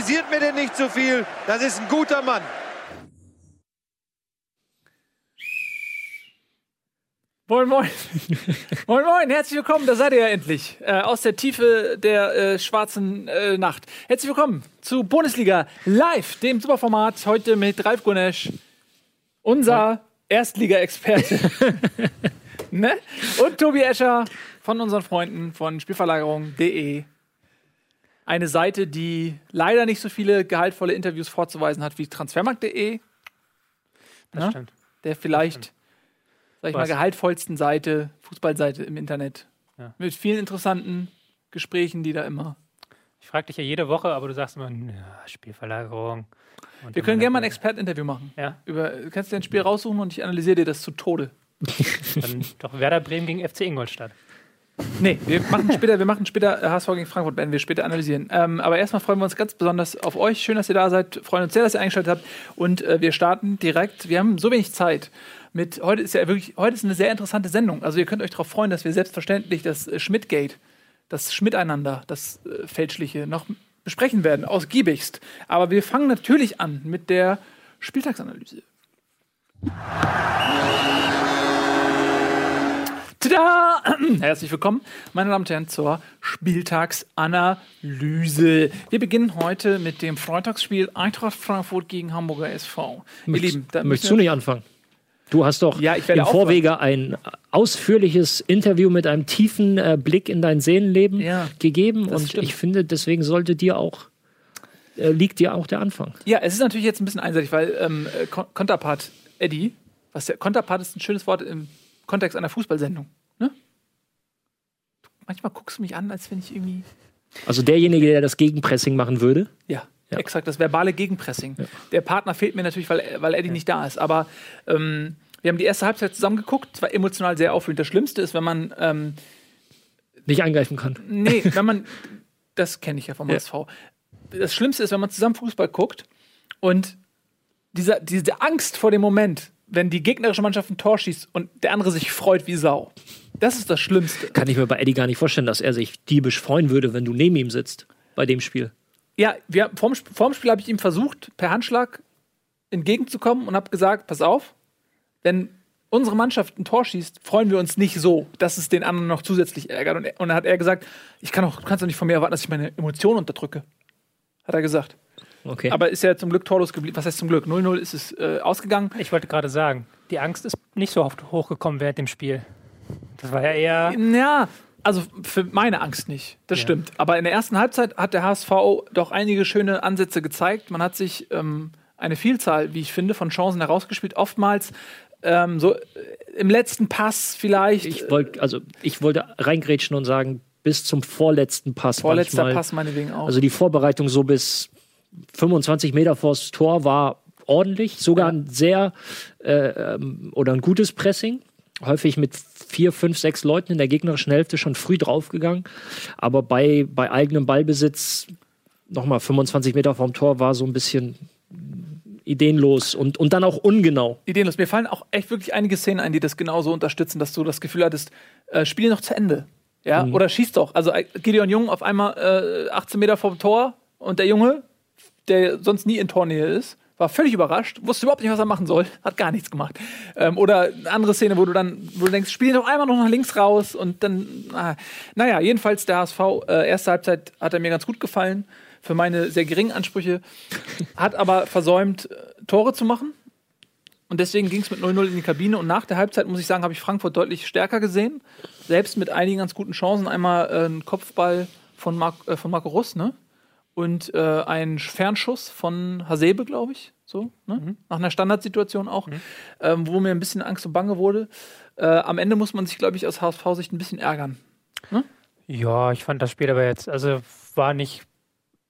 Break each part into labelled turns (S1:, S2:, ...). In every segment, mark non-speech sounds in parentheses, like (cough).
S1: Kritisiert mir denn nicht zu viel. Das ist ein guter Mann.
S2: Moin, moin. (laughs) moin, moin. Herzlich willkommen. Da seid ihr ja endlich. Äh, aus der Tiefe der äh, schwarzen äh, Nacht. Herzlich willkommen zu Bundesliga Live, dem Superformat. Heute mit Ralf Gunesch, unser Erstliga-Experte. (laughs) ne? Und Tobi Escher von unseren Freunden von Spielverlagerung.de. Eine Seite, die leider nicht so viele gehaltvolle Interviews vorzuweisen hat wie Transfermarkt.de.
S3: Das
S2: Ne?
S3: stimmt.
S2: Der vielleicht, sag ich mal,
S3: Was?
S2: gehaltvollsten Seite, Fußballseite im Internet.
S3: Ja.
S2: Mit vielen interessanten Gesprächen, die da immer.
S3: Ich frage dich ja jede Woche, aber du sagst immer, ja, Spielverlagerung. Und
S2: Wir können gerne mal ein Experteninterview machen.
S3: Ja,
S2: Über, kannst du dir ein Spiel raussuchen und ich analysiere dir das zu Tode.
S3: dann doch Werder Bremen gegen FC Ingolstadt.
S2: Nee, wir machen später, wir machen später äh, HSV gegen Frankfurt, werden wir später analysieren. Ähm, aber erstmal freuen wir uns ganz besonders auf euch. Schön, dass ihr da seid. Freuen uns sehr, dass ihr eingeschaltet habt. Und äh, wir starten direkt. Wir haben so wenig Zeit. Mit heute ist ja wirklich, heute ist eine sehr interessante Sendung. Also ihr könnt euch darauf freuen, dass wir selbstverständlich das äh, Schmidt-Gate, das Schmiteinander, das äh, Fälschliche noch besprechen werden, ausgiebigst. Aber wir fangen natürlich an mit der Spieltagsanalyse. Tada! (clears throat) Herzlich willkommen, meine Damen und Herren, zur Spieltagsanalyse. Wir beginnen heute mit dem Freitagsspiel Eintracht Frankfurt gegen Hamburger SV. Ihr Lieben, da
S4: Möchtest du nicht anfangen? Du hast doch
S2: Ja,
S4: im Vorwege ein ausführliches Interview mit einem tiefen äh, Blick in dein Seelenleben
S2: Ja,
S4: gegeben und
S2: stimmt.
S4: ich finde, deswegen sollte dir auch äh, liegt dir auch der Anfang.
S2: Ja, es ist natürlich jetzt ein bisschen einseitig, weil ähm, äh, Kon- Konterpart Eddie, was der Konterpart ist ein schönes Wort im Kontext einer Fußballsendung. Ne? Manchmal guckst du mich an, als wenn ich irgendwie.
S4: Also derjenige, der das Gegenpressing machen würde.
S2: Ja,
S4: Ja.
S2: exakt, das verbale Gegenpressing. Der Partner fehlt mir natürlich, weil, weil Eddie nicht da ist. Aber ähm, wir haben die erste Halbzeit zusammen geguckt. Es war emotional sehr aufwühlend. Das Schlimmste ist, wenn man. Ähm,
S4: Nicht eingreifen kann.
S2: nee, (laughs) wenn man. Das kenne ich ja vom
S4: Ja.
S2: HSV. Das Schlimmste ist, wenn man zusammen Fußball guckt und diese, diese Angst vor dem Moment, wenn die gegnerische Mannschaft ein Tor schießt und der andere sich freut wie Sau. Das ist das Schlimmste.
S4: Kann ich mir bei Eddie gar nicht vorstellen, dass er sich diebisch freuen würde, wenn du neben ihm sitzt bei dem Spiel.
S2: Ja, wir, vorm, vorm Spiel habe ich ihm versucht, per Handschlag entgegenzukommen und habe gesagt, pass auf, wenn unsere Mannschaft ein Tor schießt, freuen wir uns nicht so, dass es den anderen noch zusätzlich ärgert. Und, er- und dann hat er gesagt, ich kann auch, du kannst doch nicht von mir erwarten, dass ich meine Emotionen unterdrücke. Hat er gesagt.
S4: Okay.
S2: Aber ist ja zum Glück torlos geblieben. Was heißt zum Glück? 0-0 ist es äh, ausgegangen.
S3: Ich wollte gerade sagen, die Angst ist nicht so oft hochgekommen während dem Spiel. Das war ja eher.
S2: Ja, also für meine Angst nicht. Das
S3: Ja.
S2: stimmt. Aber in der ersten Halbzeit hat der HSV doch einige schöne Ansätze gezeigt. Man hat sich ähm, eine Vielzahl, wie ich finde, von Chancen herausgespielt. Oftmals ähm, so äh, im letzten Pass vielleicht.
S4: ich wollte also ich wollte reingrätschen und sagen, bis zum vorletzten Pass
S2: Vorletzter
S4: manchmal.
S2: Pass meinetwegen auch.
S4: Also die Vorbereitung so bis 25 Meter vors Tor war ordentlich, sogar ein sehr äh, ähm, oder ein gutes Pressing. Häufig mit vier, fünf, sechs Leuten in der gegnerischen Hälfte schon früh draufgegangen. Aber bei, bei eigenem Ballbesitz nochmal 25 Meter vom Tor war so ein bisschen ideenlos und, und dann auch ungenau.
S2: ideenlos. Mir fallen auch echt wirklich einige Szenen ein, die das genauso unterstützen, dass du das Gefühl hattest, äh, spiel noch zu Ende. Ja,
S4: Mhm.
S2: oder schieß doch. Also äh, Gideon Jung auf einmal äh, 18 Meter vom Tor und der Junge, der sonst nie in Tornähe ist, war völlig überrascht, wusste überhaupt nicht, was er machen soll, hat gar nichts gemacht. Ähm, oder eine andere Szene, wo du dann, wo du denkst, spiel doch einmal noch nach links raus und dann, ah. naja, jedenfalls der HSV, äh, erste Halbzeit hat er mir ganz gut gefallen, für meine sehr geringen Ansprüche, hat aber versäumt, äh, Tore zu machen. Und deswegen ging es mit 0-0 in die Kabine. Und nach der Halbzeit, muss ich sagen, habe ich Frankfurt deutlich stärker gesehen. Selbst mit einigen ganz guten Chancen. Einmal äh, ein Kopfball von, Mar äh, von Marco Russ, ne? Und äh, ein Fernschuss von Hasebe, glaube ich. So, ne? Nach einer Standardsituation auch. Ähm, wo mir ein bisschen Angst und Bange wurde. Äh, am Ende muss man sich, glaube ich, aus HSV-Sicht ein bisschen ärgern.
S3: Ja, ich fand das Spiel aber jetzt, also war nicht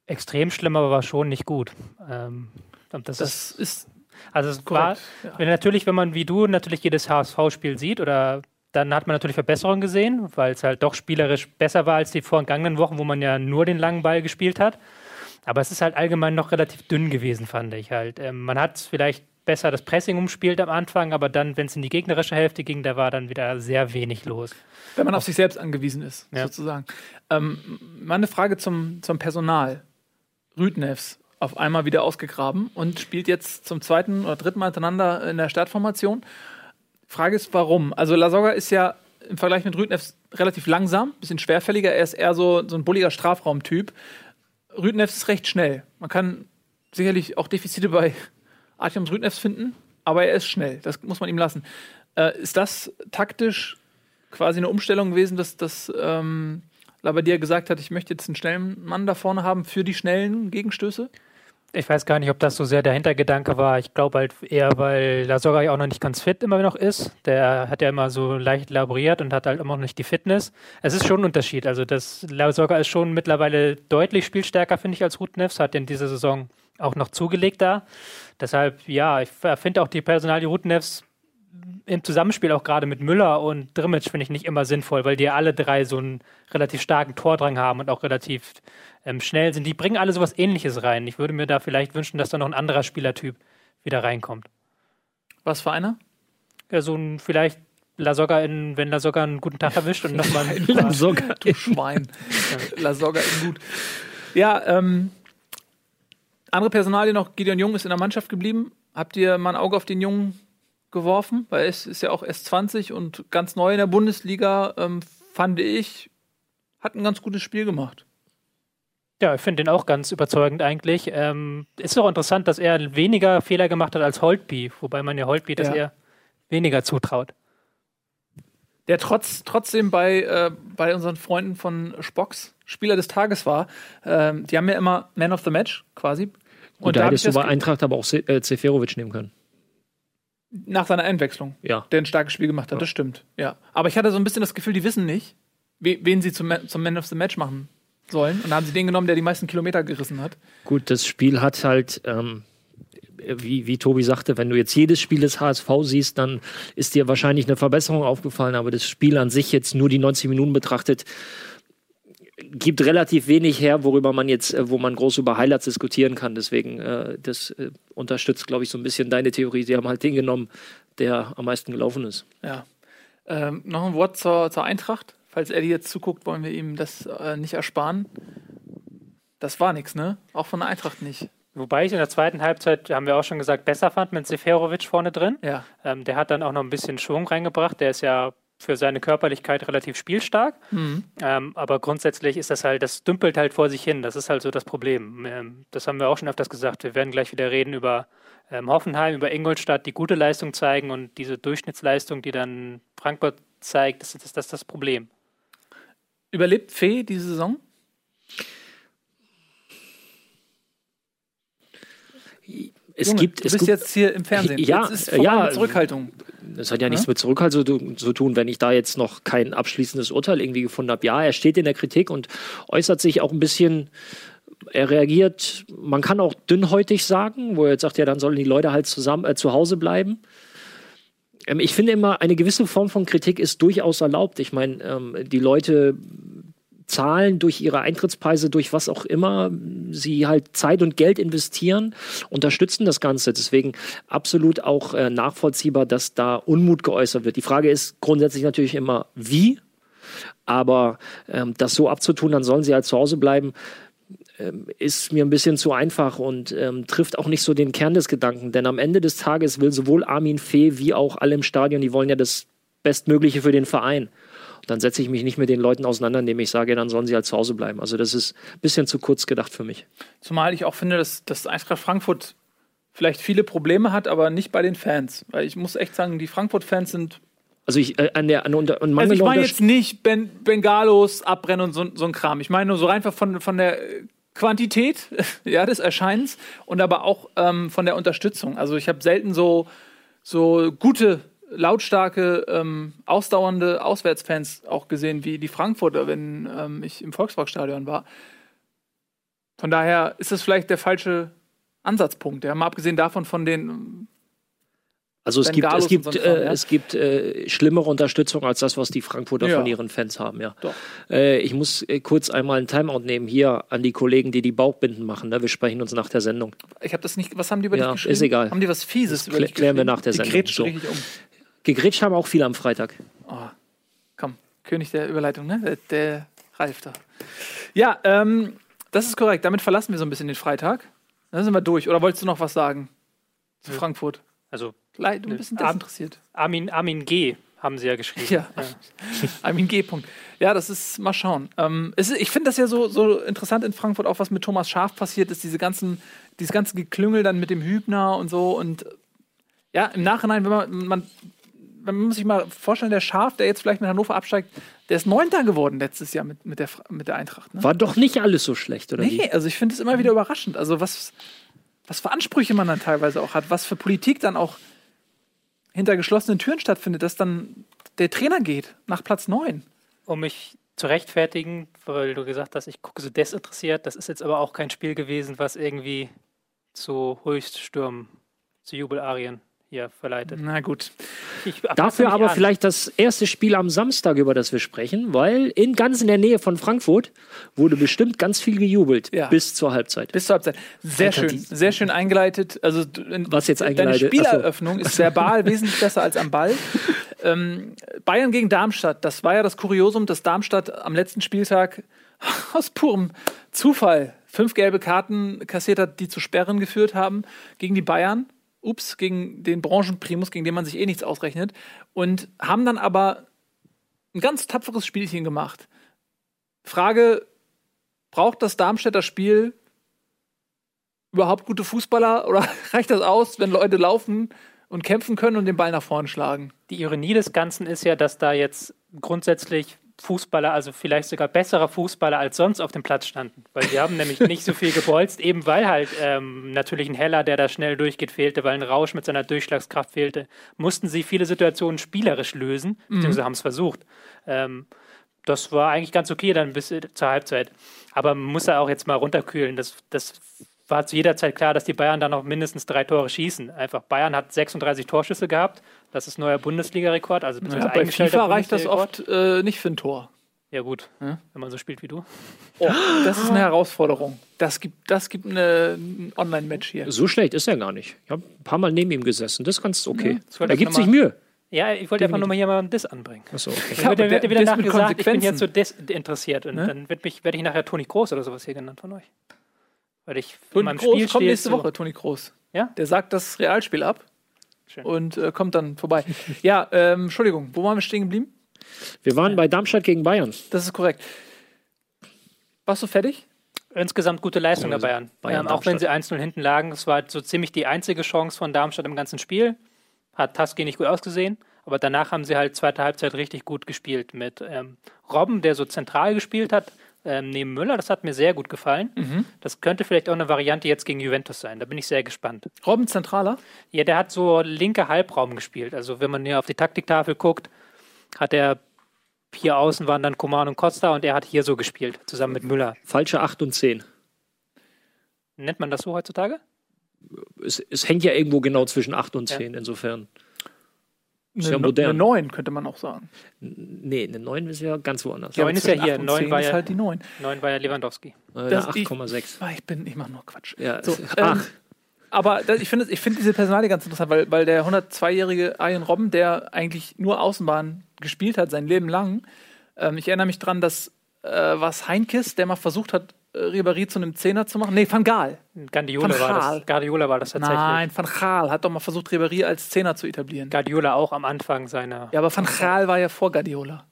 S3: extrem schlimm, aber war schon nicht gut. Ähm, das,
S2: Das
S3: ist, also es war,
S2: korrekt. Ja.
S3: wenn natürlich, wenn man wie du natürlich jedes HSV-Spiel sieht oder dann hat man natürlich Verbesserungen gesehen, weil es halt doch spielerisch besser war als die vorgegangenen Wochen, wo man ja nur den langen Ball gespielt hat. Aber es ist halt allgemein noch relativ dünn gewesen, fand ich halt. Ähm, man hat vielleicht besser das Pressing umspielt am Anfang, aber dann, wenn es in die gegnerische Hälfte ging, da war dann wieder sehr wenig los.
S2: Wenn man auf sich selbst angewiesen ist,
S3: Ja.
S2: sozusagen. Ähm, mal eine Frage zum, zum Personal. Rüdnevs auf einmal wieder ausgegraben und spielt jetzt zum zweiten oder dritten Mal hintereinander in der Startformation. Frage ist, warum? Also Lasogga ist ja im Vergleich mit Rüdnefs relativ langsam, bisschen schwerfälliger. Er ist eher so, so ein bulliger Strafraumtyp. Rüdnefs ist recht schnell. Man kann sicherlich auch Defizite bei (laughs) Artyom Rüdnefs finden, aber er ist schnell. Das muss man ihm lassen. Äh, ist das taktisch quasi eine Umstellung gewesen, dass, dass ähm, Labadia gesagt hat, ich möchte jetzt einen schnellen Mann da vorne haben für die schnellen Gegenstöße?
S3: Ich weiß gar nicht, ob das so sehr der Hintergedanke war. Ich glaube halt eher, weil Lasogga ja auch noch nicht ganz fit immer noch ist. Der hat ja immer so leicht laboriert und hat halt immer noch nicht die Fitness. Es ist schon ein Unterschied. Also das Lasogga ist schon mittlerweile deutlich spielstärker, finde ich, als Rutnefs. Hat in dieser Saison auch noch zugelegt da. Deshalb, ja, ich finde auch die Personalie Rutnefs im Zusammenspiel auch gerade mit Müller und Drimmitsch finde ich nicht immer sinnvoll, weil die ja alle drei so einen relativ starken Tordrang haben und auch relativ ähm, schnell sind. Die bringen alle sowas ähnliches rein. Ich würde mir da vielleicht wünschen, dass da noch ein anderer Spielertyp wieder reinkommt.
S2: Was für einer?
S3: Ja, so ein vielleicht Lasogga in, wenn Lasogga einen guten Tag erwischt und nochmal ein
S2: Lasogga, du (laughs) Schwein. Lasogga in gut. Ja, ähm, andere Personalie noch, Gideon Jung ist in der Mannschaft geblieben. Habt ihr mal ein Auge auf den Jungen geworfen? Weil es ist ja auch erst 20 und ganz neu in der Bundesliga, ähm, fand ich, hat ein ganz gutes Spiel gemacht.
S3: Ja, ich finde den auch ganz überzeugend eigentlich. Ähm, ist auch interessant, dass er weniger Fehler gemacht hat als Holtby, wobei man ja Holtby das eher weniger zutraut.
S2: Der trotz, trotzdem bei, äh, bei unseren Freunden von Spocks Spieler des Tages war. Ähm, die haben ja immer Man of the Match quasi. Und,
S4: Und da, da hättest du bei Eintracht aber auch Se äh, Seferovic nehmen können.
S2: Nach seiner Einwechslung.
S4: Ja.
S2: Der ein starkes Spiel gemacht hat, ja. das stimmt. Ja. Aber ich hatte so ein bisschen das Gefühl, die wissen nicht, wen sie zum, zum Man of the Match machen sollen. Und da haben sie den genommen, der die meisten Kilometer gerissen hat.
S4: Gut, das Spiel hat halt, ähm, wie, wie Tobi sagte, wenn du jetzt jedes Spiel des HSV siehst, dann ist dir wahrscheinlich eine Verbesserung aufgefallen. Aber das Spiel an sich jetzt nur die 90 Minuten betrachtet, gibt relativ wenig her, worüber man jetzt, äh, wo man groß über Highlights diskutieren kann. Deswegen, äh, das äh, unterstützt, glaube ich, so ein bisschen deine Theorie. Sie haben halt den genommen, der am meisten gelaufen ist.
S2: Ja. Ähm, noch ein Wort zur, zur Eintracht. Falls Eddie jetzt zuguckt, wollen wir ihm das äh, nicht ersparen. Das war nichts, ne? Auch von der Eintracht nicht.
S3: Wobei ich in der zweiten Halbzeit, haben wir auch schon gesagt, besser fand mit Seferovic vorne drin.
S2: Ja.
S3: Ähm, der hat dann auch noch ein bisschen Schwung reingebracht. Der ist ja für seine Körperlichkeit relativ spielstark. Mhm. Ähm, aber grundsätzlich ist das halt, das dümpelt halt vor sich hin. Das ist halt so das Problem. Ähm, das haben wir auch schon öfters gesagt. Wir werden gleich wieder reden über ähm, Hoffenheim, über Ingolstadt, die gute Leistung zeigen und diese Durchschnittsleistung, die dann Frankfurt zeigt, das, das, das ist das Problem.
S2: Überlebt Fee diese Saison?
S4: Es Junge, gibt,
S2: du bist jetzt hier im Fernsehen.
S4: Ja,
S2: jetzt
S4: ist ja,
S2: Zurückhaltung.
S4: Das hat ja nichts ja? mit Zurückhaltung zu tun, wenn ich da jetzt noch kein abschließendes Urteil irgendwie gefunden habe. Ja, er steht in der Kritik und äußert sich auch ein bisschen. Er reagiert, man kann auch dünnhäutig sagen, wo er jetzt sagt, ja, dann sollen die Leute halt zusammen äh, zu Hause bleiben. Ähm, ich finde immer, eine gewisse Form von Kritik ist durchaus erlaubt. Ich meine, ähm, die Leute zahlen durch ihre Eintrittspreise, durch was auch immer, sie halt Zeit und Geld investieren, unterstützen das Ganze. Deswegen absolut auch äh, nachvollziehbar, dass da Unmut geäußert wird. Die Frage ist grundsätzlich natürlich immer, wie? Aber ähm, das so abzutun, dann sollen sie halt zu Hause bleiben, ähm, ist mir ein bisschen zu einfach und ähm, trifft auch nicht so den Kern des Gedanken. Denn am Ende des Tages will sowohl Armin Fee wie auch alle im Stadion, die wollen ja das Bestmögliche für den Verein dann setze ich mich nicht mit den Leuten auseinander, indem ich sage, dann sollen sie halt zu Hause bleiben. Also das ist ein bisschen zu kurz gedacht für mich.
S2: Zumal ich auch finde, dass, dass Eintracht Frankfurt vielleicht viele Probleme hat, aber nicht bei den Fans. Weil ich muss echt sagen, die Frankfurt-Fans sind
S4: also ich äh, an der an unter, an
S2: also ich meine jetzt nicht ben, Bengalos abbrennen und so, so ein Kram. Ich meine nur so einfach von, von der Quantität (laughs) ja, des Erscheinens und aber auch ähm, von der Unterstützung. Also ich habe selten so, so gute lautstarke, ähm, ausdauernde Auswärtsfans auch gesehen, wie die Frankfurter, wenn ähm, ich im Volksparkstadion war. Von daher ist das vielleicht der falsche Ansatzpunkt. Ja, mal abgesehen davon von den.
S4: Also es gibt, es gibt, äh, es gibt äh, schlimmere Unterstützung als das, was die Frankfurter ja. von ihren Fans haben. Ja. Äh, ich muss äh, kurz einmal einen Timeout nehmen hier an die Kollegen, die die Bauchbinden machen. Ne? Wir sprechen uns nach der Sendung.
S2: Ich habe das nicht. Was haben die über ja, dich geschrieben?
S4: Ist egal.
S2: Haben die was Fieses
S4: das über dich Klären wir nach der Sendung.
S2: Die so. richtig um.
S4: Gegrätscht haben auch viele am Freitag.
S2: Oh, komm, König der Überleitung, ne? Der, der Ralf da. Ja, ähm, das ist korrekt. Damit verlassen wir so ein bisschen den Freitag. Dann sind wir durch. Oder wolltest du noch was sagen zu Frankfurt?
S3: Also
S2: Leid, du bist ein
S3: Ab-
S2: desinteressiert.
S3: Armin, Armin G. haben sie ja geschrieben. (laughs)
S2: Ja. Armin G. Punkt. Ja, das ist, mal schauen. Ähm, es ist, ich finde das ja so, so interessant in Frankfurt, auch was mit Thomas Schaf passiert ist, diese ganzen, dieses ganze Geklüngel dann mit dem Hübner und so. Und ja, im Nachhinein, wenn man, man, man muss sich mal vorstellen, der Schaf, der jetzt vielleicht mit Hannover absteigt, der ist Neunter geworden letztes Jahr mit, mit, der, mit der Eintracht. Ne?
S4: War doch nicht alles so schlecht, oder wie?
S2: Nee, also ich finde es immer wieder überraschend. Also was, was für Ansprüche man dann teilweise auch hat, was für Politik dann auch hinter geschlossenen Türen stattfindet, dass dann der Trainer geht nach Platz 9.
S3: um mich zu rechtfertigen, weil du gesagt hast, ich gucke so desinteressiert. Das ist jetzt aber auch kein Spiel gewesen, was irgendwie zu Höchststürmen, zu Jubelarien hier verleitet.
S2: Na gut.
S4: Dafür aber
S3: an.
S4: vielleicht das erste Spiel am Samstag, über das wir sprechen, weil in ganz in der Nähe von Frankfurt wurde bestimmt ganz viel gejubelt
S2: Ja.
S4: bis zur Halbzeit.
S2: Bis zur Halbzeit. Sehr
S4: Alter,
S2: schön, sehr schön eingeleitet. Also
S4: Was jetzt
S2: Deine
S4: eingeleitet?
S2: Spieleröffnung ist verbal (laughs) wesentlich besser als am Ball. Ähm, Bayern gegen Darmstadt, das war ja das Kuriosum, dass Darmstadt am letzten Spieltag (laughs) aus purem Zufall fünf gelbe Karten kassiert hat, die zu Sperren geführt haben gegen die Bayern. Ups, gegen den Branchenprimus, gegen den man sich eh nichts ausrechnet. Und haben dann aber ein ganz tapferes Spielchen gemacht. Frage: Braucht das Darmstädter Spiel überhaupt gute Fußballer oder (laughs) reicht das aus, wenn Leute laufen und kämpfen können und den Ball nach vorne schlagen?
S3: Die Ironie des Ganzen ist ja, dass da jetzt grundsätzlich Fußballer, also vielleicht sogar bessere Fußballer als sonst auf dem Platz standen. Weil die haben nämlich nicht so viel gebolzt, (laughs) eben weil halt ähm, natürlich ein Heller, der da schnell durchgeht, fehlte, weil ein Rausch mit seiner Durchschlagskraft fehlte, mussten sie viele Situationen spielerisch lösen, beziehungsweise haben es versucht. Ähm, das war eigentlich ganz okay dann bis äh, zur Halbzeit. Aber man muss ja auch jetzt mal runterkühlen. Das, das war zu jeder Zeit klar, dass die Bayern da noch mindestens drei Tore schießen. Einfach Bayern hat 36 Torschüsse gehabt. Das ist neuer Bundesliga-Rekord. Also
S2: Ja, bei FIFA reicht das oft äh, nicht für ein Tor.
S3: Ja, gut.
S2: Ja.
S3: Wenn man so spielt wie du.
S2: Oh, das ist eine Herausforderung. Das gibt, das gibt eine, ein Online-Match hier.
S4: So schlecht ist er gar nicht. Ich habe ein paar Mal neben ihm gesessen. Das ist ganz okay.
S3: wollte
S4: er
S3: ich
S4: gibt sich Mühe.
S3: Ja, ich wollte einfach nur mal hier mal einen Diss anbringen.
S4: Achso, okay.
S3: Dann wird,
S2: aber
S3: wird
S2: der-
S3: wieder
S2: Diss
S3: nachgesagt, ich bin
S2: Konsequenzen.
S3: jetzt so desinteressiert. Und dann wird mich, werde ich nachher Toni Groß oder sowas hier genannt von euch. Weil ich
S2: Toni Kroos
S3: Spiel
S2: kommt nächste
S3: so-
S2: Woche, Toni Kroos.
S3: Ja?
S2: Der sagt das Realspiel ab
S3: Schön.
S2: und äh, kommt dann vorbei. (laughs) ja, ähm, Entschuldigung, wo waren wir stehen geblieben?
S4: Wir waren bei Darmstadt gegen Bayern.
S2: Das ist korrekt. Warst du fertig?
S3: Insgesamt gute Leistung
S4: Ja,
S3: der Bayern.
S4: Bayern,
S3: ähm, auch wenn sie 1-0 hinten lagen. Es war so ziemlich die einzige Chance von Darmstadt im ganzen Spiel. Hat Taski nicht gut ausgesehen. Aber danach haben sie halt zweite Halbzeit richtig gut gespielt. Mit ähm, Robben, der so zentral gespielt hat, ähm, neben Müller. Das hat mir sehr gut gefallen. Das könnte vielleicht auch eine Variante jetzt gegen Juventus sein. Da bin ich sehr gespannt.
S2: Robben Zentraler?
S3: Ja, der hat so linke Halbraum gespielt. Also wenn man hier auf die Taktiktafel guckt, hat er hier außen waren dann Coman und Costa und er hat hier so gespielt, zusammen mit Müller.
S4: Falsche 8 und 10.
S3: Nennt man das so heutzutage?
S4: Es, es hängt ja irgendwo genau zwischen 8 und
S3: Ja.
S4: 10. Insofern.
S2: Eine,
S4: ja modern.
S2: eine 9, könnte man auch sagen.
S4: Nee, eine 9 ist ja ganz woanders.
S3: Ja, aber ist ja hier.
S2: acht und
S3: Neun
S2: zehn
S3: war
S2: ist
S3: ja,
S2: halt die 9.
S3: neun war ja Lewandowski.
S4: Äh, eine
S2: Das- ich-
S4: 8,6.
S2: Ah, Ich bin, ich mache nur Quatsch.
S4: Ja,
S2: So, (laughs) ähm,
S4: ach,
S2: Aber das, ich finde ich find diese Personalie ganz interessant, weil, weil der 102-jährige Arjen Robben, der eigentlich nur Außenbahn gespielt hat, sein Leben lang, ähm, ich erinnere mich dran, dass äh, was Heinkes, der mal versucht hat, Ribéry zu einem Zehner zu machen. Nee, Van Gaal.
S3: Guardiola
S2: Van
S3: war das. Guardiola war das tatsächlich.
S2: Nein, Van Gaal hat doch mal versucht, Ribéry als Zehner zu etablieren.
S3: Guardiola auch am Anfang seiner.
S2: Ja, aber Van Gaal war ja vor Guardiola.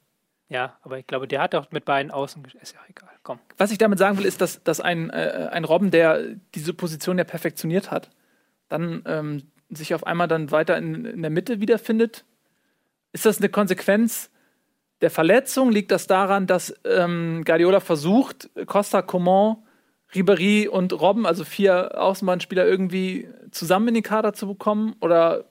S3: Ja, aber ich glaube, der hat auch mit beiden Außen. Ist ja egal. Komm.
S2: Was ich damit sagen will, ist, dass, dass ein, äh, ein Robben, der diese Position ja perfektioniert hat, dann ähm, sich auf einmal dann weiter in, in der Mitte wiederfindet. Ist das eine Konsequenz der Verletzung? Liegt das daran, dass ähm, Guardiola versucht, Costa, Coman, Ribéry und Robben, also vier Außenbahnspieler, irgendwie zusammen in den Kader zu bekommen? Oder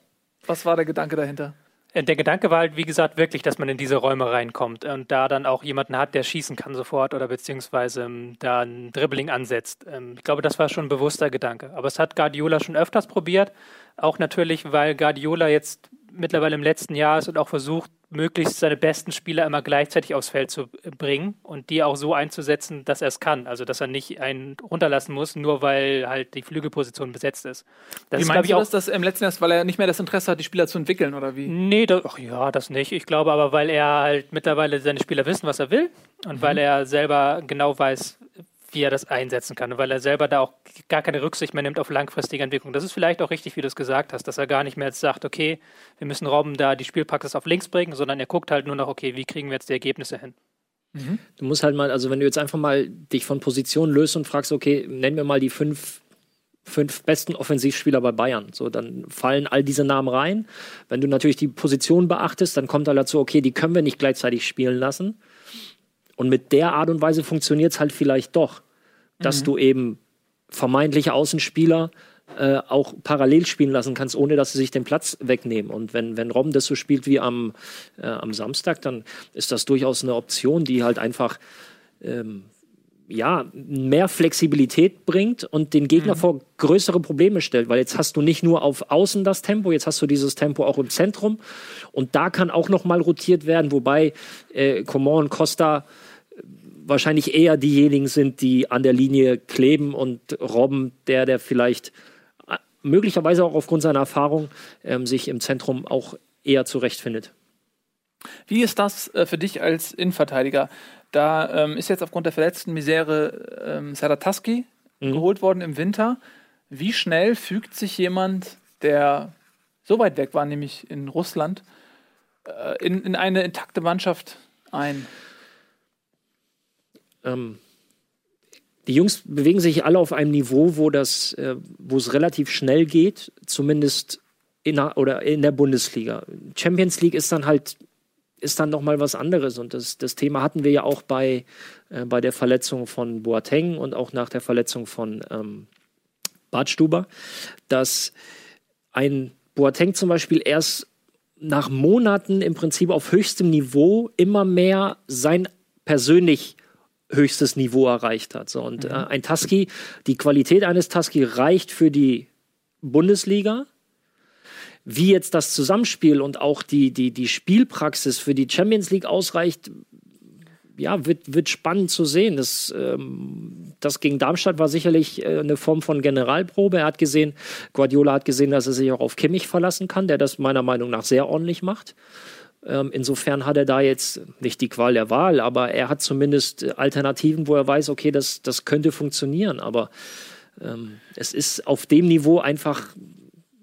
S2: was war der Gedanke dahinter?
S3: Äh, Der Gedanke war halt, wie gesagt, wirklich, dass man in diese Räume reinkommt und da dann auch jemanden hat, der schießen kann sofort oder beziehungsweise ähm, da ein Dribbling ansetzt. Ähm, ich glaube, das war schon ein bewusster Gedanke. Aber es hat Guardiola schon öfters probiert. Auch natürlich, weil Guardiola jetzt mittlerweile im letzten Jahr ist und auch versucht, möglichst seine besten Spieler immer gleichzeitig aufs Feld zu bringen und die auch so einzusetzen, dass er es kann. Also, dass er nicht einen runterlassen muss, nur weil halt die Flügelposition besetzt ist. Das
S2: Wie
S3: ist,
S2: meinst
S3: ich,
S2: du
S3: auch
S2: das, dass im letzten Jahr, weil er nicht mehr das Interesse hat, die Spieler zu entwickeln, oder wie?
S3: Nee, das, ach ja, das nicht. Ich glaube aber, weil er halt mittlerweile seine Spieler wissen, was er will und weil er selber genau weiß, wie er das einsetzen kann, weil er selber da auch gar keine Rücksicht mehr nimmt auf langfristige Entwicklung. Das ist vielleicht auch richtig, wie du es gesagt hast, dass er gar nicht mehr jetzt sagt, okay, wir müssen Robben da die Spielpraxis auf links bringen, sondern er guckt halt nur noch, okay, wie kriegen wir jetzt die Ergebnisse hin.
S4: Du musst halt mal, also wenn du jetzt einfach mal dich von Position löst und fragst, okay, nennen wir mal die fünf, fünf besten Offensivspieler bei Bayern. So, dann fallen all diese Namen rein. Wenn du natürlich die Position beachtest, dann kommt halt dazu, okay, die können wir nicht gleichzeitig spielen lassen. Und mit der Art und Weise funktioniert es halt vielleicht doch, dass du eben vermeintliche Außenspieler äh, auch parallel spielen lassen kannst, ohne dass sie sich den Platz wegnehmen. Und wenn, wenn Robben das so spielt wie am, äh, am Samstag, dann ist das durchaus eine Option, die halt einfach ähm, ja, mehr Flexibilität bringt und den Gegner vor größere Probleme stellt, weil jetzt hast du nicht nur auf Außen das Tempo, jetzt hast du dieses Tempo auch im Zentrum. Und da kann auch noch mal rotiert werden, wobei äh, Coman und Costa wahrscheinlich eher diejenigen sind, die an der Linie kleben und Robben, der, der vielleicht äh, möglicherweise auch aufgrund seiner Erfahrung ähm, sich im Zentrum auch eher zurechtfindet.
S2: Wie ist das äh, für dich als Innenverteidiger? Da ähm, ist jetzt aufgrund der verletzten Misere ähm, Sarataski geholt worden im Winter. Wie schnell fügt sich jemand, der so weit weg war, nämlich in Russland, äh, in, in eine intakte Mannschaft ein?
S4: Ähm, die Jungs bewegen sich alle auf einem Niveau, wo das, äh, wo es relativ schnell geht, zumindest in der, oder in der Bundesliga. Champions League ist dann halt ist dann noch mal was anderes und das, das Thema hatten wir ja auch bei, äh, bei der Verletzung von Boateng und auch nach der Verletzung von ähm, Bartstuber, dass ein Boateng zum Beispiel erst nach Monaten im Prinzip auf höchstem Niveau immer mehr sein persönlich höchstes Niveau erreicht hat. So, und äh, ein Tusky, die Qualität eines Tusky reicht für die Bundesliga. Wie jetzt das Zusammenspiel und auch die, die, die Spielpraxis für die Champions League ausreicht, ja, wird, wird spannend zu sehen. Das, ähm, das gegen Darmstadt war sicherlich äh, eine Form von Generalprobe. Er hat gesehen, Guardiola hat gesehen, dass er sich auch auf Kimmich verlassen kann, der das meiner Meinung nach sehr ordentlich macht. Ähm, insofern hat er da jetzt nicht die Qual der Wahl, aber er hat zumindest Alternativen, wo er weiß, okay, das, das könnte funktionieren. Aber ähm, es ist auf dem Niveau einfach,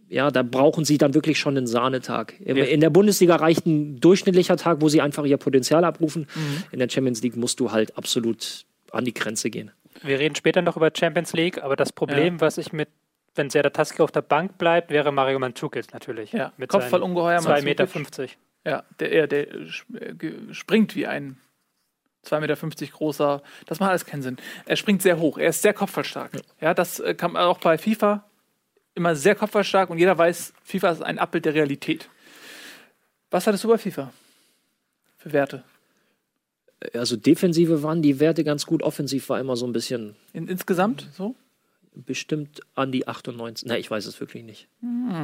S4: ja, da brauchen sie dann wirklich schon einen Sahnetag. In, in der Bundesliga reicht ein durchschnittlicher Tag, wo sie einfach ihr Potenzial abrufen. In der Champions League musst du halt absolut an die Grenze gehen.
S3: Wir reden später noch über Champions League, aber das Problem, was ich mit, wenn Serdar Taski auf der Bank bleibt, wäre Mario Mandzukic natürlich.
S2: Ja,
S3: mit
S2: Kopfballungeheuer
S3: 2,50 Meter. 50.
S2: Ja, der, der, äh, ge- springt wie ein 2,50 Meter großer. Das macht alles keinen Sinn. Er springt sehr hoch. Er ist sehr kopfballstark. Ja, das äh, kann man auch bei FIFA immer sehr kopfballstark und jeder weiß, FIFA ist ein Abbild der Realität. Was hattest du bei FIFA für Werte?
S4: Also Defensive waren die Werte ganz gut, offensiv war immer so ein bisschen
S2: In, insgesamt so?
S4: bestimmt an die 98. Na, ich weiß es wirklich nicht.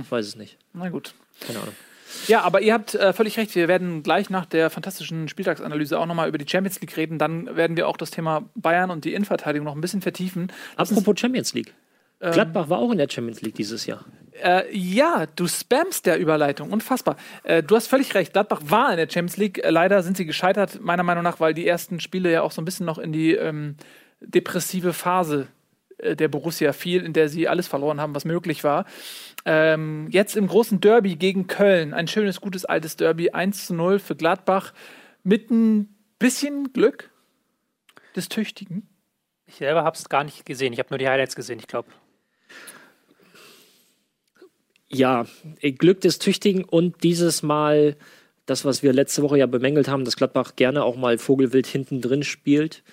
S4: Ich weiß es nicht.
S2: Na gut.
S4: Keine Ahnung.
S2: Ja, aber ihr habt äh, völlig recht. Wir werden gleich nach der fantastischen Spieltagsanalyse auch nochmal über die Champions League reden. Dann werden wir auch das Thema Bayern und die Innenverteidigung noch ein bisschen vertiefen. Lass
S4: Apropos Champions League. Gladbach war auch in der Champions League dieses Jahr.
S2: Äh, ja, du spammst der Überleitung. Unfassbar. Äh, du hast völlig recht. Gladbach war in der Champions League. Äh, leider sind sie gescheitert, meiner Meinung nach, weil die ersten Spiele ja auch so ein bisschen noch in die ähm, depressive Phase der Borussia fiel, in der sie alles verloren haben, was möglich war. Ähm, jetzt im großen Derby gegen Köln. Ein schönes, gutes, altes Derby. 1 zu 0 für Gladbach. Mit ein bisschen Glück des Tüchtigen.
S3: Ich selber habe es gar nicht gesehen. Ich habe nur die Highlights gesehen, ich glaube.
S4: Ja, äh, Glück des Tüchtigen und dieses Mal das, was wir letzte Woche ja bemängelt haben, dass Gladbach gerne auch mal Vogelwild hinten drin spielt.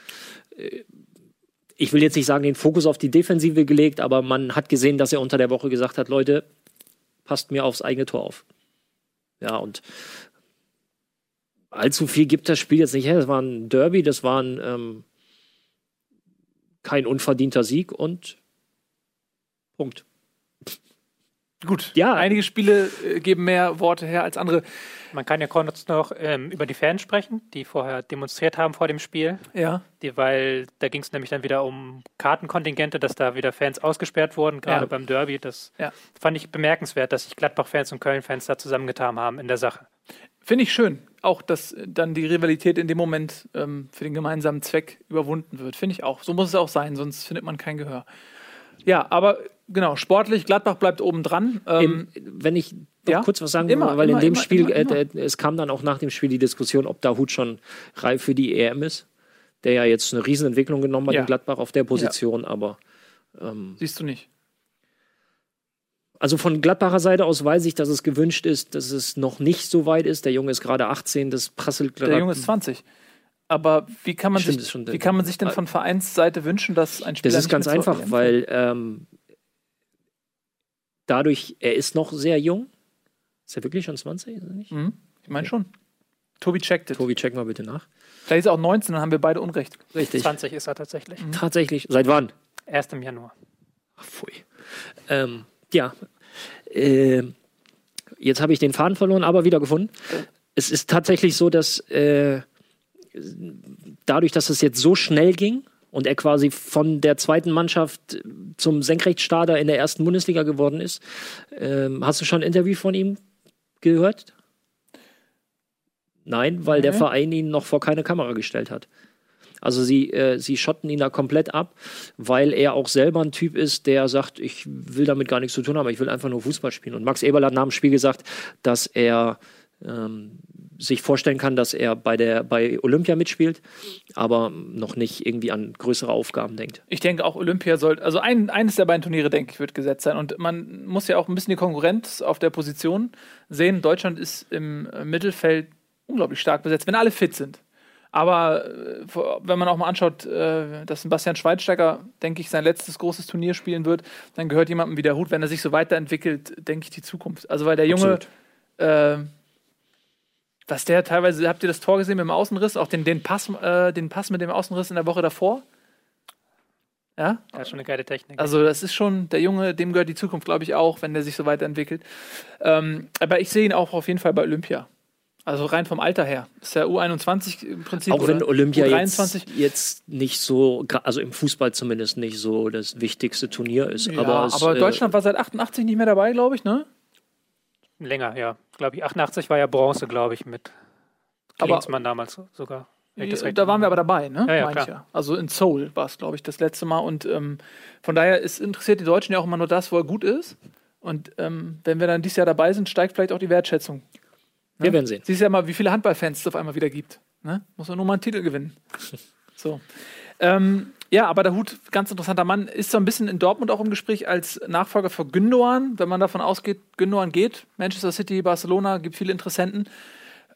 S4: Ich will jetzt nicht sagen, den Fokus auf die Defensive gelegt, aber man hat gesehen, dass er unter der Woche gesagt hat, Leute, passt mir aufs eigene Tor auf. Ja, und allzu viel gibt das Spiel jetzt nicht her. Das war ein Derby, das war ein, ähm, kein unverdienter Sieg und Punkt.
S2: Gut.
S4: Ja.
S2: Einige Spiele äh, geben mehr Worte her als andere.
S3: Man kann ja kurz noch ähm, über die Fans sprechen, die vorher demonstriert haben vor dem Spiel.
S2: Ja.
S3: Die, weil da ging es nämlich dann wieder um Kartenkontingente, dass da wieder Fans ausgesperrt wurden, gerade
S2: Ja.
S3: beim Derby. Das
S2: Ja.
S3: fand ich bemerkenswert, dass sich Gladbach-Fans und Köln-Fans da zusammengetan haben in der Sache.
S2: Finde ich schön. auch, dass dann die Rivalität in dem Moment ähm, für den gemeinsamen Zweck überwunden wird. Finde ich auch. So muss es auch sein, sonst findet man kein Gehör. Ja, aber genau, sportlich, Gladbach bleibt oben dran. Ähm,
S4: wenn ich
S2: ja?
S4: kurz was sagen
S2: Immer,
S4: will, weil
S2: immer,
S4: in dem
S2: immer,
S4: Spiel, äh, äh, es kam dann auch nach dem Spiel die Diskussion, ob Dahut schon reif für die EM ist, der ja jetzt eine Riesenentwicklung genommen hat
S2: Ja.
S4: in Gladbach auf der Position, aber ähm,
S2: siehst du nicht.
S4: also von Gladbacher Seite aus weiß ich, dass es gewünscht ist, dass es noch nicht so weit ist. Der Junge ist gerade 18, das prasselt gerade.
S2: Der Junge ist 20. Aber wie kann man,
S4: Stimmt,
S2: sich, wie kann man sich denn von Vereinsseite wünschen, dass ein Spieler
S4: Das ist ganz einfach,
S2: EM
S4: weil ähm, dadurch, er ist noch sehr jung. Ist er wirklich schon 20? Ist er nicht?
S2: Mhm. Ich meine schon. Tobi checkt it.
S4: Tobi, check mal bitte nach.
S2: Vielleicht ist er auch 19, dann haben wir beide Unrecht.
S4: Richtig.
S3: 20 ist er tatsächlich.
S4: Tatsächlich. Seit wann?
S3: Erst im Januar.
S4: Ach, pfui. Ähm, ja. Äh, jetzt habe ich den Faden verloren, aber wieder gefunden. Es ist tatsächlich so, dass äh, dadurch, dass es jetzt so schnell ging und er quasi von der zweiten Mannschaft zum Senkrechtstarter in der ersten Bundesliga geworden ist, ähm, hast du schon ein Interview von ihm gehört? Nein, weil der
S2: Nee.
S4: Verein ihn noch vor keine Kamera gestellt hat. Also sie, äh, sie schotten ihn da komplett ab, weil er auch selber ein Typ ist, der sagt, ich will damit gar nichts zu tun haben, ich will einfach nur Fußball spielen. Und Max Eberl hat nach dem Spiel gesagt, dass er ähm, sich vorstellen kann, dass er bei, der, bei Olympia mitspielt, aber noch nicht irgendwie an größere Aufgaben denkt.
S2: Ich denke auch Olympia sollte, also ein, eines der beiden Turniere, denke ich, wird gesetzt sein. Und man muss ja auch ein bisschen die Konkurrenz auf der Position sehen. Deutschland ist im Mittelfeld unglaublich stark besetzt, wenn alle fit sind. Aber äh, wenn man auch mal anschaut, äh, dass Sebastian Schweinsteiger, denke ich, sein letztes großes Turnier spielen wird, dann gehört jemandem wie der Hut, wenn er sich so weiterentwickelt, denke ich, die Zukunft. Also weil der Junge, Äh, was der teilweise, habt ihr das Tor gesehen mit dem Außenriss, auch den, den, Pass, äh, den Pass mit dem Außenriss in der Woche davor? Ja,
S3: Er hat schon eine geile Technik.
S2: also das ist schon, der Junge, dem gehört die Zukunft, glaube ich, auch, wenn der sich so weiterentwickelt. Ähm, aber ich sehe ihn auch auf jeden Fall bei Olympia. Also rein vom Alter her. Ist ja U21 im Prinzip.
S4: Auch wenn
S2: oder
S4: Olympia
S2: U23.
S4: jetzt, jetzt nicht so, also im Fußball zumindest nicht so das wichtigste Turnier ist.
S2: Ja,
S4: aber
S2: aber,
S4: es, äh,
S2: Deutschland war seit 88 nicht mehr dabei, glaube ich, ne?
S3: Länger, ja. Glaube ich, 88 war ja Bronze, glaube ich, mit
S2: Aber-
S3: Klinsmann damals so- sogar.
S2: Da waren wir aber dabei, ne?
S3: Ja, ja,
S2: Meine ich
S3: klar.
S2: Also in Seoul war es, glaube ich, das letzte Mal. Und ähm, von daher ist, interessiert die Deutschen ja auch immer nur das, wo er gut ist. Und ähm, wenn wir dann dieses Jahr dabei sind, steigt vielleicht auch die Wertschätzung.
S4: wir werden sehen.
S2: Siehst ja mal, wie viele Handballfans es auf einmal wieder gibt. Ne? Muss man nur mal einen Titel gewinnen. (laughs) So. Ähm, ja, aber der Hut, ganz interessanter Mann, ist so ein bisschen in Dortmund auch im Gespräch als Nachfolger für Gündogan, wenn man davon ausgeht, Gündogan geht. Manchester City, Barcelona, gibt viele Interessenten.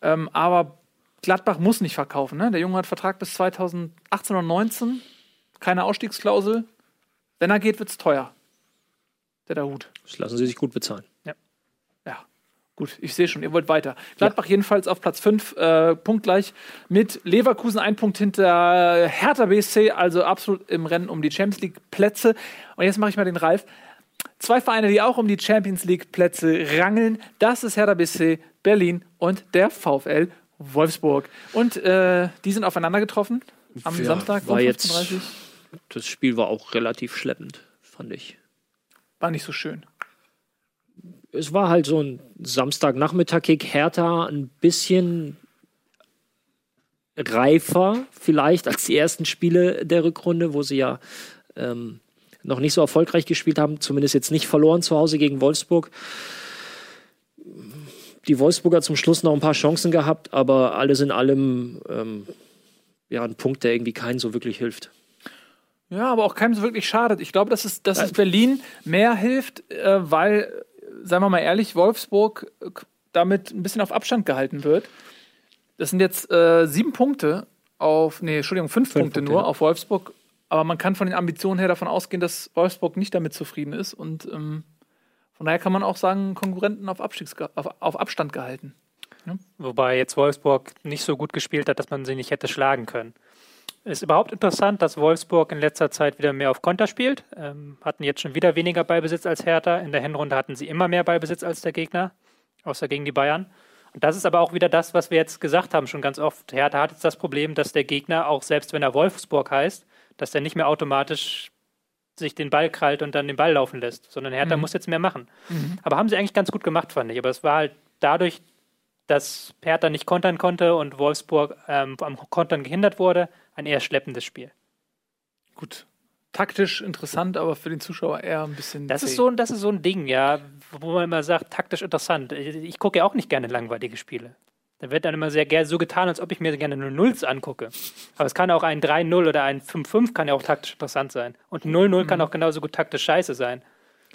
S2: Ähm, aber Gladbach muss nicht verkaufen. Ne? Der Junge hat Vertrag bis 2018 oder 19. Keine Ausstiegsklausel. Wenn er geht, wird es teuer. Der der Hut.
S4: Das lassen sie sich gut bezahlen.
S2: Ja, gut, ich sehe schon, ihr wollt weiter. Gladbach jedenfalls auf Platz 5, äh, punktgleich mit Leverkusen, ein Punkt hinter Hertha BSC, also absolut im Rennen um die Champions League Plätze. Und jetzt mache ich mal den Ralf. Zwei Vereine, die auch um die Champions League Plätze rangeln, das ist Hertha BSC Berlin und der VfL Wolfsburg. Und äh, die sind aufeinander getroffen am
S4: Ja,
S2: Samstag
S4: war
S2: um
S4: jetzt-
S2: 15.30
S4: Das Spiel war auch relativ schleppend, fand ich.
S2: War nicht so schön.
S4: Es war halt so ein Samstagnachmittag-Kick. Hertha ein bisschen reifer vielleicht als die ersten Spiele der Rückrunde, wo sie ja ähm, noch nicht so erfolgreich gespielt haben, zumindest jetzt nicht verloren zu Hause gegen Wolfsburg. Die Wolfsburger zum Schluss noch ein paar Chancen gehabt, aber alles in allem ähm, ja ein Punkt, der irgendwie keinen so wirklich hilft.
S2: Ja, aber auch keinem so wirklich schadet. Ich glaube, dass es, dass es Berlin mehr hilft, äh, weil, sagen wir mal ehrlich, Wolfsburg äh, damit ein bisschen auf Abstand gehalten wird. Das sind jetzt äh, sieben Punkte auf, nee, Entschuldigung, fünf, Punkte,
S4: Punkte,
S2: nur
S4: ja.
S2: auf Wolfsburg. Aber man kann von den Ambitionen her davon ausgehen, dass Wolfsburg nicht damit zufrieden ist. Und ähm, von daher kann man auch sagen, Konkurrenten auf, Abstiegs auf, auf Abstand gehalten.
S3: Wobei jetzt Wolfsburg nicht so gut gespielt hat, dass man sie nicht hätte schlagen können. Ist überhaupt interessant, dass Wolfsburg in letzter Zeit wieder mehr auf Konter spielt. Ähm, hatten jetzt schon wieder weniger Ballbesitz als Hertha. In der Hinrunde hatten sie immer mehr Ballbesitz als der Gegner, außer gegen die Bayern. Und das ist aber auch wieder das, was wir jetzt gesagt haben, schon ganz oft. Hertha hat jetzt das Problem, dass der Gegner, auch selbst wenn er Wolfsburg heißt, dass der nicht mehr automatisch sich den Ball krallt und dann den Ball laufen lässt, sondern Hertha muss jetzt mehr machen. Aber haben sie eigentlich ganz gut gemacht, fand ich. Aber es war halt dadurch dass Hertha nicht kontern konnte und Wolfsburg ähm, am Kontern gehindert wurde. Ein eher schleppendes Spiel.
S2: Gut. Taktisch interessant, aber für den Zuschauer eher ein bisschen.
S3: Das
S2: zäh.
S3: ist, so, das ist so ein Ding, ja, wo man immer sagt, taktisch interessant. Ich, ich gucke ja auch nicht gerne langweilige Spiele. Da wird dann immer sehr gerne so getan, als ob ich mir gerne nur Nulls angucke. Aber es kann auch ein 3-0 oder ein 5-5 kann ja auch taktisch interessant sein. Und 0-0 kann auch genauso gut taktisch scheiße sein.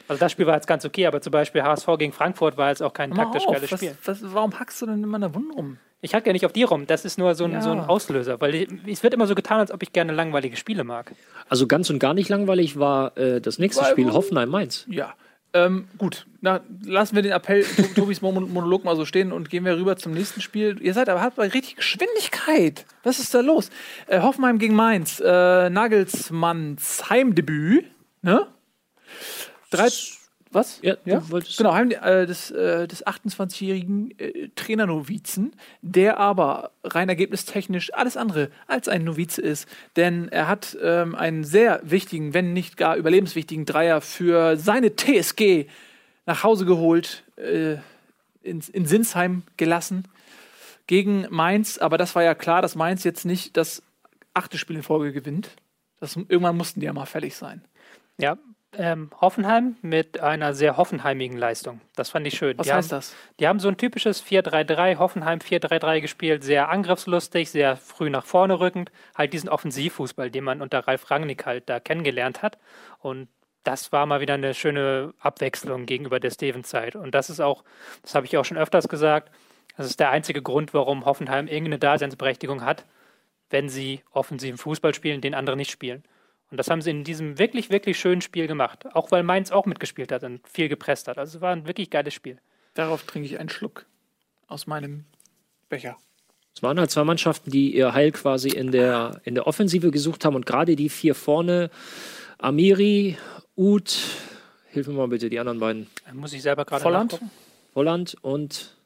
S3: Also das Spiel war jetzt ganz okay, aber zum Beispiel HSV gegen Frankfurt war jetzt auch kein
S2: mal
S3: taktisch
S2: auf,
S3: geiles
S2: was,
S3: Spiel.
S2: Was, warum hackst du denn immer in der Wunde rum?
S3: Ich hack ja nicht auf die rum, das ist nur so ein,
S2: Ja.
S3: so ein Auslöser, weil ich, es wird immer so getan, als ob ich gerne langweilige Spiele mag.
S4: Also ganz und gar nicht langweilig war äh, das nächste
S2: Weil-
S4: Spiel, Hoffenheim-Mainz.
S2: Ja. Ähm, gut, na, lassen wir den Appell To- (laughs) Tobis Mon- Monolog mal so stehen und gehen wir rüber zum nächsten Spiel. Ihr seid aber habt bei richtig Geschwindigkeit. Was ist da los? Äh, Hoffenheim gegen Mainz. Äh, Nagelsmanns Heimdebüt. Ne? Drei, was?
S4: Ja, du wolltest-
S2: Genau, Heim, äh, des, äh, des 28-jährigen äh, Trainernovizen, der aber rein ergebnistechnisch alles andere als ein Novize ist. Denn er hat ähm, einen sehr wichtigen, wenn nicht gar überlebenswichtigen Dreier für seine TSG nach Hause geholt, äh, in, in Sinsheim gelassen gegen Mainz. Aber das war ja klar, dass Mainz jetzt nicht das achte Spiel in Folge gewinnt. Das, irgendwann mussten die ja mal fertig sein.
S3: Ja, ähm, Hoffenheim mit einer sehr hoffenheimigen Leistung. Das fand ich schön.
S2: Was
S3: die
S2: heißt
S3: haben,
S2: das?
S3: Die haben so ein typisches 4-3-3, Hoffenheim 4-3-3 gespielt, sehr angriffslustig, sehr früh nach vorne rückend. Halt diesen Offensivfußball, den man unter Ralf Rangnick halt da kennengelernt hat. Und das war mal wieder eine schöne Abwechslung gegenüber der Steven-Zeit. Und das ist auch, das habe ich auch schon öfters gesagt, das ist der einzige Grund, warum Hoffenheim irgendeine Daseinsberechtigung hat, wenn sie offensiven Fußball spielen, den andere nicht spielen. Und das haben sie in diesem wirklich, wirklich schönen Spiel gemacht. Auch weil Mainz auch mitgespielt hat und viel gepresst hat. Also es war ein wirklich geiles Spiel.
S2: Darauf trinke ich einen Schluck aus meinem Becher.
S4: Es waren halt zwei Mannschaften, die ihr Heil quasi in der, in der Offensive gesucht haben und gerade die vier vorne, Amiri, Uth, hilf mir mal bitte, die anderen beiden,
S3: muss ich selber gerade
S2: Volland?
S3: nachgucken.
S4: Volland und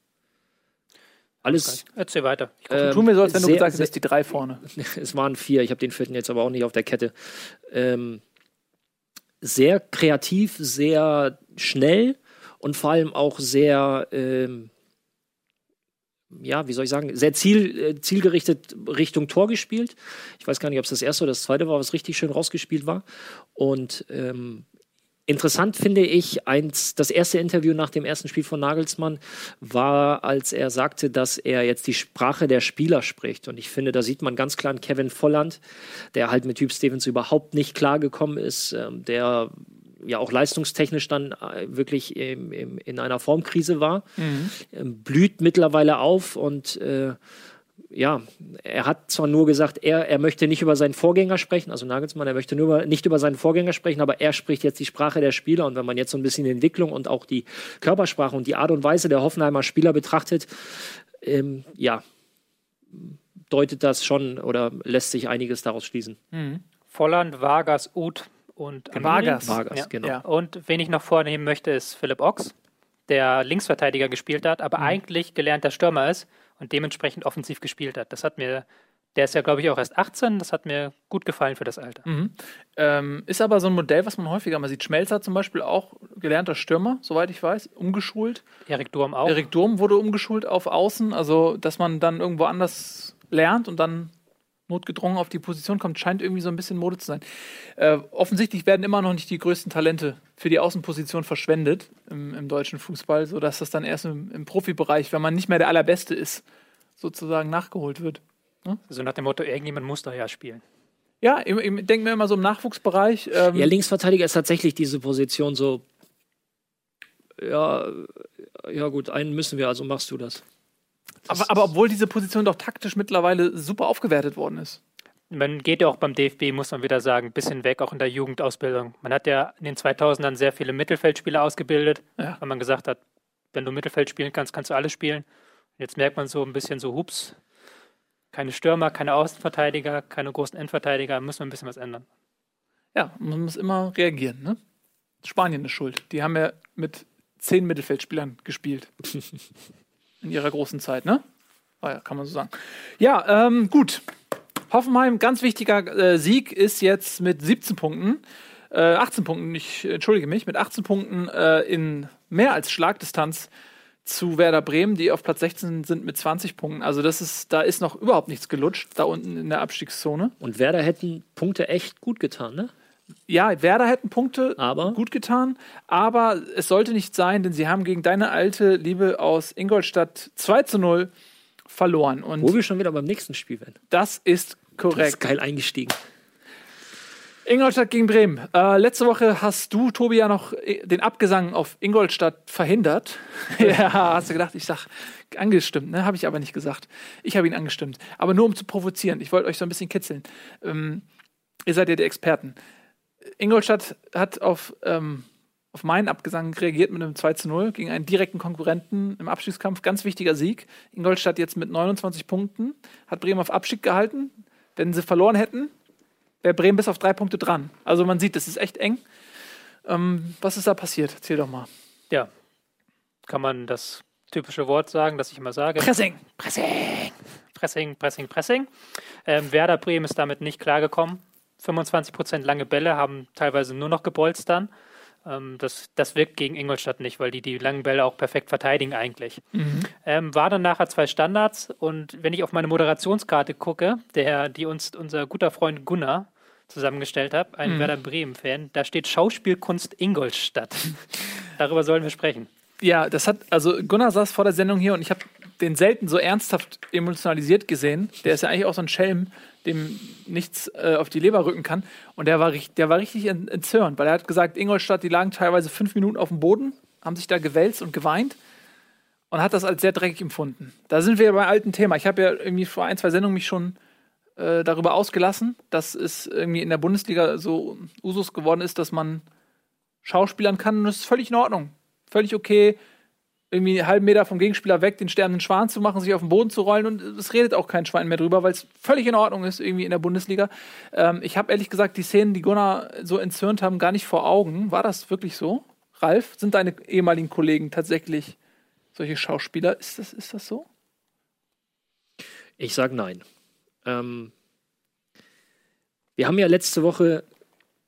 S4: alles,
S3: Erzähl weiter. Ich
S4: Ähm,
S2: Tu mir so, als wenn du
S4: sehr-
S2: gesagt
S4: sehr-
S2: hättest, die drei vorne. (laughs)
S4: es waren vier, ich habe den vierten jetzt aber auch nicht auf der Kette. Ähm, sehr kreativ, sehr schnell und vor allem auch sehr, ähm, ja, wie soll ich sagen, sehr ziel, äh, zielgerichtet Richtung Tor gespielt. Ich weiß gar nicht, ob es das erste oder das zweite war, was richtig schön rausgespielt war. Und ähm, Interessant finde ich, eins, das erste Interview nach dem ersten Spiel von Nagelsmann war, als er sagte, dass er jetzt die Sprache der Spieler spricht. Und ich finde, da sieht man ganz klar einen Kevin Volland, der halt mit Typ Stevens überhaupt nicht klargekommen ist, ähm, der ja auch leistungstechnisch dann äh, wirklich im, im, in einer Formkrise war, ähm, blüht mittlerweile auf und äh, ja, er hat zwar nur gesagt, er, er möchte nicht über seinen Vorgänger sprechen, also Nagelsmann, er möchte nur über, nicht über seinen Vorgänger sprechen, aber er spricht jetzt die Sprache der Spieler. Und wenn man jetzt so ein bisschen die Entwicklung und auch die Körpersprache und die Art und Weise der Hoffenheimer Spieler betrachtet, ähm, ja, deutet das schon oder lässt sich einiges daraus schließen.
S3: Volland, Vargas, Uth und Amiri.
S2: Vargas.
S4: Vargas,
S3: Ja.
S4: genau.
S2: Ja.
S3: Und wen ich noch vornehmen möchte, ist Philipp Ochs, der Linksverteidiger gespielt hat, aber eigentlich gelernter Stürmer ist und dementsprechend offensiv gespielt hat. Das hat mir, der ist ja, glaube ich, auch erst 18, das hat mir gut gefallen für das Alter.
S2: Ähm, ist aber so ein Modell, was man häufiger mal sieht. Schmelzer zum Beispiel auch gelernter Stürmer, soweit ich weiß, umgeschult.
S3: Erik Durm auch.
S2: Erik Durm wurde umgeschult auf Außen, also dass man dann irgendwo anders lernt und dann notgedrungen auf die Position kommt, scheint irgendwie so ein bisschen Mode zu sein. Äh, offensichtlich werden immer noch nicht die größten Talente für die Außenposition verschwendet im, im deutschen Fußball, sodass das dann erst im, im Profibereich, wenn man nicht mehr der Allerbeste ist, sozusagen nachgeholt wird.
S3: So nach dem Motto, irgendjemand muss da ja spielen.
S2: Ja, ich, ich denke mir immer so im Nachwuchsbereich. Ähm,
S4: Ja, Linksverteidiger ist tatsächlich diese Position so, ja, ja gut, einen müssen wir, also machst du das.
S2: Aber, aber obwohl diese Position doch taktisch mittlerweile super aufgewertet worden ist.
S3: Man geht ja auch beim DFB, muss man wieder sagen, ein bisschen weg, auch in der Jugendausbildung. Man hat ja in den 2000ern sehr viele Mittelfeldspieler ausgebildet,
S2: Ja.
S3: weil man gesagt hat, wenn du Mittelfeld spielen kannst, kannst du alles spielen. Jetzt merkt man so ein bisschen so, hups, keine Stürmer, keine Außenverteidiger, keine großen Endverteidiger, müssen wir ein bisschen was ändern.
S2: Ja, man muss immer reagieren. Ne? Spanien ist schuld. Die haben ja mit zehn Mittelfeldspielern gespielt. (laughs) In ihrer großen Zeit, ne? Ah ja, kann man so sagen. Ja, ähm, gut. Hoffenheim, ganz wichtiger äh, Sieg ist jetzt mit 17 Punkten, äh, 18 Punkten, ich entschuldige mich, mit 18 Punkten äh, in mehr als Schlagdistanz zu Werder Bremen, die auf Platz 16 sind mit 20 Punkten. Also das ist, da ist noch überhaupt nichts gelutscht, da unten in der Abstiegszone.
S4: Und Werder hätten Punkte echt gut getan, ne?
S2: Ja, Werder hätten Punkte
S4: Aber?
S2: gut getan, aber es sollte nicht sein, denn sie haben gegen deine alte Liebe aus Ingolstadt 2 zu 0 verloren. Und
S4: Wo wir schon wieder beim nächsten Spiel werden.
S2: das ist
S4: Das
S2: korrekt.
S4: ist geil eingestiegen.
S2: Ingolstadt gegen Bremen. Äh, letzte Woche hast du, Tobi, ja noch äh, den Abgesang auf Ingolstadt verhindert. (laughs) ja, hast du gedacht, ich sag angestimmt, ne? Habe ich aber nicht gesagt. Ich habe ihn angestimmt. Aber nur um zu provozieren. Ich wollte euch so ein bisschen kitzeln. Ähm, ihr seid ja die Experten. Ingolstadt hat auf, ähm, auf meinen Abgesang reagiert mit einem 2 zu 0 gegen einen direkten Konkurrenten im Abstiegskampf. Ganz wichtiger Sieg. Ingolstadt jetzt mit 29 Punkten. Hat Bremen auf Abstieg gehalten. Wenn sie verloren hätten, wäre Bremen bis auf drei Punkte dran. Also man sieht, das ist echt eng. Ähm, was ist da passiert? Erzähl doch mal.
S3: Ja. Kann man das typische Wort sagen, das ich immer sage?
S2: Pressing.
S3: Pressing, Pressing, Pressing. Ähm, Werder Bremen ist damit nicht klargekommen. 25% lange Bälle haben teilweise nur noch gebolzt dann. Ähm, das, das wirkt gegen Ingolstadt nicht, weil die die langen Bälle auch perfekt verteidigen eigentlich. Ähm, war dann nachher zwei Standards und wenn ich auf meine Moderationskarte gucke, der, die uns unser guter Freund Gunnar zusammengestellt hat, ein Werder Bremen-Fan, da steht Schauspielkunst Ingolstadt. (laughs) Darüber sollen wir sprechen.
S2: Ja, das hat, also Gunnar saß vor der Sendung hier und ich habe den selten so ernsthaft emotionalisiert gesehen. Der ist ja eigentlich auch so ein Schelm, dem nichts äh, auf die Leber rücken kann. Und der war, der war richtig en- entzürnt, weil er hat gesagt, Ingolstadt, die lagen teilweise fünf Minuten auf dem Boden, haben sich da gewälzt und geweint und hat das als sehr dreckig empfunden. Da sind wir beim alten Thema. Ich habe ja irgendwie vor ein, zwei Sendungen mich schon äh, darüber ausgelassen, dass es irgendwie in der Bundesliga so Usus geworden ist, dass man Schauspielern kann und das ist völlig in Ordnung. Völlig okay, irgendwie einen halben Meter vom Gegenspieler weg, den sterbenden Schwan zu machen, sich auf den Boden zu rollen und es redet auch kein Schwein mehr drüber, weil es völlig in Ordnung ist irgendwie in der Bundesliga. Ähm, ich habe ehrlich gesagt die Szenen, die Gunnar so entzürnt haben, gar nicht vor Augen. War das wirklich so? Ralf, sind deine ehemaligen Kollegen tatsächlich solche Schauspieler? Ist das, ist das so?
S4: Ich sage nein. Ähm, wir haben ja letzte Woche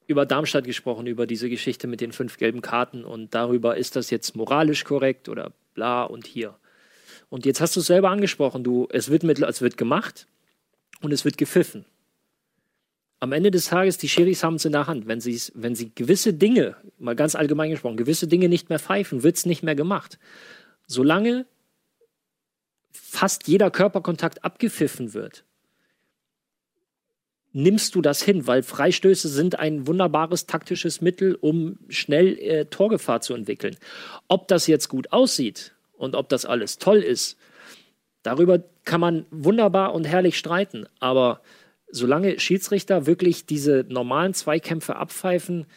S4: über Darmstadt gesprochen, über diese Geschichte mit den fünf gelben Karten und darüber, ist das jetzt moralisch korrekt oder bla und hier. Und jetzt hast du es selber angesprochen, du, es wird, mit, es wird gemacht und es wird gepfiffen. Am Ende des Tages, die Schiris haben es in der Hand. Wenn, wenn sie gewisse Dinge, mal ganz allgemein gesprochen, gewisse Dinge nicht mehr pfeifen, wird es nicht mehr gemacht. Solange fast jeder Körperkontakt abgepfiffen wird, nimmst du das hin, weil Freistöße sind ein wunderbares taktisches Mittel, um schnell äh, Torgefahr zu entwickeln. Ob das jetzt gut aussieht und ob das alles toll ist, darüber kann man wunderbar und herrlich streiten. Aber solange Schiedsrichter wirklich diese normalen Zweikämpfe abpfeifen,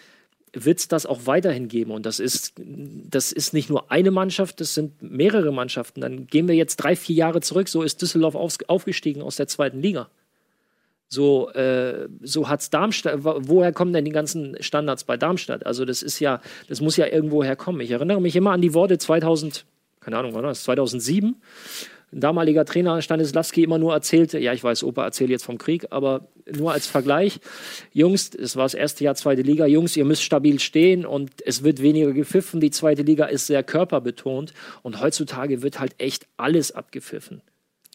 S4: wird es das auch weiterhin geben. Und das ist, das ist nicht nur eine Mannschaft, das sind mehrere Mannschaften. Dann gehen wir jetzt drei, vier Jahre zurück. So ist Düsseldorf aufgestiegen aus der zweiten Liga. So, äh, so hat's Darmstadt. wo- Woher kommen denn die ganzen Standards bei Darmstadt? Also, das ist ja, das muss ja irgendwo herkommen. Ich erinnere mich immer an die Worte 2000, keine Ahnung, war das? 2007. Ein damaliger Trainer Stanislavski immer nur erzählte, ja, ich weiß, Opa erzählt jetzt vom Krieg, aber nur als Vergleich. Jungs, es war das erste Jahr zweite Liga. Jungs, ihr müsst stabil stehen und es wird weniger gepfiffen. Die zweite Liga ist sehr körperbetont und heutzutage wird halt echt alles abgepfiffen.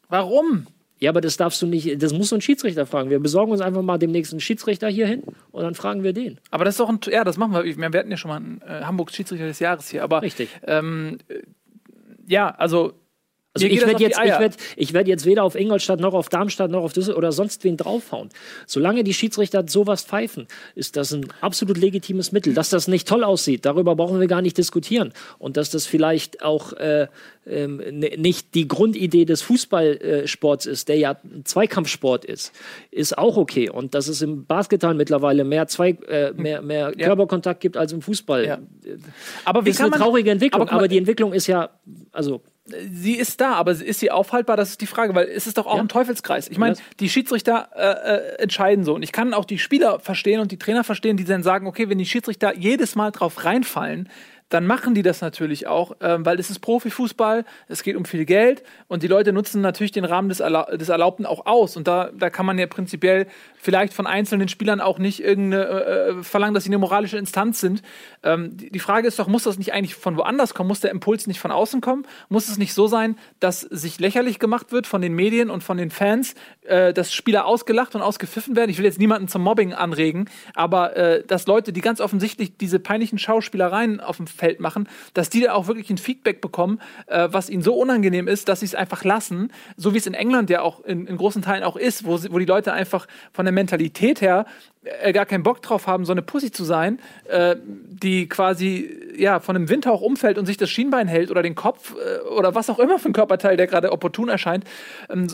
S2: Warum?
S4: Ja, aber das darfst du nicht, das musst du einen Schiedsrichter fragen. Wir besorgen uns einfach mal demnächst einen Schiedsrichter hier hin und dann fragen wir den.
S2: Aber das ist doch ein, ja, das machen wir. Wir hatten ja schon mal einen äh, Hamburgs Schiedsrichter des Jahres hier, aber
S4: Richtig.
S2: ähm, äh, ja, also
S4: Also ich
S2: das
S4: werde jetzt, ich werd, ich werd jetzt weder auf Ingolstadt noch auf Darmstadt noch auf Düsseldorf oder sonst wen draufhauen. Solange die Schiedsrichter sowas pfeifen, ist das ein absolut legitimes Mittel. Dass das nicht toll aussieht, darüber brauchen wir gar nicht diskutieren. Und dass das vielleicht auch äh, ähm, n- nicht die Grundidee des Fußballsports ist, der ja ein Zweikampfsport ist, ist auch okay. Und dass es im Basketball mittlerweile mehr, Zwei, äh, mehr, mehr
S2: Ja.
S4: Körperkontakt gibt als im Fußball.
S2: Ja. aber wie
S4: Ist
S2: kann
S4: eine traurige Entwicklung,
S2: aber
S4: aber, die Entwicklung ist ja, also
S2: sie ist da, aber ist sie aufhaltbar? Das ist die Frage, weil es ist doch auch
S4: Ja.
S2: ein Teufelskreis. Ich meine, die Schiedsrichter äh, äh, entscheiden so. Und ich kann auch die Spieler verstehen und die Trainer verstehen, die dann sagen, okay, wenn die Schiedsrichter jedes Mal drauf reinfallen, dann machen die das natürlich auch, ähm, weil es ist Profifußball, es geht um viel Geld und die Leute nutzen natürlich den Rahmen des, Erla des Erlaubten auch aus. Und da, da kann man ja prinzipiell vielleicht von einzelnen Spielern auch nicht irgendeine äh, äh verlangen, dass sie eine moralische Instanz sind. Ähm, die, die, Frage ist doch, muss das nicht eigentlich von woanders kommen? Muss der Impuls nicht von außen kommen? Muss es nicht so sein, dass sich lächerlich gemacht wird von den Medien und von den Fans, äh, dass Spieler ausgelacht und ausgepfiffen werden? Ich will jetzt niemanden zum Mobbing anregen, aber äh, dass Leute, die ganz offensichtlich diese peinlichen Schauspielereien auf dem Feld machen, dass die da auch wirklich ein Feedback bekommen, äh, was ihnen so unangenehm ist, dass sie es einfach lassen, so wie es in England ja auch in, in großen Teilen auch ist, wo, sie, wo die Leute einfach von der Mentalität her äh, gar keinen Bock drauf haben, so eine Pussy zu sein, äh, die quasi ja von einem Windhauch umfällt und sich das Schienbein hält oder den Kopf äh, oder was auch immer für ein Körperteil, der gerade opportun erscheint. Ähm,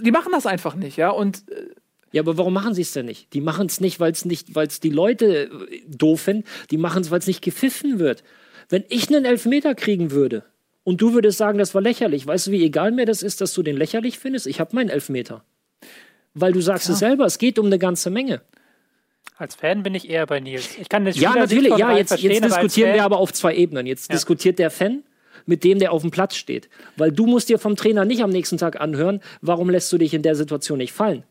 S2: die machen das einfach nicht, ja und äh,
S4: ja, aber warum machen sie es denn nicht? Die machen es nicht, weil es nicht, weil es die Leute äh, doof finden. Die machen es, weil es nicht gepfiffen wird. Wenn ich einen Elfmeter kriegen würde und du würdest sagen, das war lächerlich, weißt du, wie egal mir das ist, dass du den lächerlich findest? Ich habe meinen Elfmeter. Weil du sagst ja. es selber, es geht um eine ganze Menge.
S3: Als Fan bin ich eher bei Nils. Ich kann das
S4: Ja, natürlich, ja, jetzt, jetzt diskutieren wir aber auf zwei Ebenen. Jetzt ja. diskutiert der Fan mit dem, der auf dem Platz steht. Weil du musst dir vom Trainer nicht am nächsten Tag anhören, warum lässt du dich in der Situation nicht fallen.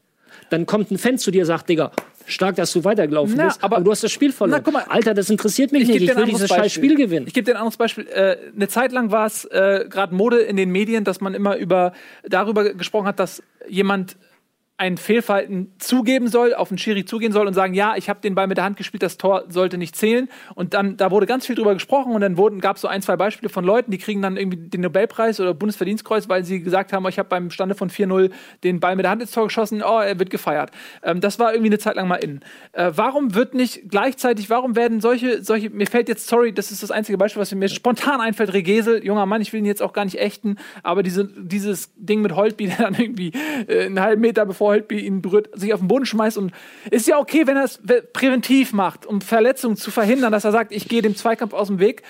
S4: Dann kommt ein Fan zu dir und sagt, Digga, stark, dass du weitergelaufen Na, bist, aber, aber, du hast das Spiel verloren. Na, mal, Alter, das interessiert mich ich nicht, ich will dieses scheiß Spiel gewinnen.
S2: Ich gebe dir ein anderes Beispiel. Äh, eine Zeit lang war es äh, gerade Mode in den Medien, dass man immer über darüber gesprochen hat, dass jemand ein Fehlverhalten zugeben soll, auf den Schiri zugehen soll und sagen, ja, ich habe den Ball mit der Hand gespielt, das Tor sollte nicht zählen. Und dann, da wurde ganz viel drüber gesprochen und dann gab es so ein, zwei Beispiele von Leuten, die kriegen dann irgendwie den Nobelpreis oder Bundesverdienstkreuz, weil sie gesagt haben, ich habe beim Stande von 4-0 den Ball mit der Hand ins Tor geschossen, oh, er wird gefeiert. Ähm, das war irgendwie eine Zeit lang mal in. Äh, warum wird nicht gleichzeitig, warum werden solche, solche, mir fällt jetzt, sorry, das ist das einzige Beispiel, was mir spontan einfällt, Regesel, junger Mann, ich will ihn jetzt auch gar nicht ächten, aber diese, dieses Ding mit Holtby, (laughs) der dann irgendwie äh, einen halben Meter bevor Holtby ihn berührt, sich auf den Boden schmeißt und ist ja okay, wenn er es präventiv macht, um Verletzungen zu verhindern, dass er sagt, ich gehe dem Zweikampf aus dem Weg.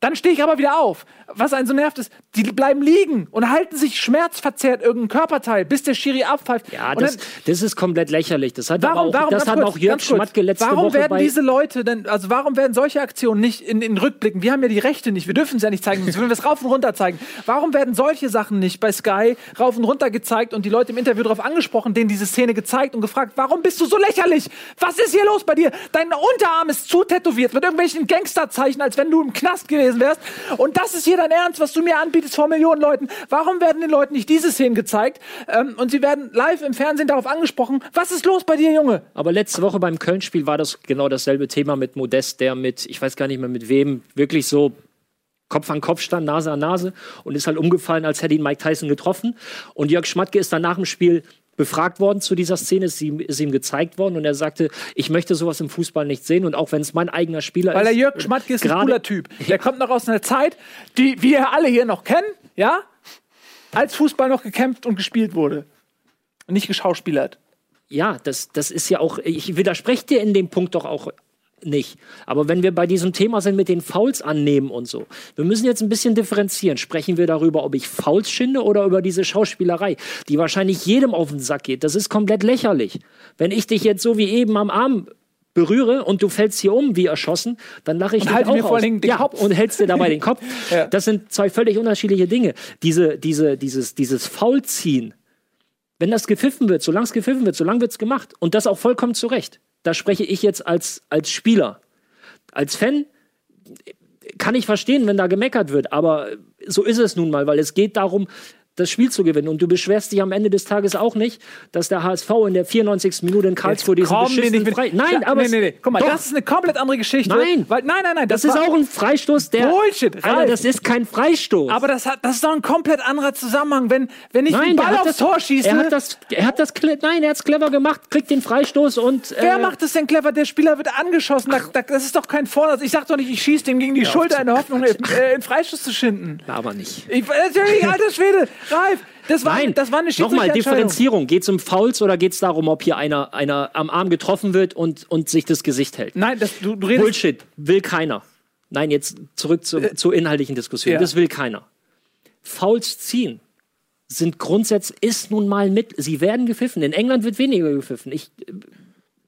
S2: Dann stehe ich aber wieder auf. Was einen so nervt ist, die bleiben liegen und halten sich schmerzverzerrt irgendein Körperteil, bis der Schiri abpfeift.
S4: Ja, das, dann, das, ist komplett lächerlich. Das hat warum, auch, warum, das hat kurz, auch Jörg Schmatke letzte
S2: warum
S4: Woche
S2: werden diese Leute denn, also warum werden solche Aktionen nicht in den Rückblicken, wir haben ja die Rechte nicht, wir dürfen es ja nicht zeigen, wir würden es rauf und runter zeigen. Warum werden solche Sachen nicht bei Sky rauf und runter gezeigt und die Leute im Interview darauf angesprochen, denen diese Szene gezeigt und gefragt, warum bist du so lächerlich? Was ist hier los bei dir? Dein Unterarm ist zu tätowiert mit irgendwelchen Gangsterzeichen, als wenn du im Knast gewesen wärst. Und das ist hier dein Ernst, was du mir anbietest vor Millionen Leuten. Warum werden den Leuten nicht diese Szenen gezeigt? Ähm, und sie werden live im Fernsehen darauf angesprochen. Was ist los bei dir, Junge?
S4: Aber letzte Woche beim Köln-Spiel war das genau dasselbe Thema mit Modest, der mit, ich weiß gar nicht mehr mit wem, wirklich so Kopf an Kopf stand, Nase an Nase und ist halt umgefallen, als hätte ihn Mike Tyson getroffen. Und Jörg Schmatke ist dann nach dem Spiel befragt worden zu dieser Szene, ist ihm, ist ihm gezeigt worden und er sagte, ich möchte sowas im Fußball nicht sehen und auch wenn es mein eigener Spieler
S2: Weil
S4: ist.
S2: Weil der Jörg Schmatke ist ein cooler Typ. Der kommt noch aus einer Zeit, die wir alle hier noch kennen, ja? Als Fußball noch gekämpft und gespielt wurde. Und nicht geschauspielert.
S4: Ja, das, das ist ja auch, ich widerspreche dir in dem Punkt doch auch nicht. Aber wenn wir bei diesem Thema sind mit den Fouls annehmen und so, wir müssen jetzt ein bisschen differenzieren. Sprechen wir darüber, ob ich Fouls schinde oder über diese Schauspielerei, die wahrscheinlich jedem auf den Sack geht. Das ist komplett lächerlich. Wenn ich dich jetzt so wie eben am Arm berühre und du fällst hier um wie erschossen, dann lache ich
S2: und halt
S4: auch
S2: mir vor allem den
S4: ja,
S2: Kopf
S4: und hältst dir dabei den (laughs) Kopf. ja. Das sind zwei völlig unterschiedliche Dinge. Diese, diese, dieses, dieses Faulziehen, wenn das gepfiffen wird, solange es gepfiffen wird, solange wird es gemacht und das auch vollkommen zu Recht da spreche ich jetzt als, als Spieler. Als Fan kann ich verstehen, wenn da gemeckert wird, aber so ist es nun mal, weil es geht darum, das Spiel zu gewinnen. Und du beschwerst dich am Ende des Tages auch nicht, dass der HSV in der 94. Minute in Karlsruhe diesen beschissenen
S2: nee,
S4: Frei...
S2: Nein, aber... Nee, nee, nee. Guck mal, doch. das ist eine komplett andere Geschichte.
S4: Nein.
S2: Weil, nein, nein, nein.
S4: Das, das ist auch ein Freistoß, der...
S2: Bullshit,
S4: Alter, das ist kein Freistoß.
S2: Aber das, hat, das ist doch ein komplett anderer Zusammenhang. Wenn, wenn ich nein, einen Ball aufs das, Tor schieße...
S4: Er hat das, er hat das... Nein, er hat es clever gemacht, kriegt den Freistoß und...
S2: Wer äh, macht das denn clever? Der Spieler wird angeschossen. Da, das ist doch kein Vorsatz. Ich sag doch nicht, ich schieße dem gegen die ja, Schulter in der Hoffnung, äh, einen Freistoß zu schinden.
S4: Aber nicht.
S2: Ich, natürlich, alter Schwede. Ralf, das war,
S4: Nein,
S2: das war eine
S4: Nochmal, Differenzierung. Geht es um Fouls oder geht es darum, ob hier einer, einer am Arm getroffen wird und, und sich das Gesicht hält?
S2: Nein, das, du, du redest.
S4: Bullshit, will keiner. Nein, jetzt zurück zu, äh, zur inhaltlichen Diskussion. Ja. Das will keiner. Fouls ziehen sind grundsätzlich, ist nun mal mit, sie werden gepfiffen. In England wird weniger gepfiffen. Ich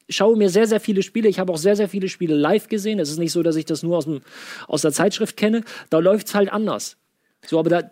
S4: schaue mir sehr, sehr viele Spiele. Ich habe auch sehr, sehr viele Spiele live gesehen. Es ist nicht so, dass ich das nur aus, dem, aus der Zeitschrift kenne. Da läuft es halt anders. So, aber da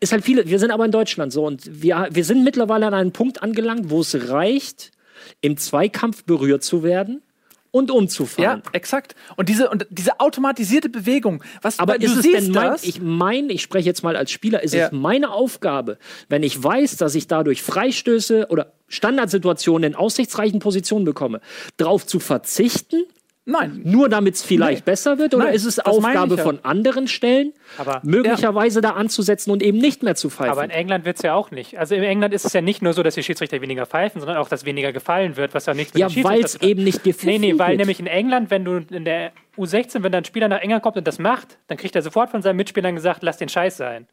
S4: ist halt viele. Wir sind aber in Deutschland so und wir, wir sind mittlerweile an einem Punkt angelangt, wo es reicht, im Zweikampf berührt zu werden und umzufahren.
S2: Ja, exakt. Und diese, und diese automatisierte Bewegung, was
S4: Aber ist es denn mein,
S2: das,
S4: ich meine, ich spreche jetzt mal als Spieler, ist
S2: Ja.
S4: es meine Aufgabe, wenn ich weiß, dass ich dadurch Freistöße oder Standardsituationen in aussichtsreichen Positionen bekomme, darauf zu verzichten,
S2: Nein.
S4: nur damit es vielleicht
S2: Nee.
S4: besser wird? Oder
S2: Nein,
S4: ist es Aufgabe
S2: ja.
S4: von anderen Stellen,
S3: Aber-
S4: möglicherweise da anzusetzen und eben nicht mehr zu pfeifen?
S3: Aber in England wird es ja auch nicht. Also in England ist es ja nicht nur so, dass die Schiedsrichter weniger pfeifen, sondern auch, dass weniger gefallen wird, was ja nichts mit
S4: ja,
S3: den
S4: weil
S3: Schiedsrichtern
S4: es eben nicht gepfiffen
S3: Nee, nee, weil
S4: wird.
S3: nämlich in England, wenn du in der U16, wenn da ein Spieler nach England kommt und das macht, dann kriegt er sofort von seinen Mitspielern gesagt, lass den Scheiß sein.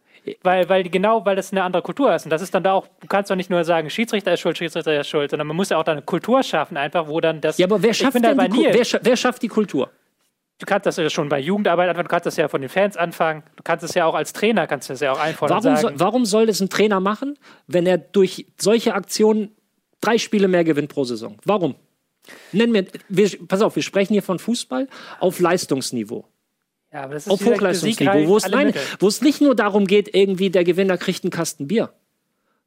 S3: Weil, weil genau, weil das eine andere Kultur ist. Und das ist dann da auch, du kannst doch nicht nur sagen, Schiedsrichter ist schuld, Schiedsrichter ist schuld, sondern man muss ja auch da eine Kultur schaffen, einfach, wo dann das.
S4: ja, aber wer schafft denn die Kultur?
S3: Nils,
S4: Wer, scha- wer schafft die Kultur?
S3: Du kannst das ja schon bei Jugendarbeit anfangen, du kannst das ja von den Fans anfangen, du kannst es ja auch als Trainer, kannst du das ja auch einfordern
S4: Warum
S3: sagen.
S4: warum soll das ein Trainer machen, wenn er durch solche Aktionen drei Spiele mehr gewinnt pro Saison? Warum? Nenn mir, wir, pass auf, wir sprechen hier von Fußball auf Leistungsniveau,
S3: ja, aber das ist
S4: auf Hochleistungsniveau, wo es, nein, wo es nicht nur darum geht, irgendwie der Gewinner kriegt einen Kasten Bier.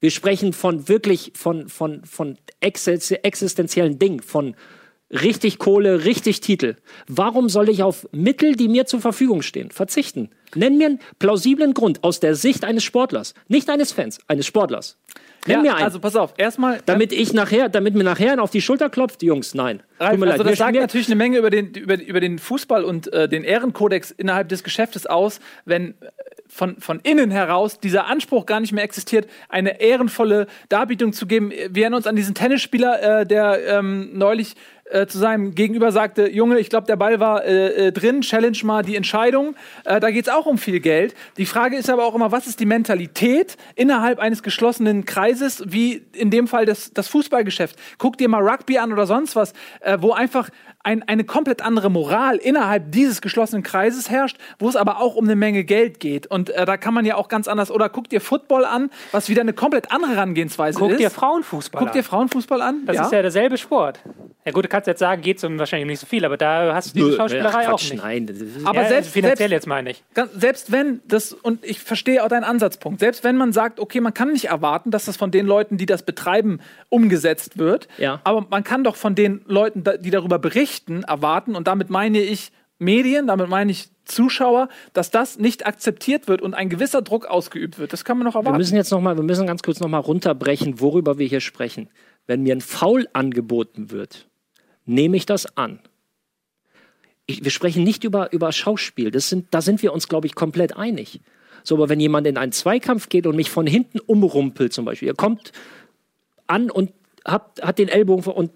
S4: Wir sprechen von wirklich von, von, von exis- existenziellen Dingen, von richtig Kohle, richtig Titel. Warum soll ich auf Mittel, die mir zur Verfügung stehen, verzichten? Nenn mir einen plausiblen Grund aus der Sicht eines Sportlers, nicht eines Fans, eines Sportlers. Nenn
S2: ja,
S4: mir einen.
S2: also pass auf, erstmal.
S4: damit ich nachher, damit mir nachher auf die Schulter klopft, Jungs, nein.
S2: Ralf,
S4: Tut mir
S2: also
S4: leid.
S2: das sagt natürlich eine Menge über den, über, über den Fußball und äh, den Ehrenkodex innerhalb des Geschäftes aus, wenn äh, von, von innen heraus dieser Anspruch gar nicht mehr existiert, eine ehrenvolle Darbietung zu geben. Wir erinnern uns an diesen Tennisspieler, äh, der ähm, neulich äh, zu seinem Gegenüber sagte, Junge, ich glaube, der Ball war äh, äh, drin, challenge mal die Entscheidung. Äh, da geht es auch um viel Geld. Die Frage ist aber auch immer, was ist die Mentalität innerhalb eines geschlossenen Kreises, wie in dem Fall das, das Fußballgeschäft. Guck dir mal Rugby an oder sonst was, äh, wo einfach ein, eine komplett andere Moral innerhalb dieses geschlossenen Kreises herrscht, wo es aber auch um eine Menge Geld geht. Und äh, da kann man ja auch ganz anders, oder guck dir Football an, was wieder eine komplett andere Herangehensweise
S3: Guck
S2: ist.
S3: dir Frauenfußball
S2: Guck
S3: an.
S2: dir Frauenfußball an.
S3: Das ist ja derselbe Sport. Ja gut, du kannst jetzt sagen, geht um wahrscheinlich nicht so viel, aber da hast du diese Schauspielerei
S4: Ach,
S3: auch
S4: Quatsch,
S3: nicht.
S4: Nein, das ist,
S2: Aber
S3: ja,
S2: selbst-
S3: finanziell
S2: selbst-
S3: jetzt meine ich.
S2: Selbst wenn das, und ich verstehe auch deinen Ansatzpunkt, selbst wenn man sagt, okay, man kann nicht erwarten, dass das von den Leuten, die das betreiben, umgesetzt wird,
S4: Ja.
S2: aber man kann doch von den Leuten, die darüber berichten, erwarten, und damit meine ich Medien, damit meine ich Zuschauer, dass das nicht akzeptiert wird und ein gewisser Druck ausgeübt wird. Das kann man noch
S4: wir
S2: erwarten.
S4: müssen jetzt noch mal, wir müssen ganz kurz noch mal runterbrechen, worüber wir hier sprechen. Wenn mir ein Foul angeboten wird, nehme ich das an. Ich, wir sprechen nicht über, über Schauspiel. Das sind, da sind wir uns, glaube ich, komplett einig. So, aber wenn jemand in einen Zweikampf geht und mich von hinten umrumpelt, zum Beispiel, er kommt an und hat, hat den Ellbogen vor und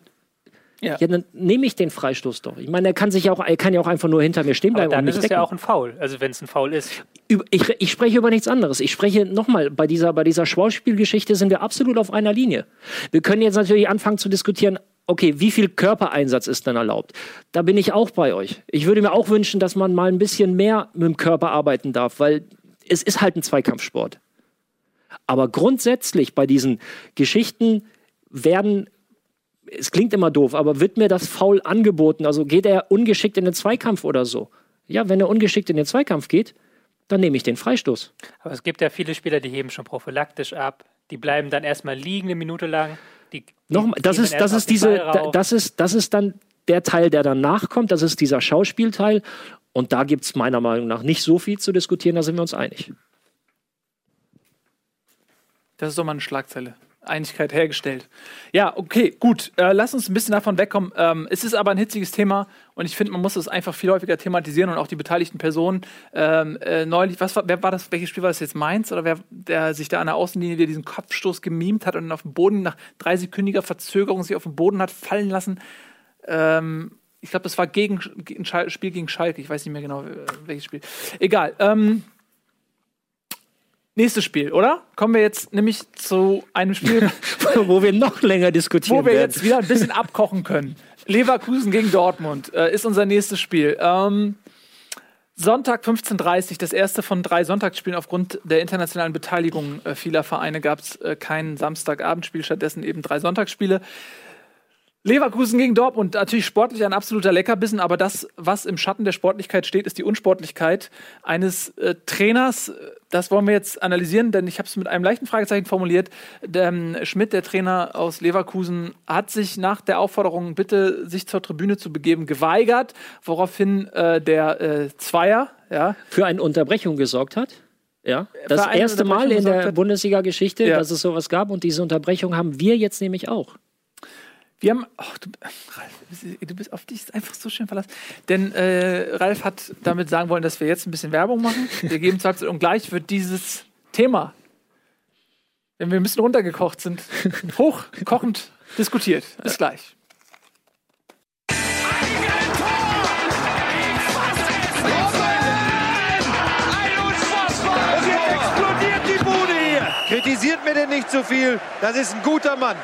S2: Ja.
S4: ja, dann nehme ich den Freistoß doch. Ich meine, er kann sich ja auch, er kann ja auch einfach nur hinter mir stehen
S3: Aber
S4: bleiben und
S3: dann
S4: mich
S3: ist es
S4: decken.
S3: ja auch ein Foul, also wenn es ein Foul ist.
S4: Ich, ich spreche über nichts anderes. Ich spreche nochmal, bei dieser, bei dieser Schauspielgeschichte sind wir absolut auf einer Linie. Wir können jetzt natürlich anfangen zu diskutieren, okay, wie viel Körpereinsatz ist denn erlaubt? Da bin ich auch bei euch. Ich würde mir auch wünschen, dass man mal ein bisschen mehr mit dem Körper arbeiten darf, weil es ist halt ein Zweikampfsport. Aber grundsätzlich bei diesen Geschichten werden, es klingt immer doof, aber wird mir das faul angeboten? Also geht er ungeschickt in den Zweikampf oder so? Ja, wenn er ungeschickt in den Zweikampf geht, dann nehme ich den Freistoß.
S3: Aber es gibt ja viele Spieler, die heben schon prophylaktisch ab. Die bleiben dann erstmal liegen eine Minute lang. Die, die
S4: Nochmal, das ist,
S3: dann
S4: das ist diese, das ist, das ist dann der Teil, der danach kommt. Das ist dieser Schauspielteil. Und da gibt es meiner Meinung nach nicht so viel zu diskutieren, da sind wir uns einig.
S2: Das ist doch mal eine Schlagzeile. Einigkeit hergestellt. Ja, okay, gut. Äh, lass uns ein bisschen davon wegkommen. Ähm, es ist aber ein hitziges Thema und ich finde, man muss es einfach viel häufiger thematisieren und auch die beteiligten Personen. Ähm, äh, neulich, was war, wer war das? Welches Spiel war das jetzt? Mainz oder wer, der sich da an der Außenlinie wieder diesen Kopfstoß gemimt hat und auf dem Boden nach dreisekündiger Verzögerung sich auf den Boden hat fallen lassen? Ähm, ich glaube, das war gegen ein Spiel gegen Schalke. Ich weiß nicht mehr genau, äh, welches Spiel. Egal. Ähm, nächstes Spiel, oder? Kommen wir jetzt nämlich zu einem Spiel, (laughs)
S4: Wo wir noch länger diskutieren
S2: wo wir
S4: werden.
S2: jetzt wieder ein bisschen abkochen können. Leverkusen gegen Dortmund äh, ist unser nächstes Spiel. Ähm, Sonntag 15.30 Uhr, das erste von drei Sonntagsspielen. Aufgrund der internationalen Beteiligung äh, vieler Vereine gab es äh, kein Samstagabendspiel, stattdessen eben drei Sonntagsspiele. Leverkusen gegen Dortmund, natürlich sportlich ein absoluter Leckerbissen, aber das, was im Schatten der Sportlichkeit steht, ist die Unsportlichkeit eines äh, Trainers. Das wollen wir jetzt analysieren, denn ich habe es mit einem leichten Fragezeichen formuliert. Der, ähm, Schmidt, der Trainer aus Leverkusen, hat sich nach der Aufforderung, bitte sich zur Tribüne zu begeben, geweigert, woraufhin äh, der äh, Zweier ja,
S4: Für eine Unterbrechung gesorgt hat. Ja, das erste Mal in der. Bundesliga-Geschichte,
S2: Ja.
S4: dass es sowas gab und diese Unterbrechung haben wir jetzt nämlich auch.
S2: Wir haben, ach, du, Ralf, du bist auf dich einfach so schön verlassen. Denn äh, Ralf hat damit sagen wollen, dass wir jetzt ein bisschen Werbung machen. Wir geben Halbzeit und gleich wird dieses Thema, wenn wir ein bisschen runtergekocht sind, hochkochend diskutiert. Bis gleich.
S1: Und jetzt explodiert die Bude hier. Kritisiert mir denn nicht zu viel. Das ist ein guter Mann.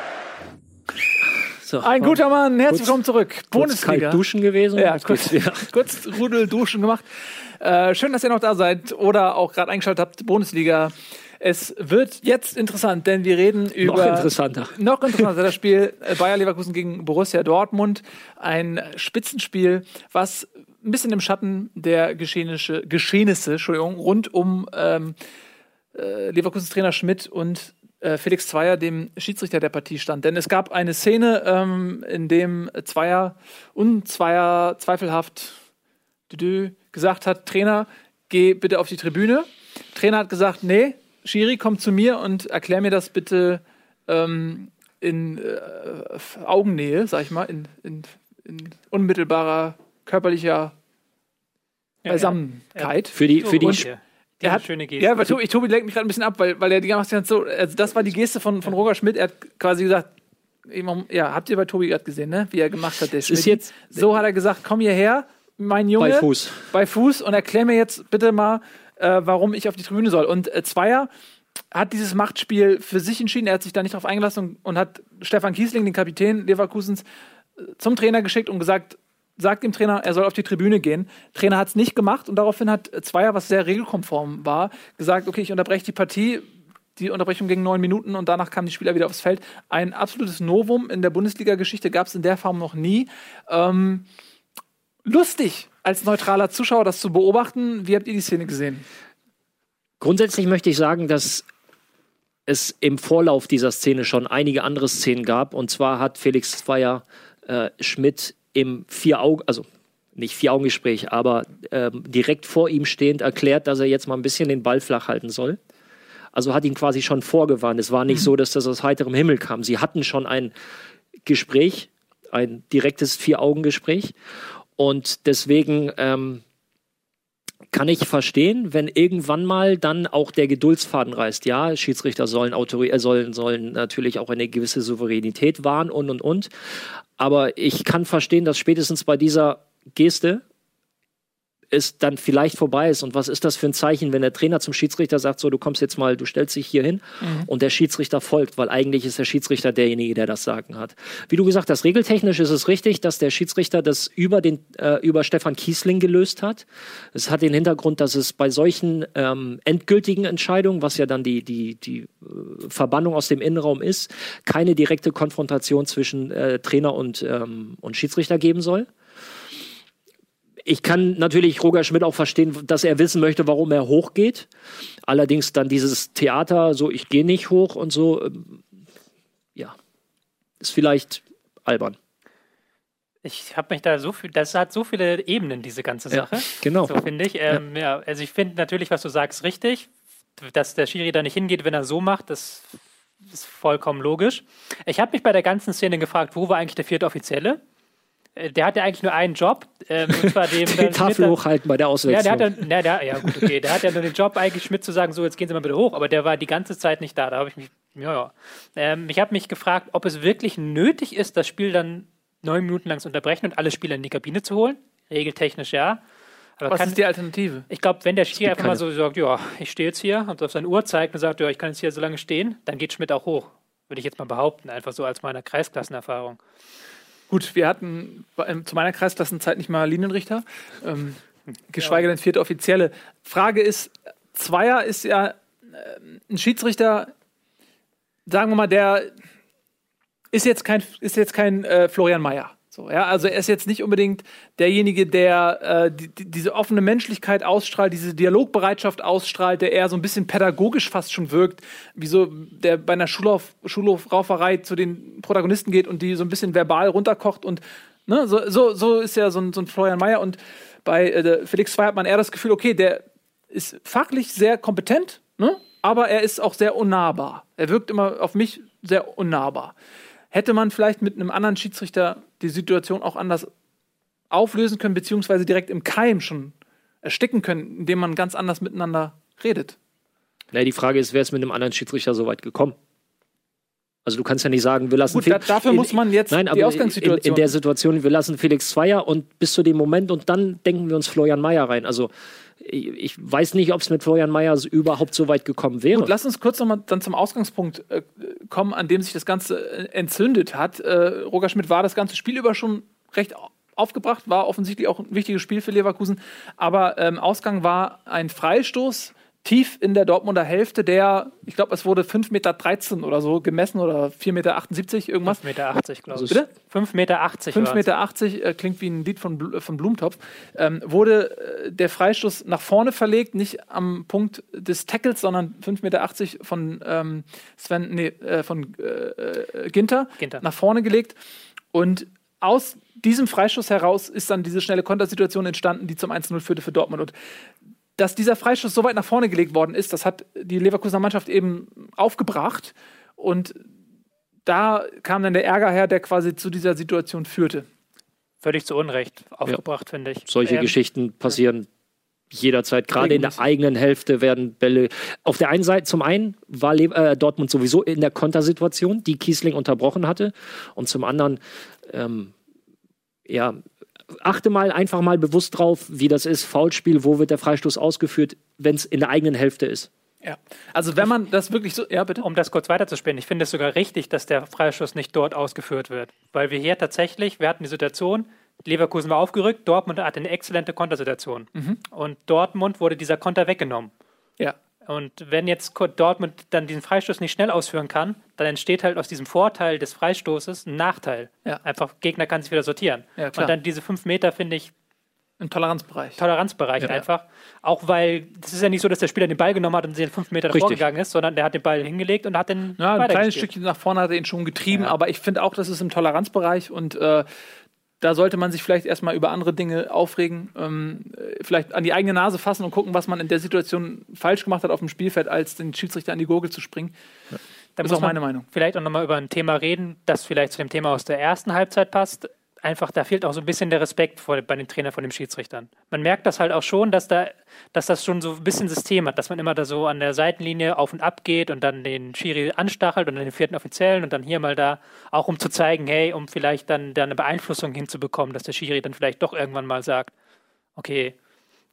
S4: So,
S2: Ein guter Mann, herzlich
S4: Kurz-
S2: willkommen zurück.
S4: kurz
S2: Bundesliga.
S4: kalt duschen gewesen.
S2: Ja, kurz,
S4: wieder. (laughs)
S2: kurz Rudelduschen gemacht. Äh, schön, dass ihr noch da seid oder auch gerade eingeschaltet habt. Bundesliga. Es wird jetzt interessant, denn wir reden über.
S4: Noch interessanter.
S2: Noch interessanter das Spiel äh, Bayer Leverkusen gegen Borussia Dortmund. Ein Spitzenspiel, was ein bisschen im Schatten der Geschehnisse, Geschehnisse Entschuldigung, rund um ähm, äh, Leverkusens Trainer Schmidt und Felix Zweier, dem Schiedsrichter der Partie stand. Denn es gab eine Szene, ähm, in dem Zweier und Zweier zweifelhaft düdü, gesagt hat, Trainer, geh bitte auf die Tribüne. Trainer hat gesagt, nee, Schiri, komm zu mir und erklär mir das bitte ähm, in äh, Augennähe, sag ich mal, in, in, in unmittelbarer körperlicher Beisammenkeit.
S4: Für die, für die,
S2: Und-
S4: Sp-
S3: Diese
S2: hat,
S3: schöne Geste.
S2: Ja, weil Tobi, Tobi lenkt mich gerade ein bisschen ab, weil, weil er die ganze Zeit so, also das war die Geste von, von Roger Schmidt. Er hat quasi gesagt, ja, habt ihr bei Tobi gerade gesehen, ne? Wie er gemacht hat, der Schmidt.
S4: jetzt-
S2: so hat er gesagt, komm hierher, mein Junge.
S4: bei Fuß.
S2: Bei Fuß und erklär mir jetzt bitte mal, äh, warum ich auf die Tribüne soll. Und äh, Zweier hat dieses Machtspiel für sich entschieden. Er hat sich da nicht drauf eingelassen und, und hat Stefan Kiesling, den Kapitän Leverkusens, äh, zum Trainer geschickt und gesagt, sagt dem Trainer, er soll auf die Tribüne gehen. Trainer hat es nicht gemacht und daraufhin hat Zweier, was sehr regelkonform war, gesagt, okay, ich unterbreche die Partie. Die Unterbrechung ging neun Minuten und danach kamen die Spieler wieder aufs Feld. Ein absolutes Novum in der Bundesliga-Geschichte gab es in der Form noch nie. Ähm, lustig, als neutraler Zuschauer das zu beobachten. Wie habt ihr die Szene gesehen?
S4: Grundsätzlich möchte ich sagen, dass es im Vorlauf dieser Szene schon einige andere Szenen gab. Und zwar hat Felix Zweier äh, Schmidt im Vier-Augen, also nicht Vier-Augen-Gespräch, aber ähm, direkt vor ihm stehend erklärt, dass er jetzt mal ein bisschen den Ball flach halten soll. Also hat ihn quasi schon vorgewarnt. Es war nicht so, dass das aus heiterem Himmel kam. Sie hatten schon ein Gespräch, ein direktes Vier-Augen-Gespräch. Und deswegen ähm, kann ich verstehen, wenn irgendwann mal dann auch der Geduldsfaden reißt. Ja, Schiedsrichter sollen, Autori äh, sollen, sollen natürlich auch eine gewisse Souveränität wahren und und und. Aber ich kann verstehen, dass spätestens bei dieser Geste es dann vielleicht vorbei ist. Und was ist das für ein Zeichen, wenn der Trainer zum Schiedsrichter sagt, so, du kommst jetzt mal, du stellst dich hier hin und der Schiedsrichter folgt, weil eigentlich ist der Schiedsrichter derjenige, der das Sagen hat. Wie du gesagt hast, regeltechnisch ist es richtig, dass der Schiedsrichter das über, den, äh, über Stefan Kiesling gelöst hat. Es hat den Hintergrund, dass es bei solchen ähm, endgültigen Entscheidungen, was ja dann die, die, die äh, Verbannung aus dem Innenraum ist, keine direkte Konfrontation zwischen äh, Trainer und, ähm, und Schiedsrichter geben soll. Ich kann natürlich Roger Schmidt auch verstehen, dass er wissen möchte, warum er hochgeht. Allerdings dann dieses Theater, so ich gehe nicht hoch und so, ähm, ja, ist vielleicht albern.
S3: Ich habe mich da so viel, das hat so viele Ebenen, diese ganze
S4: Ja,
S3: Sache.
S4: genau.
S3: So finde ich. Ähm, ja. also ich finde natürlich, was du sagst, richtig. Dass der Schiri da nicht hingeht, wenn er so macht, das ist vollkommen logisch. Ich habe mich bei der ganzen Szene gefragt, wo war eigentlich der vierte Offizielle? Äh, Der hat ja eigentlich nur einen Job, ähm, und zwar (laughs) dem
S4: Die Tafel hochhalten bei der
S3: Ja,
S4: Auswechslung.
S3: der hat ja, na, der, ja gut, okay. Der hat ja nur den Job eigentlich Schmidt zu sagen, so jetzt gehen Sie mal bitte hoch, aber der war die ganze Zeit nicht da. Da habe ich mich, ja, ja. Ähm, ich habe mich gefragt, ob es wirklich nötig ist, das Spiel dann neun Minuten lang zu unterbrechen und alle Spieler in die Kabine zu holen. Regeltechnisch ja. Aber
S2: Was
S3: kann,
S2: ist die Alternative?
S3: ich glaube, wenn der Schiri einfach mal
S4: keine.
S3: so sagt, ja, ich stehe jetzt hier und auf seine Uhr zeigt und sagt, ja, ich kann jetzt hier so lange stehen, dann geht Schmidt auch hoch. Würde ich jetzt mal behaupten, einfach so als meiner Kreisklassenerfahrung.
S2: Gut, wir hatten ähm, zu meiner Kreisklassenzeit nicht mal Linienrichter, ähm, geschweige denn vierte Offizielle. Frage ist, Zweier ist ja ähm, ein Schiedsrichter, sagen wir mal, der ist jetzt kein, ist jetzt kein äh, Florian Mayer. So, ja, also er ist jetzt nicht unbedingt derjenige, der äh, die, die, diese offene Menschlichkeit ausstrahlt, diese Dialogbereitschaft ausstrahlt, der eher so ein bisschen pädagogisch fast schon wirkt, wie so der bei einer Schulhof, Schulhofrauferei zu den Protagonisten geht und die so ein bisschen verbal runterkocht und ne, so, so, so ist ja so ein, so ein Florian Mayer und bei äh, Felix Frey hat man eher das Gefühl, okay, der ist fachlich sehr kompetent, ne? aber er ist auch sehr unnahbar. Er wirkt immer auf mich sehr unnahbar. Hätte man vielleicht mit einem anderen Schiedsrichter die Situation auch anders auflösen können, beziehungsweise direkt im Keim schon ersticken können, indem man ganz anders miteinander redet?
S4: Naja, die Frage ist, wer ist mit einem anderen Schiedsrichter so weit gekommen? Also du kannst ja nicht sagen, wir lassen
S2: Gut, da, dafür
S4: in,
S2: muss man jetzt
S4: nein,
S2: die Ausgangssituation.
S4: In, in der Situation, wir lassen Felix Zweier und bis zu dem Moment und dann denken wir uns Florian Mayer rein. Also ich, weiß nicht, ob es mit Florian Mayer überhaupt so weit gekommen wäre.
S2: Gut, lass uns kurz nochmal dann zum Ausgangspunkt äh, kommen, an dem sich das Ganze äh, entzündet hat. Äh, Roger Schmidt war das ganze Spiel über schon recht aufgebracht, war offensichtlich auch ein wichtiges Spiel für Leverkusen. Aber ähm, Ausgang war ein Freistoß tief in der Dortmunder Hälfte, der, ich glaube, es wurde 5,13 Meter oder so gemessen oder 4,78 Meter irgendwas.
S3: 5,80 Meter, glaube ich.
S2: Bitte?
S3: 5,80 Meter.
S2: 5,80 Meter äh, klingt wie ein Lied von, Bl von Blumentopf. Ähm, wurde äh, der Freistoß nach vorne verlegt, nicht am Punkt des Tackles, sondern 5,80 Meter von ähm, Sven, nee, äh, von äh, äh, Ginter,
S3: Ginter
S2: nach vorne gelegt. Und aus diesem Freistoß heraus ist dann diese schnelle Kontersituation entstanden, die zum 1-0 führte für Dortmund. Und dass dieser Freistoß so weit nach vorne gelegt worden ist, das hat die Leverkusener Mannschaft eben aufgebracht. Und da kam dann der Ärger her, der quasi zu dieser Situation führte.
S3: Völlig zu Unrecht aufgebracht, ja. finde ich.
S4: Solche ähm, Geschichten passieren ja. jederzeit. Gerade in der eigenen Hälfte werden Bälle. Auf der einen Seite, zum einen war Le äh, Dortmund sowieso in der Kontersituation, die Kiesling unterbrochen hatte. Und zum anderen, ähm, ja, achte mal einfach mal bewusst drauf, wie das ist. Foulspiel, wo wird der Freistoß ausgeführt, wenn es in der eigenen Hälfte ist.
S2: Ja, also wenn man das wirklich so, ja bitte.
S3: Um das kurz weiterzuspinnen, ich finde es sogar richtig, dass der Freistoß nicht dort ausgeführt wird, weil wir hier tatsächlich, wir hatten die Situation, Leverkusen war aufgerückt, Dortmund hatte eine exzellente Kontersituation mhm. und Dortmund wurde dieser Konter weggenommen.
S2: Ja.
S3: Und wenn jetzt Dortmund dann diesen Freistoß nicht schnell ausführen kann, dann entsteht halt aus diesem Vorteil des Freistoßes ein Nachteil.
S2: Ja.
S3: Einfach Gegner kann sich wieder sortieren.
S2: Ja,
S3: und dann diese fünf Meter finde ich
S2: im Toleranzbereich.
S3: Toleranzbereich ja, einfach. Auch weil es ist ja nicht so, dass der Spieler den Ball genommen hat und den fünf Meter davor gegangen ist, sondern der hat den Ball hingelegt und hat den.
S2: Ja, ein kleines Stückchen nach vorne hat er ihn schon getrieben, ja. aber ich finde auch, das ist im Toleranzbereich und äh, da sollte man sich vielleicht erstmal über andere Dinge aufregen, ähm, vielleicht an die eigene Nase fassen und gucken, was man in der Situation falsch gemacht hat auf dem Spielfeld, als den Schiedsrichter an die Gurgel zu springen. Ja.
S3: Da ist auch meine Meinung. Vielleicht auch nochmal über ein Thema reden, das vielleicht zu dem Thema aus der ersten Halbzeit passt einfach, da fehlt auch so ein bisschen der Respekt vor, bei den Trainern von den Schiedsrichtern. Man merkt das halt auch schon, dass da, dass das schon so ein bisschen System hat, dass man immer da so an der Seitenlinie auf und ab geht und dann den Schiri anstachelt und dann den vierten Offiziellen und dann hier mal da, auch um zu zeigen, hey, um vielleicht dann da eine Beeinflussung hinzubekommen, dass der Schiri dann vielleicht doch irgendwann mal sagt, okay,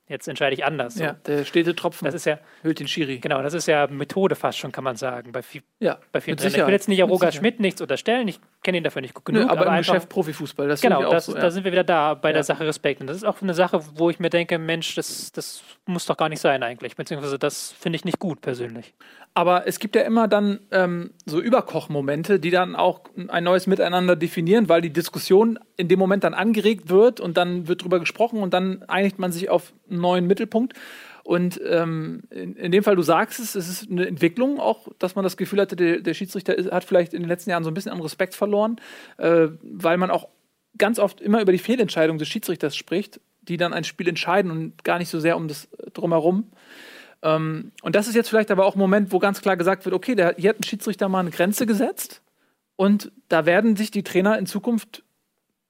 S3: jetzt entscheide ich anders.
S2: Ja, der stete Tropfen
S3: das ist ja,
S2: hüllt den Schiri.
S3: Genau, das ist ja Methode fast schon, kann man sagen, bei, viel,
S2: ja,
S3: bei vielen Ich will jetzt nicht Roger Schmidt nichts unterstellen, ich kenne ihn dafür nicht gut genug.
S2: Nö, aber, aber im einfach, Geschäft Profifußball, das
S3: Genau, das, so, ja. da sind wir wieder da bei ja. der Sache Respekt. Und das ist auch eine Sache, wo ich mir denke, Mensch, das, das muss doch gar nicht sein eigentlich, beziehungsweise das finde ich nicht gut persönlich.
S2: Aber es gibt ja immer dann ähm, so Überkochmomente, die dann auch ein neues Miteinander definieren, weil die Diskussion in dem Moment dann angeregt wird und dann wird drüber gesprochen und dann einigt man sich auf einen neuen Mittelpunkt. Und ähm, in, in, dem Fall, du sagst es, es ist eine Entwicklung auch, dass man das Gefühl hatte, der, der Schiedsrichter hat vielleicht in den letzten Jahren so ein bisschen an Respekt verloren, äh, weil man auch ganz oft immer über die Fehlentscheidung des Schiedsrichters spricht, die dann ein Spiel entscheiden und gar nicht so sehr um das drumherum. Ähm, und das ist jetzt vielleicht aber auch ein Moment, wo ganz klar gesagt wird, okay, der, hier hat ein Schiedsrichter mal eine Grenze gesetzt und da werden sich die Trainer in Zukunft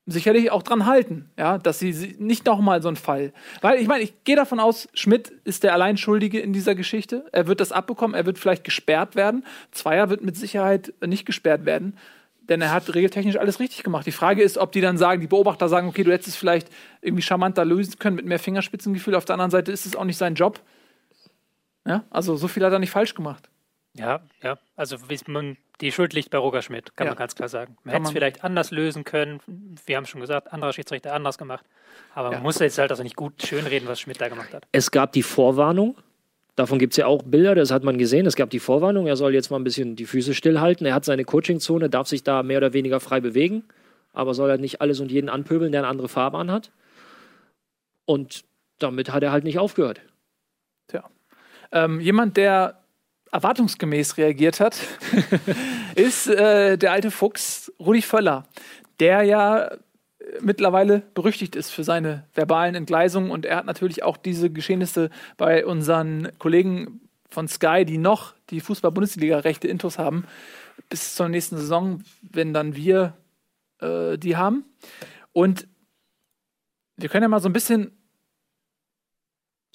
S2: sicherlich auch dran halten, ja, dass sie nicht nochmal so ein Fall. Weil ich meine, ich gehe davon aus, Schmidt ist der Alleinschuldige in dieser Geschichte. Er wird das abbekommen, er wird vielleicht gesperrt werden. Zweier wird mit Sicherheit nicht gesperrt werden, denn er hat regeltechnisch alles richtig gemacht. Die Frage ist, ob die dann sagen, die Beobachter sagen, okay, du hättest es vielleicht irgendwie charmanter lösen können mit mehr Fingerspitzengefühl. Auf der anderen Seite ist es auch nicht sein Job. Ja, also so viel hat er nicht falsch gemacht.
S3: Ja, ja. Also man, die Schuld liegt bei Roger Schmidt, kann ja. man ganz klar sagen. Man hätte es vielleicht anders lösen können. Wir haben schon gesagt, anderer Schiedsrichter anders gemacht. Aber ja. man muss jetzt halt also nicht gut schönreden, was Schmidt da gemacht hat.
S4: Es gab die Vorwarnung Davon gibt es ja auch Bilder, das hat man gesehen. Es gab die Vorwarnung, er soll jetzt mal ein bisschen die Füße stillhalten. Er hat seine Coachingzone, darf sich da mehr oder weniger frei bewegen, aber soll halt nicht alles und jeden anpöbeln, der eine andere Farbe anhat. Und damit hat er halt nicht aufgehört.
S2: Tja. Ähm, jemand, der erwartungsgemäß reagiert hat, (laughs) ist äh, der alte Fuchs Rudi Völler, der ja mittlerweile berüchtigt ist für seine verbalen Entgleisungen. Und er hat natürlich auch diese Geschehnisse bei unseren Kollegen von Sky, die noch die Fußball-Bundesliga-Rechte Intos haben, bis zur nächsten Saison, wenn dann wir äh, die haben. Und wir können ja mal so ein bisschen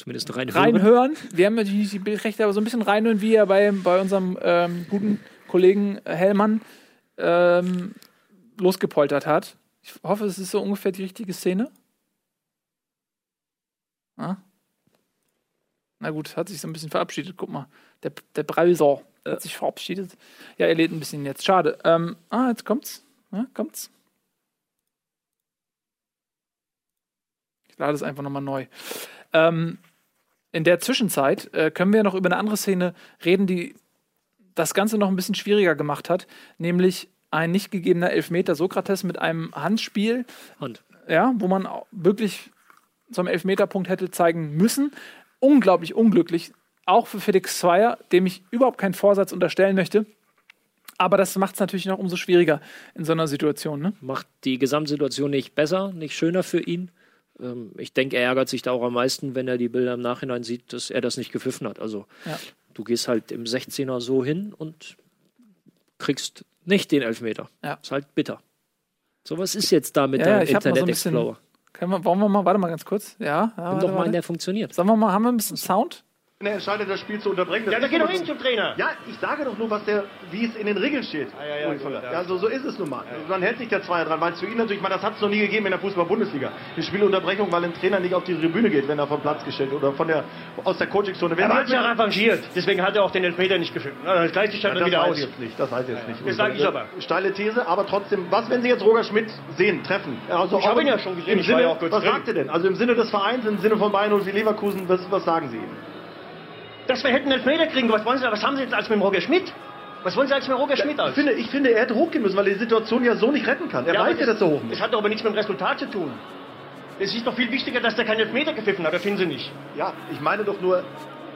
S4: Zumindest reinhören.
S2: reinhören. Wir haben natürlich die Bildrechte, aber so ein bisschen reinhören, wie er bei, bei unserem ähm, guten Kollegen Hellmann ähm, losgepoltert hat. Ich hoffe, es ist so ungefähr die richtige Szene. Ah. Na gut, hat sich so ein bisschen verabschiedet. Guck mal, der, der Browser hat sich verabschiedet. Ja, er lädt ein bisschen jetzt. Schade. Ähm, ah, jetzt kommt's. Ja, kommt's. Ich lade es einfach nochmal neu. Ähm, in der Zwischenzeit äh, können wir noch über eine andere Szene reden, die das Ganze noch ein bisschen schwieriger gemacht hat, nämlich ein nicht gegebener Elfmeter Sokrates mit einem Handspiel,
S4: Hand.
S2: ja, wo man wirklich zum Elfmeterpunkt hätte zeigen müssen. Unglaublich unglücklich, auch für Felix Zweier, dem ich überhaupt keinen Vorsatz unterstellen möchte. Aber das macht es natürlich noch umso schwieriger in so einer Situation. Ne?
S4: Macht die Gesamtsituation nicht besser, nicht schöner für ihn. Ähm, ich denke, er ärgert sich da auch am meisten, wenn er die Bilder im Nachhinein sieht, dass er das nicht gepfiffen hat. Also
S2: Ja.
S4: du gehst halt im 16er so hin und kriegst nicht den Elfmeter.
S2: Ja.
S4: Ist halt bitter. So was ist jetzt da mit
S2: Ja,
S4: deinem
S2: mal so
S4: Internet
S2: bisschen-
S4: Explorer?
S2: Können wir, wollen wir mal, warte mal ganz kurz. Ja, ja
S4: Nimm doch mal einen, der funktioniert.
S2: Sagen wir mal, haben wir ein bisschen Sound?
S5: Wenn er entscheidet, das Spiel zu unterbrechen. das
S6: Ja, da
S5: ist
S6: geh doch hin zum Trainer.
S5: Ja, ich sage doch nur, was der, wie es in den Regeln steht.
S6: ja, ja,
S5: Uli
S6: gut, ja.
S5: ja, so, ist es nun mal. Man hält sich der Zweier dran, weil es für ihn natürlich, ich meine, das hat es noch nie gegeben in der Fußball-Bundesliga. Die Spielunterbrechung, weil ein Trainer nicht auf die Tribüne geht, wenn er vom Platz gestellt oder von der, aus der Coachingzone.
S6: Er hat ja revanchiert. Deswegen hat er auch den Elfmeter nicht. Na, Dann gleicht sich
S5: Ja,
S6: dann
S5: das
S6: wieder aus.
S5: jetzt nicht. Das weiß jetzt nicht.
S6: Das sag ich aber.
S5: Steile These, aber trotzdem, was, wenn Sie jetzt Roger Schmidt sehen, treffen? Also
S6: Ich
S5: auch
S6: hab ihn ja schon gesehen, ich war
S5: Sinne,
S6: ja auch kurz
S5: was sagt er denn? Also im Sinne des Vereins, im Sinne von Bayern und Leverkusen, was, was sagen Sie ihm?
S6: Dass wir hätten Elfmeter kriegen. Was wollen Sie, was haben Sie jetzt als mit Roger Schmidt? Was wollen Sie als mit Roger Schmidt
S5: Ich
S6: aus?
S5: finde, ich finde, er hätte hochgehen müssen, weil er die Situation ja so nicht retten kann. Er weiß ja, dass er hoch muss.
S6: Es hat doch aber nichts mit dem Resultat zu tun. Es ist doch viel wichtiger, dass der keinen Elfmeter gepfiffen hat. Das finden Sie nicht.
S5: Ja, ich meine doch nur.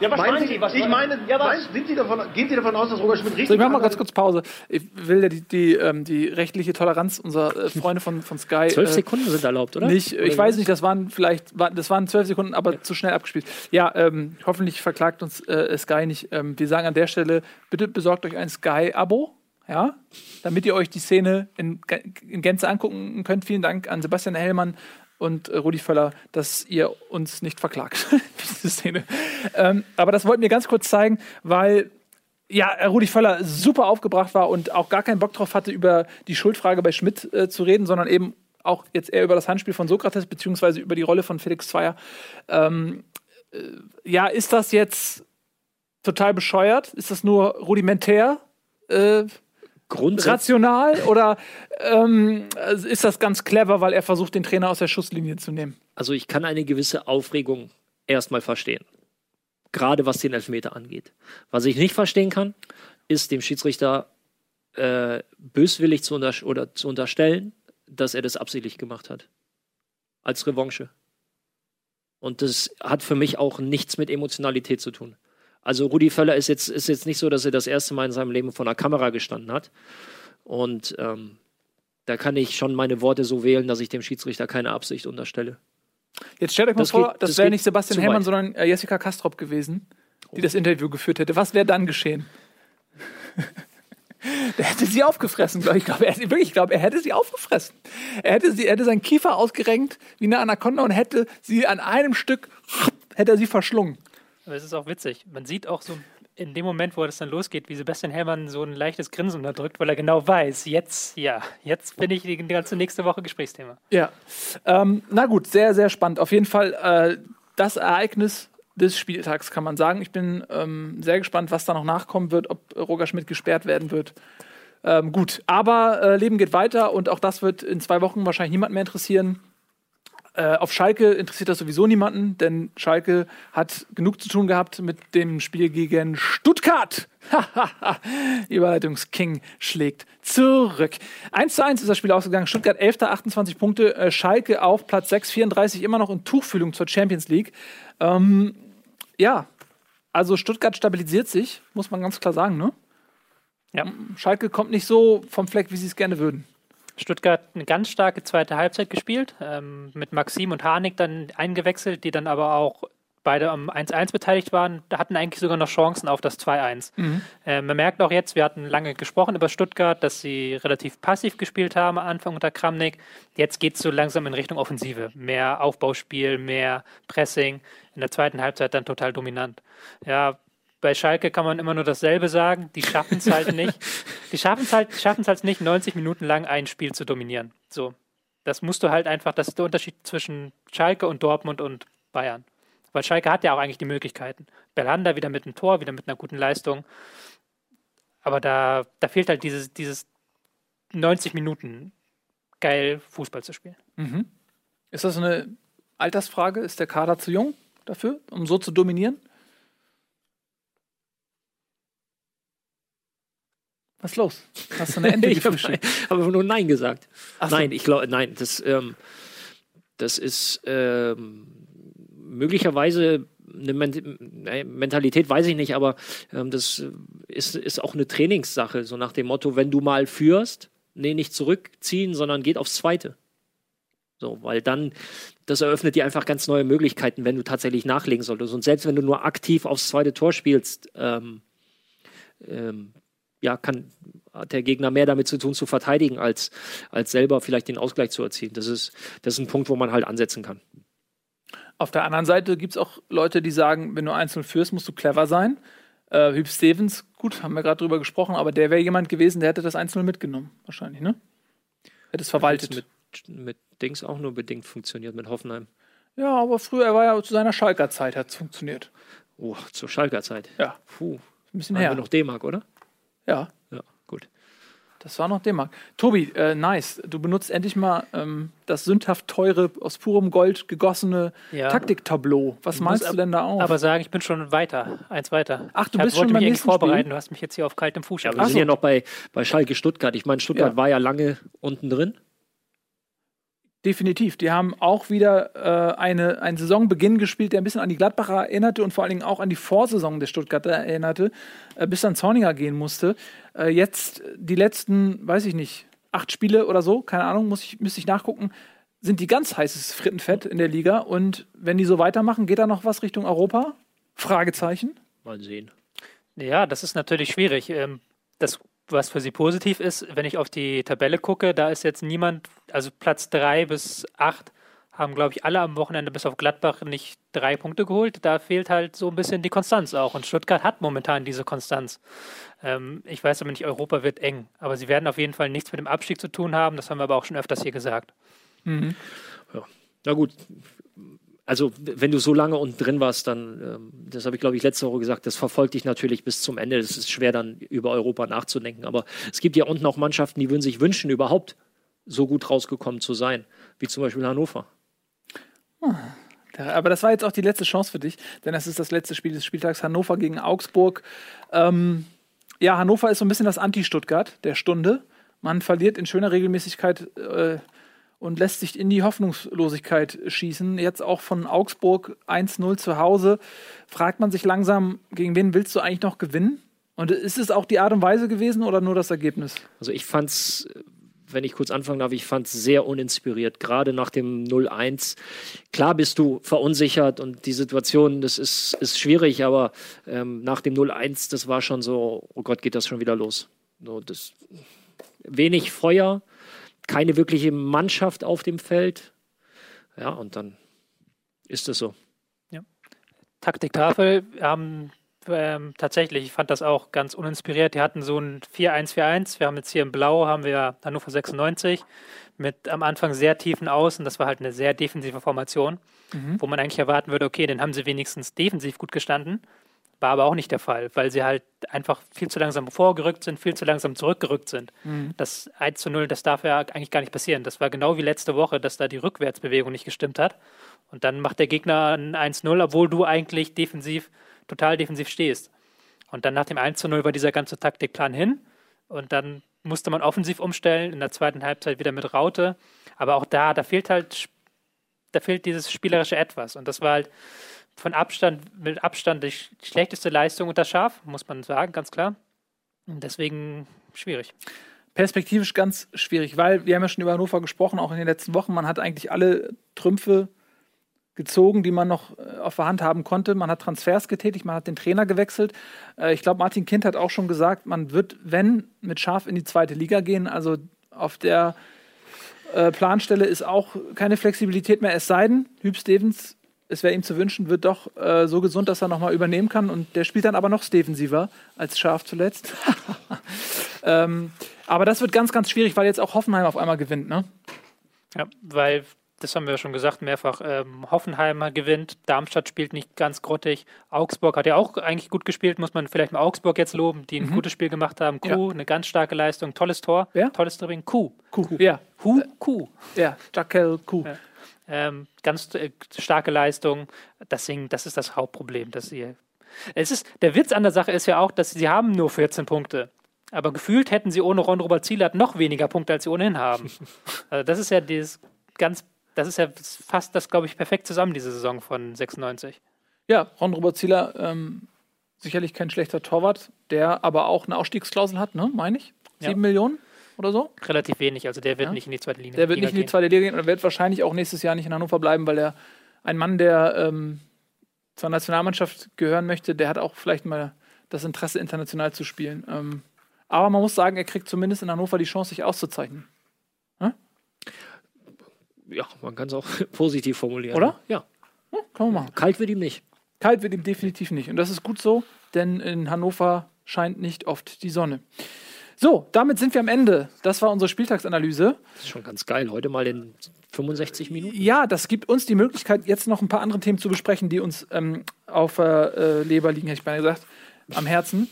S6: Ja, was
S5: meinen
S6: meinen Sie? Was
S5: ich meine,
S6: Ja, was?
S5: meinen- sind Sie davon, gehen Sie davon aus, dass Roger Schmidt richtig
S2: So, ich mach mal ganz kurz Pause. Ich will ja die, die, ähm, die rechtliche Toleranz unserer äh, Freunde von, von Sky.
S4: Zwölf
S2: äh,
S4: Sekunden sind erlaubt, oder?
S2: Nicht,
S4: Oder
S2: ich weiß nicht, das waren vielleicht, war, das waren zwölf Sekunden, aber zu schnell abgespielt. Ja, ähm, hoffentlich verklagt uns äh, Sky nicht. Ähm, wir sagen an der Stelle, bitte besorgt euch ein Sky-Abo, ja, damit ihr euch die Szene in, in Gänze angucken könnt. Vielen Dank an Sebastian Hellmann und äh, Rudi Völler, dass ihr uns nicht verklagt (laughs) diese Szene. Ähm, aber das wollten wir ganz kurz zeigen, weil ja, Rudi Völler super aufgebracht war und auch gar keinen Bock drauf hatte, über die Schuldfrage bei Schmidt äh, zu reden, sondern eben auch jetzt eher über das Handspiel von Sokrates, beziehungsweise über die Rolle von Felix Zweier. Ähm, äh, ja, ist das jetzt total bescheuert? Ist das nur rudimentär? Äh,
S4: Grundsätzlich.
S2: rational oder ähm, ist das ganz clever, weil er versucht, den Trainer aus der Schusslinie zu nehmen?
S4: Also ich kann eine gewisse Aufregung erstmal verstehen. Gerade was den Elfmeter angeht. Was ich nicht verstehen kann, ist dem Schiedsrichter äh, böswillig zu, unter oder zu unterstellen, dass er das absichtlich gemacht hat. Als Revanche. Und das hat für mich auch nichts mit Emotionalität zu tun. Also Rudi Völler ist jetzt, ist jetzt nicht so, dass er das erste Mal in seinem Leben vor einer Kamera gestanden hat. Und ähm, da kann ich schon meine Worte so wählen, dass ich dem Schiedsrichter keine Absicht unterstelle.
S2: Jetzt stellt euch mal
S4: Das
S2: vor,
S4: geht-
S2: das,
S4: das
S2: wäre nicht Sebastian Hellmann,
S4: weit.
S2: sondern äh, Jessica Kastrop gewesen, die das Interview geführt hätte. Was wäre dann geschehen? (laughs) Der hätte sie aufgefressen, glaube ich. Ich glaube, er, wirklich, ich glaube, er hätte sie aufgefressen. Er hätte, sie, er hätte seinen Kiefer ausgerenkt wie eine Anaconda und hätte sie an einem Stück, hätte er sie verschlungen.
S3: Aber es ist auch witzig. Man sieht auch so in dem Moment, wo das dann losgeht, wie Sebastian Hellmann so ein leichtes Grinsen unterdrückt, weil er genau weiß, jetzt, ja, jetzt bin ich die ganze nächste Woche Gesprächsthema.
S2: Ja. Ähm, na gut, sehr, sehr spannend. Auf jeden Fall äh, das Ereignis des Spieltags, kann man sagen. Ich bin ähm, sehr gespannt, was da noch nachkommen wird, ob Roger Schmidt gesperrt werden wird. Ähm, gut, aber äh, Leben geht weiter und auch das wird in zwei Wochen wahrscheinlich niemand mehr interessieren. Äh, auf Schalke interessiert das sowieso niemanden, denn Schalke hat genug zu tun gehabt mit dem Spiel gegen Stuttgart. (laughs) Überleitungsking schlägt zurück. 1 zu 1 ist das Spiel ausgegangen. Stuttgart 11. 28 Punkte. Äh, Schalke auf Platz 6, 34 immer noch in Tuchfühlung zur Champions League. Ähm, ja, also Stuttgart stabilisiert sich, muss man ganz klar sagen, ne?
S3: Ja.
S2: Schalke kommt nicht so vom Fleck, wie sie es gerne würden.
S3: Stuttgart eine ganz starke zweite Halbzeit gespielt, ähm, mit Maxim und Harnik dann eingewechselt, die dann aber auch beide am 1-1 beteiligt waren, da hatten eigentlich sogar noch Chancen auf das 2-1.
S2: Mhm.
S3: Äh, man merkt auch jetzt, wir hatten lange gesprochen über Stuttgart, dass sie relativ passiv gespielt haben am Anfang unter Kramnik. Jetzt geht es so langsam in Richtung Offensive. Mehr Aufbauspiel, mehr Pressing. In der zweiten Halbzeit dann total dominant. Ja, bei Schalke kann man immer nur dasselbe sagen. Die schaffen es halt nicht. (laughs) Die schaffen es halt, schaffen halt nicht, 90 Minuten lang ein Spiel zu dominieren. So. Das musst du halt einfach, das ist der Unterschied zwischen Schalke und Dortmund und Bayern. Weil Schalke hat ja auch eigentlich die Möglichkeiten. Belhanda wieder mit einem Tor, wieder mit einer guten Leistung. Aber da, da fehlt halt dieses, dieses 90 Minuten geil Fußball zu spielen.
S2: Mhm. Ist das eine Altersfrage? Ist der Kader zu jung dafür, um so zu dominieren? Was ist los? Hast du eine Ente (laughs)
S4: ich habe
S2: gefrühstückt? (laughs)
S4: hab einfach nur Nein gesagt.
S2: Ach so.
S4: Nein, ich glaube, nein, das, ähm, das ist ähm, möglicherweise eine äh, Mentalität, weiß ich nicht, aber ähm, das ist, ist auch eine Trainingssache, so nach dem Motto, wenn du mal führst, nee, nicht zurückziehen, sondern geht aufs Zweite. So, weil dann, das eröffnet dir einfach ganz neue Möglichkeiten, wenn du tatsächlich nachlegen solltest. Und selbst wenn du nur aktiv aufs zweite Tor spielst, ähm, ähm, ja, kann, hat der Gegner mehr damit zu tun, zu verteidigen, als, als selber vielleicht den Ausgleich zu erzielen. Das ist, das ist ein Punkt, wo man halt ansetzen kann.
S2: Auf der anderen Seite gibt es auch Leute, die sagen, wenn du einzeln führst, musst du clever sein. Äh, Hüb Stevens, gut, haben wir gerade drüber gesprochen, aber der wäre jemand gewesen, der hätte das einzeln mitgenommen, wahrscheinlich, ne? Hätte es verwaltet.
S4: Mit, mit Dings auch nur bedingt funktioniert, mit Hoffenheim.
S2: Ja, aber früher, er war ja zu seiner Schalker Zeit, hat es funktioniert.
S4: Oh, zur Schalker Zeit.
S2: Ja,
S4: Puh.
S2: ein bisschen
S4: Haben wir
S2: her.
S4: noch D-Mark, oder?
S2: Ja,
S4: Ja, gut.
S2: das war noch D-Mark. Tobi, äh, nice. Du benutzt endlich mal ähm, das sündhaft teure, aus purem Gold gegossene
S3: Ja.
S2: Taktiktableau. Was
S3: muss
S2: meinst du denn da auf?
S3: Aber sagen, ich bin schon weiter, eins weiter.
S2: Ach, du
S3: ich
S2: bist
S3: wollte
S2: schon beim nächsten
S3: vorbereiten.
S2: Spiel?
S3: Du hast mich jetzt hier auf kaltem Fuß
S4: Ja, wir
S3: erwischt.
S4: sind ja noch bei, bei Schalke Stuttgart. Ich meine, Stuttgart
S2: Ja.
S4: war ja lange unten drin.
S2: Definitiv. Die haben auch wieder äh, eine, einen Saisonbeginn gespielt, der ein bisschen an die Gladbacher erinnerte und vor allen Dingen auch an die Vorsaison der Stuttgarter erinnerte, äh, bis dann Zorniger gehen musste. Äh, jetzt die letzten, weiß ich nicht, acht Spiele oder so, keine Ahnung, muss ich, müsste ich nachgucken, sind die ganz heißes Frittenfett in der Liga. Und wenn die so weitermachen, geht da noch was Richtung Europa? Fragezeichen.
S4: Mal sehen.
S3: Ja, das ist natürlich schwierig. Ähm, Das, was für sie positiv ist, wenn ich auf die Tabelle gucke, da ist jetzt niemand, also Platz drei bis acht haben, glaube ich, alle am Wochenende bis auf Gladbach nicht drei Punkte geholt. Da fehlt halt so ein bisschen die Konstanz auch. Und Stuttgart hat momentan diese Konstanz. Ähm, ich weiß aber nicht, Europa wird eng. Aber sie werden auf jeden Fall nichts mit dem Abstieg zu tun haben. Das haben wir aber auch schon öfters hier gesagt.
S4: Na gut. Also, wenn du so lange unten drin warst, dann, ähm, das habe ich glaube ich letzte Woche gesagt, das verfolgt dich natürlich bis zum Ende. Es ist schwer, dann über Europa nachzudenken. Aber es gibt ja unten auch Mannschaften, die würden sich wünschen, überhaupt so gut rausgekommen zu sein, wie zum Beispiel Hannover.
S2: Ja, aber das war jetzt auch die letzte Chance für dich, denn das ist das letzte Spiel des Spieltags Hannover gegen Augsburg. Ähm, ja, Hannover ist so ein bisschen das Anti-Stuttgart der Stunde. Man verliert in schöner Regelmäßigkeit äh, und lässt sich in die Hoffnungslosigkeit schießen. Jetzt auch von Augsburg 1-0 zu Hause. Fragt man sich langsam, gegen wen willst du eigentlich noch gewinnen? Und ist es auch die Art und Weise gewesen oder nur das Ergebnis?
S4: Also ich fand's, wenn ich kurz anfangen darf, ich fand's sehr uninspiriert, gerade nach dem 0-1. Klar bist du verunsichert und die Situation, das ist, ist schwierig, aber ähm, nach dem 0-1, das war schon so, oh Gott, geht das schon wieder los. So, das, wenig Feuer, keine wirkliche Mannschaft auf dem Feld. Ja, und dann ist es so.
S3: Taktiktafel haben ähm, tatsächlich, ich fand das auch ganz uninspiriert. Die hatten so ein 4-1-4-1. Wir haben jetzt hier in Blau haben wir Hannover 96 mit am Anfang sehr tiefen Außen. Das war halt eine sehr defensive Formation, wo man eigentlich erwarten würde, okay, dann haben sie wenigstens defensiv gut gestanden. War aber auch nicht der Fall, weil sie halt einfach viel zu langsam vorgerückt sind, viel zu langsam zurückgerückt sind. Das 1 zu 0, das darf ja eigentlich gar nicht passieren. Das war genau wie letzte Woche, dass da die Rückwärtsbewegung nicht gestimmt hat. Und dann macht der Gegner ein 1-0, obwohl du eigentlich defensiv, total defensiv stehst. Und dann nach dem 1 zu 0 war dieser ganze Taktikplan hin. Und dann musste man offensiv umstellen, in der zweiten Halbzeit wieder mit Raute. Aber auch da, da fehlt halt, da fehlt dieses spielerische Etwas. Und das war halt von Abstand, mit Abstand die sch- schlechteste Leistung unter Schaf, muss man sagen, ganz klar. Deswegen schwierig.
S2: perspektivisch ganz schwierig, weil wir haben ja schon über Hannover gesprochen, auch in den letzten Wochen. Man hat eigentlich alle Trümpfe gezogen, die man noch äh, auf der Hand haben konnte. Man hat Transfers getätigt, man hat den Trainer gewechselt. Äh, ich glaube, Martin Kind hat auch schon gesagt, man wird, wenn, mit Schaf in die zweite Liga gehen. Also auf der äh, Planstelle ist auch keine Flexibilität mehr, es sei denn, Hüb Stevens, es wäre ihm zu wünschen, wird doch äh, so gesund, dass er nochmal übernehmen kann. Und der spielt dann aber noch defensiver als Schaf zuletzt. (laughs) ähm, aber das wird ganz, ganz schwierig, weil jetzt auch Hoffenheim auf einmal gewinnt, ne?
S3: Ja, weil, das haben wir ja schon gesagt, mehrfach, ähm, Hoffenheimer gewinnt, Darmstadt spielt nicht ganz grottig, Augsburg hat ja auch eigentlich gut gespielt, muss man vielleicht mal Augsburg jetzt loben, die ein gutes Spiel gemacht haben. Kuh, eine ganz starke Leistung, tolles Tor,
S2: Wer?
S3: tolles Dribbling. Kuh.
S2: Kuh. Ja,
S3: Hu, Kuh.
S2: ja, Jackel Kuh.
S3: Ja. Ähm, ganz äh, starke Leistung. Deswegen, das ist das Hauptproblem, dass sie. Es ist, der Witz an der Sache ist ja auch, dass sie haben nur 14 Punkte. Aber gefühlt hätten sie ohne Ron Robert Zielert noch weniger Punkte, als sie ohnehin haben. (laughs) also das ist ja dieses ganz, das ist ja fast das, glaube ich, perfekt zusammen, diese Saison von 96.
S2: Ja, Ron-Robert Zieler, ähm, sicherlich kein schlechter Torwart, der aber auch eine Ausstiegsklausel hat, ne, meine ich?
S3: Ja.
S2: Sieben Millionen oder so?
S3: Relativ wenig, also der wird
S2: Ja.
S3: nicht in die zweite Linie.
S2: Der wird
S3: Liga
S2: nicht in die zweite Liga gehen und wird wahrscheinlich auch nächstes Jahr nicht in Hannover bleiben, weil er ein Mann, der ähm, zur Nationalmannschaft gehören möchte, der hat auch vielleicht mal das Interesse, international zu spielen. Ähm, aber man muss sagen, er kriegt zumindest in Hannover die Chance, sich auszuzeichnen.
S4: Ja, man kann es auch (laughs) positiv formulieren.
S2: Oder?
S4: Ja.
S2: Ja, kann man machen.
S4: Kalt wird ihm nicht.
S2: Kalt wird ihm definitiv nicht. Und das ist gut so, denn in Hannover scheint nicht oft die Sonne. So, damit sind wir am Ende. Das war unsere Spieltagsanalyse.
S4: Das ist schon ganz geil. Heute mal in 65 Minuten.
S2: Ja, das gibt uns die Möglichkeit, jetzt noch ein paar andere Themen zu besprechen, die uns ähm, auf der äh, Leber liegen, hätte ich beinahe gesagt, am Herzen.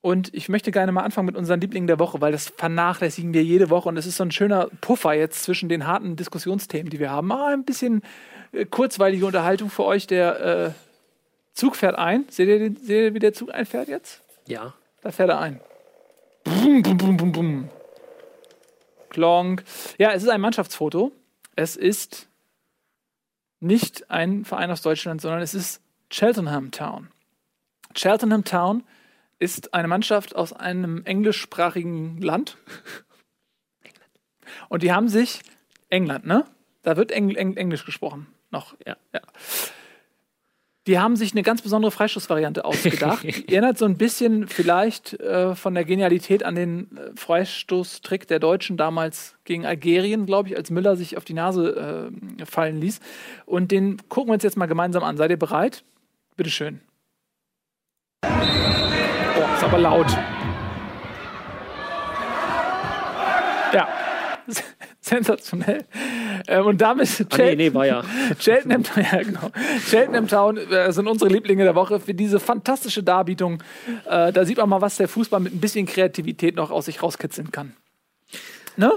S2: Und ich möchte gerne mal anfangen mit unseren Lieblingen der Woche, weil das vernachlässigen wir jede Woche und es ist so ein schöner Puffer jetzt zwischen den harten Diskussionsthemen, die wir haben. Mal ein bisschen äh, kurzweilige Unterhaltung für euch. Der äh, Zug fährt ein. Seht ihr, den, seht ihr, wie der Zug einfährt jetzt?
S4: Ja.
S2: Da fährt er ein. Bum, bum, bum, bum, bum. Klonk. Ja, es ist ein Mannschaftsfoto. Es ist nicht ein Verein aus Deutschland, sondern es ist Cheltenham Town. Cheltenham Town ist eine Mannschaft aus einem englischsprachigen Land. Und die haben sich, England, ne? Da wird Engl Eng Englisch gesprochen. Noch.
S4: Ja.
S2: ja. Die haben sich eine ganz besondere Freistoßvariante ausgedacht. (laughs) Erinnert so ein bisschen vielleicht äh, von der Genialität an den äh, Freistoßtrick der Deutschen damals gegen Algerien, glaube ich, als Müller sich auf die Nase äh, fallen ließ. Und den gucken wir uns jetzt mal gemeinsam an. Seid ihr bereit? Bitteschön. Oh, ist aber laut. Ja. (laughs) Sensationell. Ähm, und damit
S4: Ah, nee, nee, war ja.
S2: Cheltenham, (laughs) ja, genau. Cheltenham Town äh, sind unsere Lieblinge der Woche für diese fantastische Darbietung. Äh, da sieht man mal, was der Fußball mit ein bisschen Kreativität noch aus sich rauskitzeln kann. Ne?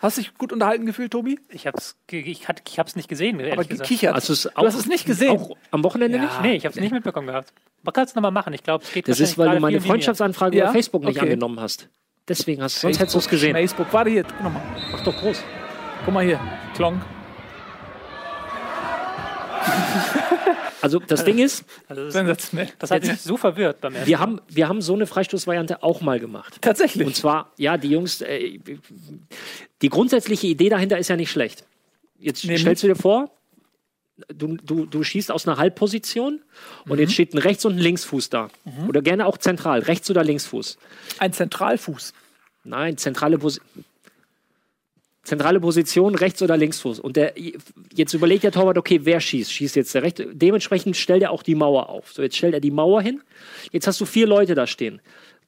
S2: Hast du dich gut unterhalten gefühlt, Tobi?
S3: Ich hab's, ich, hat- ich hab's nicht gesehen,
S2: Aber
S3: gesagt.
S2: gekichert.
S4: Hast du's
S2: du hast es nicht gesehen.
S4: Auch am Wochenende nicht?
S3: Nee, ich hab's nicht mitbekommen gehabt. Man kann es nochmal machen. Ich glaube, es geht
S4: Das ist, weil du meine. Freundschaftsanfrage
S2: Ja?
S4: über Facebook nicht
S2: Okay.
S4: angenommen hast. Deswegen hast sonst hättest du es gesehen.
S2: Facebook, warte hier, guck mal.
S4: Mach doch groß.
S2: Guck mal hier. Klonk. (laughs)
S4: Also das Ding ist,
S3: Also das,
S2: Sensationell.
S3: das hat mich so verwirrt beim ersten
S4: wir haben, wir haben so eine Freistoßvariante auch mal gemacht.
S2: Tatsächlich.
S4: Und zwar, ja, die Jungs, äh, die grundsätzliche Idee dahinter ist ja nicht schlecht. Jetzt
S2: Nämlich?
S4: stellst du dir vor, du, du, du schießt aus einer Halbposition und
S2: Mhm.
S4: jetzt steht ein Rechts- und ein Linksfuß da. Oder gerne auch zentral, Rechts- oder Linksfuß.
S2: Ein Zentralfuß.
S4: Nein, zentrale Position. Zentrale Position, Rechts- oder Linksfuß. Und der, jetzt überlegt der Torwart, okay, wer schießt? Schießt jetzt der Rechte? Dementsprechend stellt er auch die Mauer auf. So, jetzt stellt er die Mauer hin. Jetzt hast du vier Leute da stehen.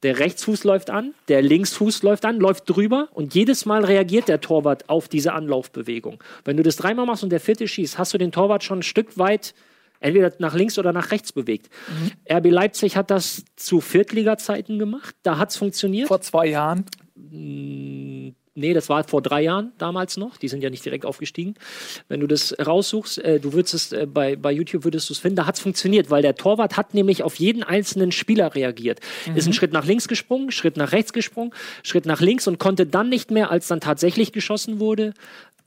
S4: Der Rechtsfuß läuft an, der Linksfuß läuft an, läuft drüber und jedes Mal reagiert der Torwart auf diese Anlaufbewegung. Wenn du das dreimal machst und der vierte schießt, hast du den Torwart schon ein Stück weit Entweder nach links oder nach rechts bewegt.
S2: Mhm.
S4: RB Leipzig hat das zu Viertliga-Zeiten gemacht. Da hat es funktioniert.
S2: Vor zwei Jahren.
S4: Nee, das war vor drei Jahren damals noch. Die sind ja nicht direkt aufgestiegen. Wenn du das raussuchst, äh, du würdest es äh, bei, bei YouTube würdest du es finden, da hat es funktioniert, weil der Torwart hat nämlich auf jeden einzelnen Spieler reagiert. Ist einen Schritt nach links gesprungen, Schritt nach rechts gesprungen, Schritt nach links und konnte dann nicht mehr, als dann tatsächlich geschossen wurde,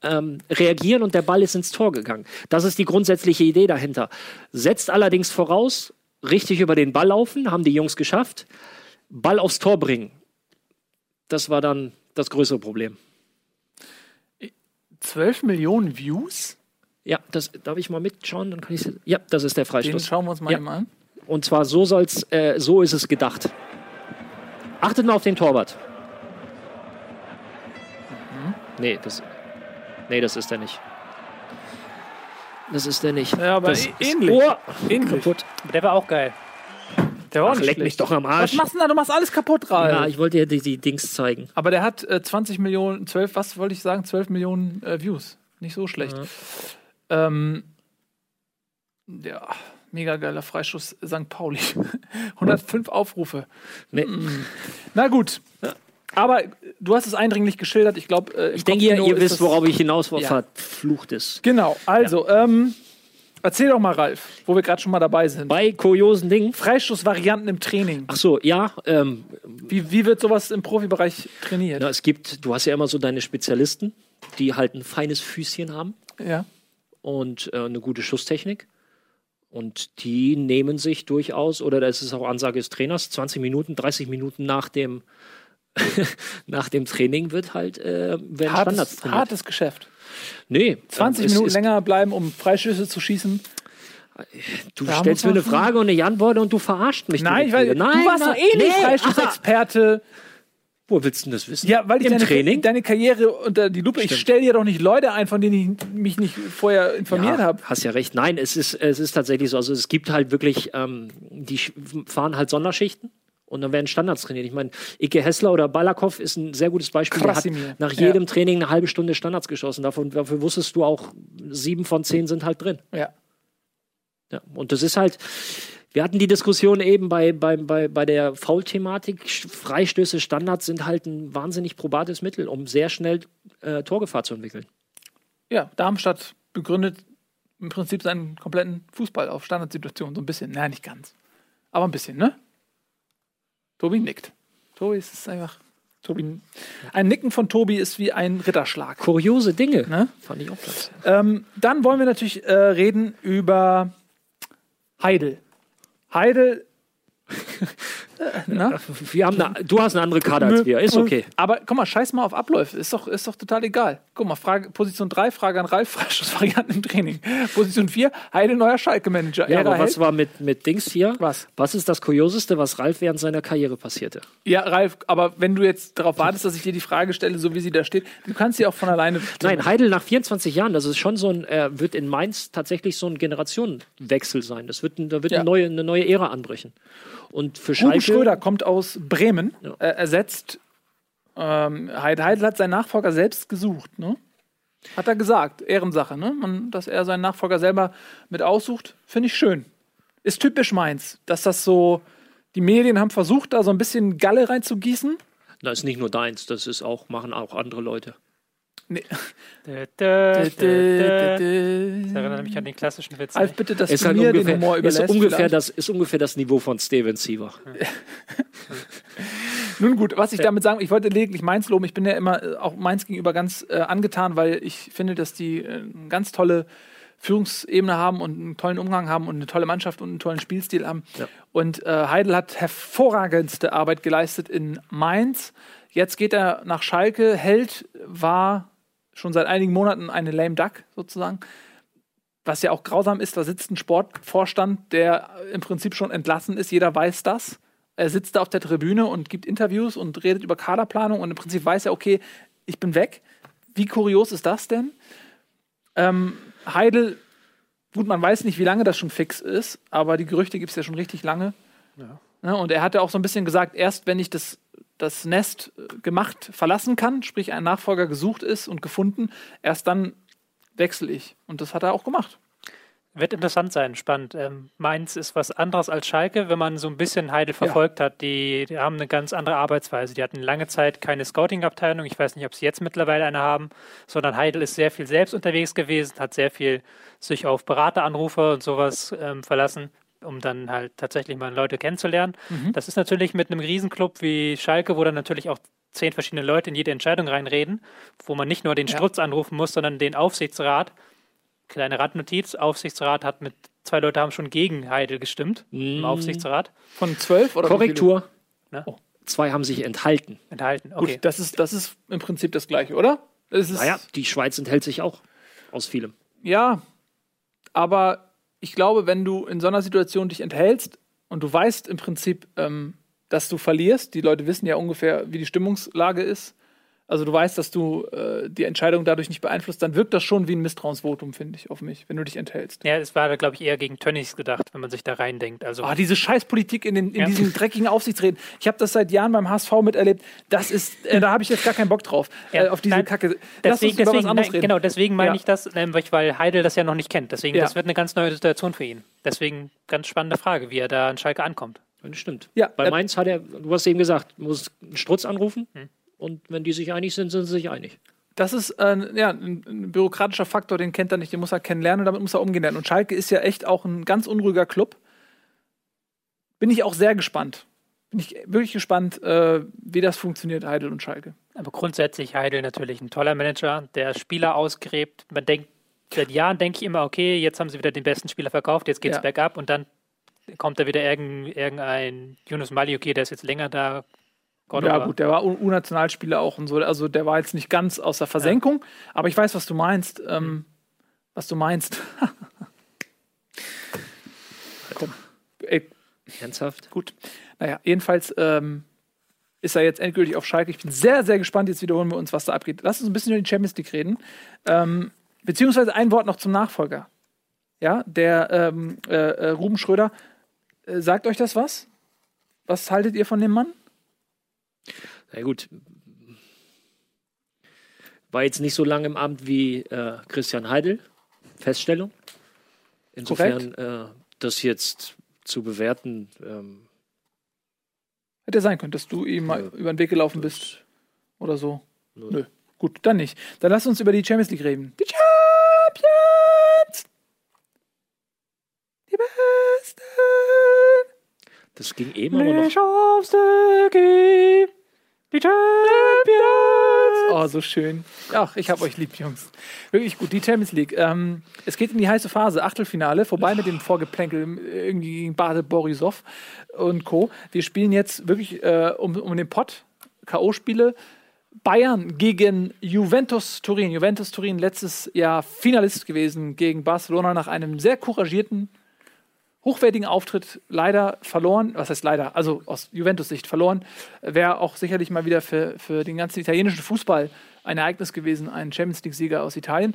S4: ähm, reagieren und der Ball ist ins Tor gegangen. Das ist die grundsätzliche Idee dahinter. Setzt allerdings voraus, richtig über den Ball laufen, haben die Jungs geschafft. Ball aufs Tor bringen. Das war dann das größere Problem.
S2: 12 Millionen Views?
S4: Ja, das darf ich mal mitschauen, dann kann ich Ja, das ist der
S2: Den
S4: Freistoß.
S2: schauen wir uns mal
S4: Ja.
S2: eben an.
S4: Und zwar so soll's, äh, so ist es gedacht. Achtet mal auf den Torwart. Nee, das, nee, das ist er nicht. Das ist er nicht.
S2: Ja, aber
S4: das
S2: ä- ähnlich.
S4: Oh,
S2: Ähnlich.
S4: kaputt.
S3: Der war auch geil.
S2: Der war auch
S4: Ach,
S2: nicht
S4: leck mich
S2: schlecht.
S4: doch am
S2: Was
S4: Arsch.
S2: machst du denn da? Du machst alles kaputt, Ralf.
S4: Ja, ich wollte dir die, die Dings zeigen.
S2: Aber der hat äh, 20 Millionen, 12, was wollte ich sagen? 12 Millionen äh, Views. Nicht so schlecht. Ähm, ja, mega geiler Freischuss St. Pauli. (laughs) 105 Aufrufe.
S4: Nee.
S2: Na gut. Aber du hast es eindringlich geschildert. Ich glaube, äh,
S4: Ich denke, ihr, ihr wisst, worauf ich hinaus war.
S2: Ja.
S4: Verflucht ist.
S2: Genau, also, ähm, erzähl doch mal, Ralf, wo wir gerade schon mal dabei sind.
S4: Bei kuriosen Dingen.
S2: Freistoßvarianten im Training.
S4: Ach so, ja, ähm,
S2: Wie, wie wird sowas im Profibereich trainiert?
S4: na, es gibt, du hast ja immer so deine Spezialisten, die halt ein feines Füßchen haben.
S2: Ja.
S4: und äh, eine gute Schusstechnik. Und die nehmen sich durchaus, oder das ist auch Ansage des Trainers, 20 Minuten, 30 Minuten nach dem, (laughs) nach dem Training wird halt äh, werden Standards
S2: Hartes,
S4: trainiert.
S2: hartes Geschäft.
S4: Nee,
S2: 20
S4: ähm,
S2: Minuten
S4: ist,
S2: länger bleiben, um Freischüsse zu schießen.
S4: Du
S2: Da
S4: stellst mir eine Frage und ich antworte und du verarscht mich.
S2: Nein, ich weiß,
S4: wieder.
S2: du warst doch eh nicht. Freistoßexperte.
S4: Wo willst du denn das wissen?
S2: Ja, weil ich
S4: Im
S2: deine,
S4: Training?
S2: deine Karriere unter die Lupe. Ich stelle dir doch nicht Leute ein, von denen ich mich nicht vorher informiert
S4: ja,
S2: habe.
S4: Hast ja recht. Nein, es ist, es ist tatsächlich so. Also es gibt halt wirklich, ähm, die fahren halt Sonderschichten. Und dann werden Standards trainiert. Ich meine, Ike Hessler oder Balakow ist ein sehr gutes Beispiel. Der hat nach
S2: Ja.
S4: jedem Training eine halbe Stunde Standards geschossen. Davon, dafür wusstest du auch, sieben von zehn sind halt drin.
S2: Ja.
S4: Ja. Und das ist halt, wir hatten die Diskussion eben bei, bei, bei, bei der Foul-Thematik. Freistöße, Standards sind halt ein wahnsinnig probates Mittel, um sehr schnell äh, Torgefahr zu entwickeln.
S2: ja, Darmstadt begründet im Prinzip seinen kompletten Fußball auf Standardsituationen. So ein bisschen. Nein, nicht ganz. Aber ein bisschen, ne? Tobi nickt. Tobi ist es einfach. Tobi. Ein Nicken von Tobi ist wie ein Ritterschlag.
S4: Kuriose Dinge.
S2: Ne?
S4: Fand ich auch klasse.
S2: Ähm, dann wollen wir natürlich äh, reden über Heidel. Heidel. Äh, na?
S4: Wir haben eine, du hast eine andere Karte als wir. Ist okay.
S2: Aber guck mal, scheiß mal auf Abläufe. Ist doch, ist doch total egal. Guck mal, Frage, Position 3, Frage an Ralf, (laughs) Freischussvarianten im Training. Position 4, Heidel, neuer Schalke-Manager.
S4: Ja,
S2: Ära
S4: aber was
S2: Held.
S4: war mit, mit Dings hier?
S2: Was?
S4: Was ist das Kurioseste, was Ralf während seiner Karriere passierte?
S2: Ja, Ralf, aber wenn du jetzt darauf wartest, dass ich dir die Frage stelle, so wie sie da steht, du kannst sie auch von alleine.
S4: Nein, Heidel nach 24 Jahren, das ist schon so ein, äh, wird in Mainz tatsächlich so ein Generationenwechsel sein. Das wird, da wird
S2: Ja.
S4: eine, neue, eine neue Ära anbrechen. Und für
S2: Hugo
S4: Schalke.
S2: Schröder kommt aus Bremen,
S4: Ja.
S2: äh, ersetzt. Ähm, Heidel Heidel hat seinen Nachfolger selbst gesucht, ne? Hat er gesagt, Ehrensache, ne? Man, dass er seinen Nachfolger selber mit aussucht, finde ich schön. Ist typisch meins, dass das so, die Medien haben versucht, da so ein bisschen Galle reinzugießen.
S4: Das ist nicht nur deins, das ist auch, machen auch andere Leute.
S2: Nee.
S3: Dö, dö, dö, dö.
S2: Alf,
S3: Das erinnert mich an den klassischen Witz.
S2: bitte, dass
S4: Ist
S2: du
S4: halt
S2: mir
S4: ungefähr,
S2: den Humor
S4: ist
S2: überlässt.
S4: ungefähr,
S2: vielleicht.
S4: das, ist ungefähr das Niveau von Steven Siever.
S2: Nun gut, was ich damit sagen, ich wollte lediglich Mainz loben. Ich bin ja immer äh, auch Mainz gegenüber ganz äh, angetan, weil ich finde, dass die äh, eine ganz tolle Führungsebene haben und einen tollen Umgang haben und eine tolle Mannschaft und einen tollen Spielstil haben.
S4: Ja.
S2: Und äh, Heidel hat hervorragendste Arbeit geleistet in Mainz. Jetzt geht er nach Schalke. Held war schon seit einigen Monaten eine lame duck sozusagen. Was ja auch grausam ist, da sitzt ein Sportvorstand, der im Prinzip schon entlassen ist. Jeder weiß das. Er sitzt da auf der Tribüne und gibt Interviews und redet über Kaderplanung und im Prinzip weiß er, okay, ich bin weg. Wie kurios ist das denn? Ähm, Heidel, gut, man weiß nicht, wie lange das schon fix ist, aber die Gerüchte gibt es ja schon richtig lange. Ja, und er hatte auch so ein bisschen gesagt, erst wenn ich das, das Nest äh, gemacht verlassen kann, sprich ein Nachfolger gesucht ist und gefunden, erst dann wechsle ich. Und das hat er auch gemacht.
S3: Wird interessant sein, spannend. Ähm, Mainz ist was anderes als Schalke, wenn man so ein bisschen Heidel verfolgt ja. hat. Die, die, haben eine ganz andere Arbeitsweise. Die hatten lange Zeit keine Scouting-Abteilung. Ich weiß nicht, ob sie jetzt mittlerweile eine haben, sondern Heidel ist sehr viel selbst unterwegs gewesen, hat sehr viel sich auf Berateranrufe und sowas ähm, verlassen, um dann halt tatsächlich mal Leute kennenzulernen. Mhm. Das ist natürlich mit einem Riesenclub wie Schalke, wo dann natürlich auch zehn verschiedene Leute in jede Entscheidung reinreden, wo man nicht nur den ja. Strutz anrufen muss, sondern den Aufsichtsrat kleine Randnotiz, Aufsichtsrat hat mit, zwei Leute haben schon gegen Heidel gestimmt mm. im Aufsichtsrat.
S2: Von zwölf oder
S4: Korrektur. Ne? Oh. Zwei haben sich enthalten.
S3: Enthalten, okay.
S2: Gut, das ist, das ist im Prinzip das Gleiche, oder?
S4: Es naja, die Schweiz enthält sich auch aus vielem.
S2: Ja, aber ich glaube, wenn du in so einer Situation dich enthältst und du weißt im Prinzip, ähm, dass du verlierst, die Leute wissen ja ungefähr, wie die Stimmungslage ist, also du weißt, dass du äh, die Entscheidung dadurch nicht beeinflusst, dann wirkt das schon wie ein Misstrauensvotum, finde ich, auf mich, wenn du dich enthältst.
S3: Ja, es war da, glaube ich, eher gegen Tönnies gedacht, wenn man sich da reindenkt. Also
S2: oh, diese Scheißpolitik in, den, in ja. diesen dreckigen Aufsichtsreden. Ich habe das seit Jahren beim HSV miterlebt. Das ist, äh, da habe ich jetzt gar keinen Bock drauf, ja. äh, auf diese nein, Kacke.
S3: Lass deswegen, deswegen nein, Genau, deswegen meine ja. ich das, nämlich weil Heidel das ja noch nicht kennt. Deswegen, das wird eine ganz neue Situation für ihn. Deswegen ganz spannende Frage, wie er da an Schalke ankommt.
S4: Das stimmt. Ja, Bei Mainz hat er, du hast eben gesagt, muss einen Strutz anrufen. Hm. Und wenn die sich einig sind, sind sie sich einig.
S2: Das ist äh, ja, ein, ein, bürokratischer Faktor, den kennt er nicht, den muss er kennenlernen und damit muss er umgehen lernen. Und Schalke ist ja echt auch ein ganz unruhiger Club. Bin ich auch sehr gespannt. Bin ich wirklich gespannt, äh, wie das funktioniert, Heidel und Schalke.
S3: Aber grundsätzlich Heidel natürlich ein toller Manager, der Spieler ausgräbt. Man denkt, seit Jahren denke ich immer, okay, jetzt haben sie wieder den besten Spieler verkauft, jetzt geht's ja. bergab und dann kommt da wieder irgendein, irgendein Yunus Mali, okay, der ist jetzt länger da,
S2: Cordoba. Ja, gut, der war U-Nationalspieler auch und so. Also der war jetzt nicht ganz aus der Versenkung, ja. aber ich weiß, was du meinst. Ähm, mhm. Was du meinst. (laughs)
S4: Komm. Ey. Ernsthaft?
S2: Gut. Naja, jedenfalls ähm, ist er jetzt endgültig auf Schalke. Ich bin sehr, sehr gespannt. Jetzt wiederholen wir uns, was da abgeht. Lass uns ein bisschen über die Champions League reden. Ähm, beziehungsweise ein Wort noch zum Nachfolger. Ja, der ähm, äh, äh, Ruben Schröder. Äh, sagt euch das was? Was haltet ihr von dem Mann?
S4: Na gut. War jetzt nicht so lange im Amt wie äh, Christian Heidel. Feststellung. Insofern, äh, das jetzt zu bewerten. Ähm,
S2: Hätte sein können, dass du ihm mal über den Weg gelaufen bist. Oder so. Nö. Nö. Gut, dann nicht. Dann lass uns über die Champions League reden. Die Champions!
S4: Die Besten! Das ging eben aber noch.
S2: Die Champions! Oh, so schön. Ach, ich hab euch lieb, Jungs. Wirklich gut. Die Champions League. Ähm, es geht in die heiße Phase. Achtelfinale. Vorbei mit dem Vorgeplänkel irgendwie gegen Bade Borisov und Co. Wir spielen jetzt wirklich äh, um, um den Pott. K.O.-Spiele. Bayern gegen Juventus Turin. Juventus Turin letztes Jahr Finalist gewesen gegen Barcelona nach einem sehr couragierten hochwertigen Auftritt leider verloren. Was heißt leider? Also aus Juventus-Sicht verloren. Wäre auch sicherlich mal wieder für, für den ganzen italienischen Fußball ein Ereignis gewesen, ein Champions League-Sieger aus Italien.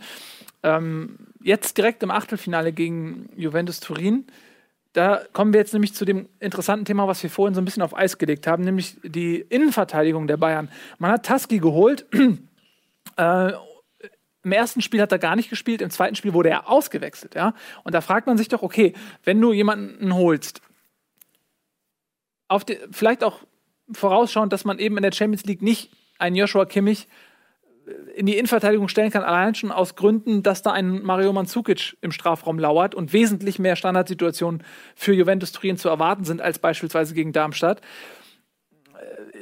S2: Ähm, jetzt direkt im Achtelfinale gegen Juventus Turin. Da kommen wir jetzt nämlich zu dem interessanten Thema, was wir vorhin so ein bisschen auf Eis gelegt haben, nämlich die Innenverteidigung der Bayern. Man hat Taski geholt. (clears throat) Äh, im ersten Spiel hat er gar nicht gespielt, im zweiten Spiel wurde er ausgewechselt, ja. Und da fragt man sich doch, okay, wenn du jemanden holst, auf die, vielleicht auch vorausschauend, dass man eben in der Champions League nicht einen Joshua Kimmich äh, in die Innenverteidigung stellen kann, allein schon aus Gründen, dass da ein Mario Mandzukic im Strafraum lauert und wesentlich mehr Standardsituationen für Juventus Turin zu erwarten sind als beispielsweise gegen Darmstadt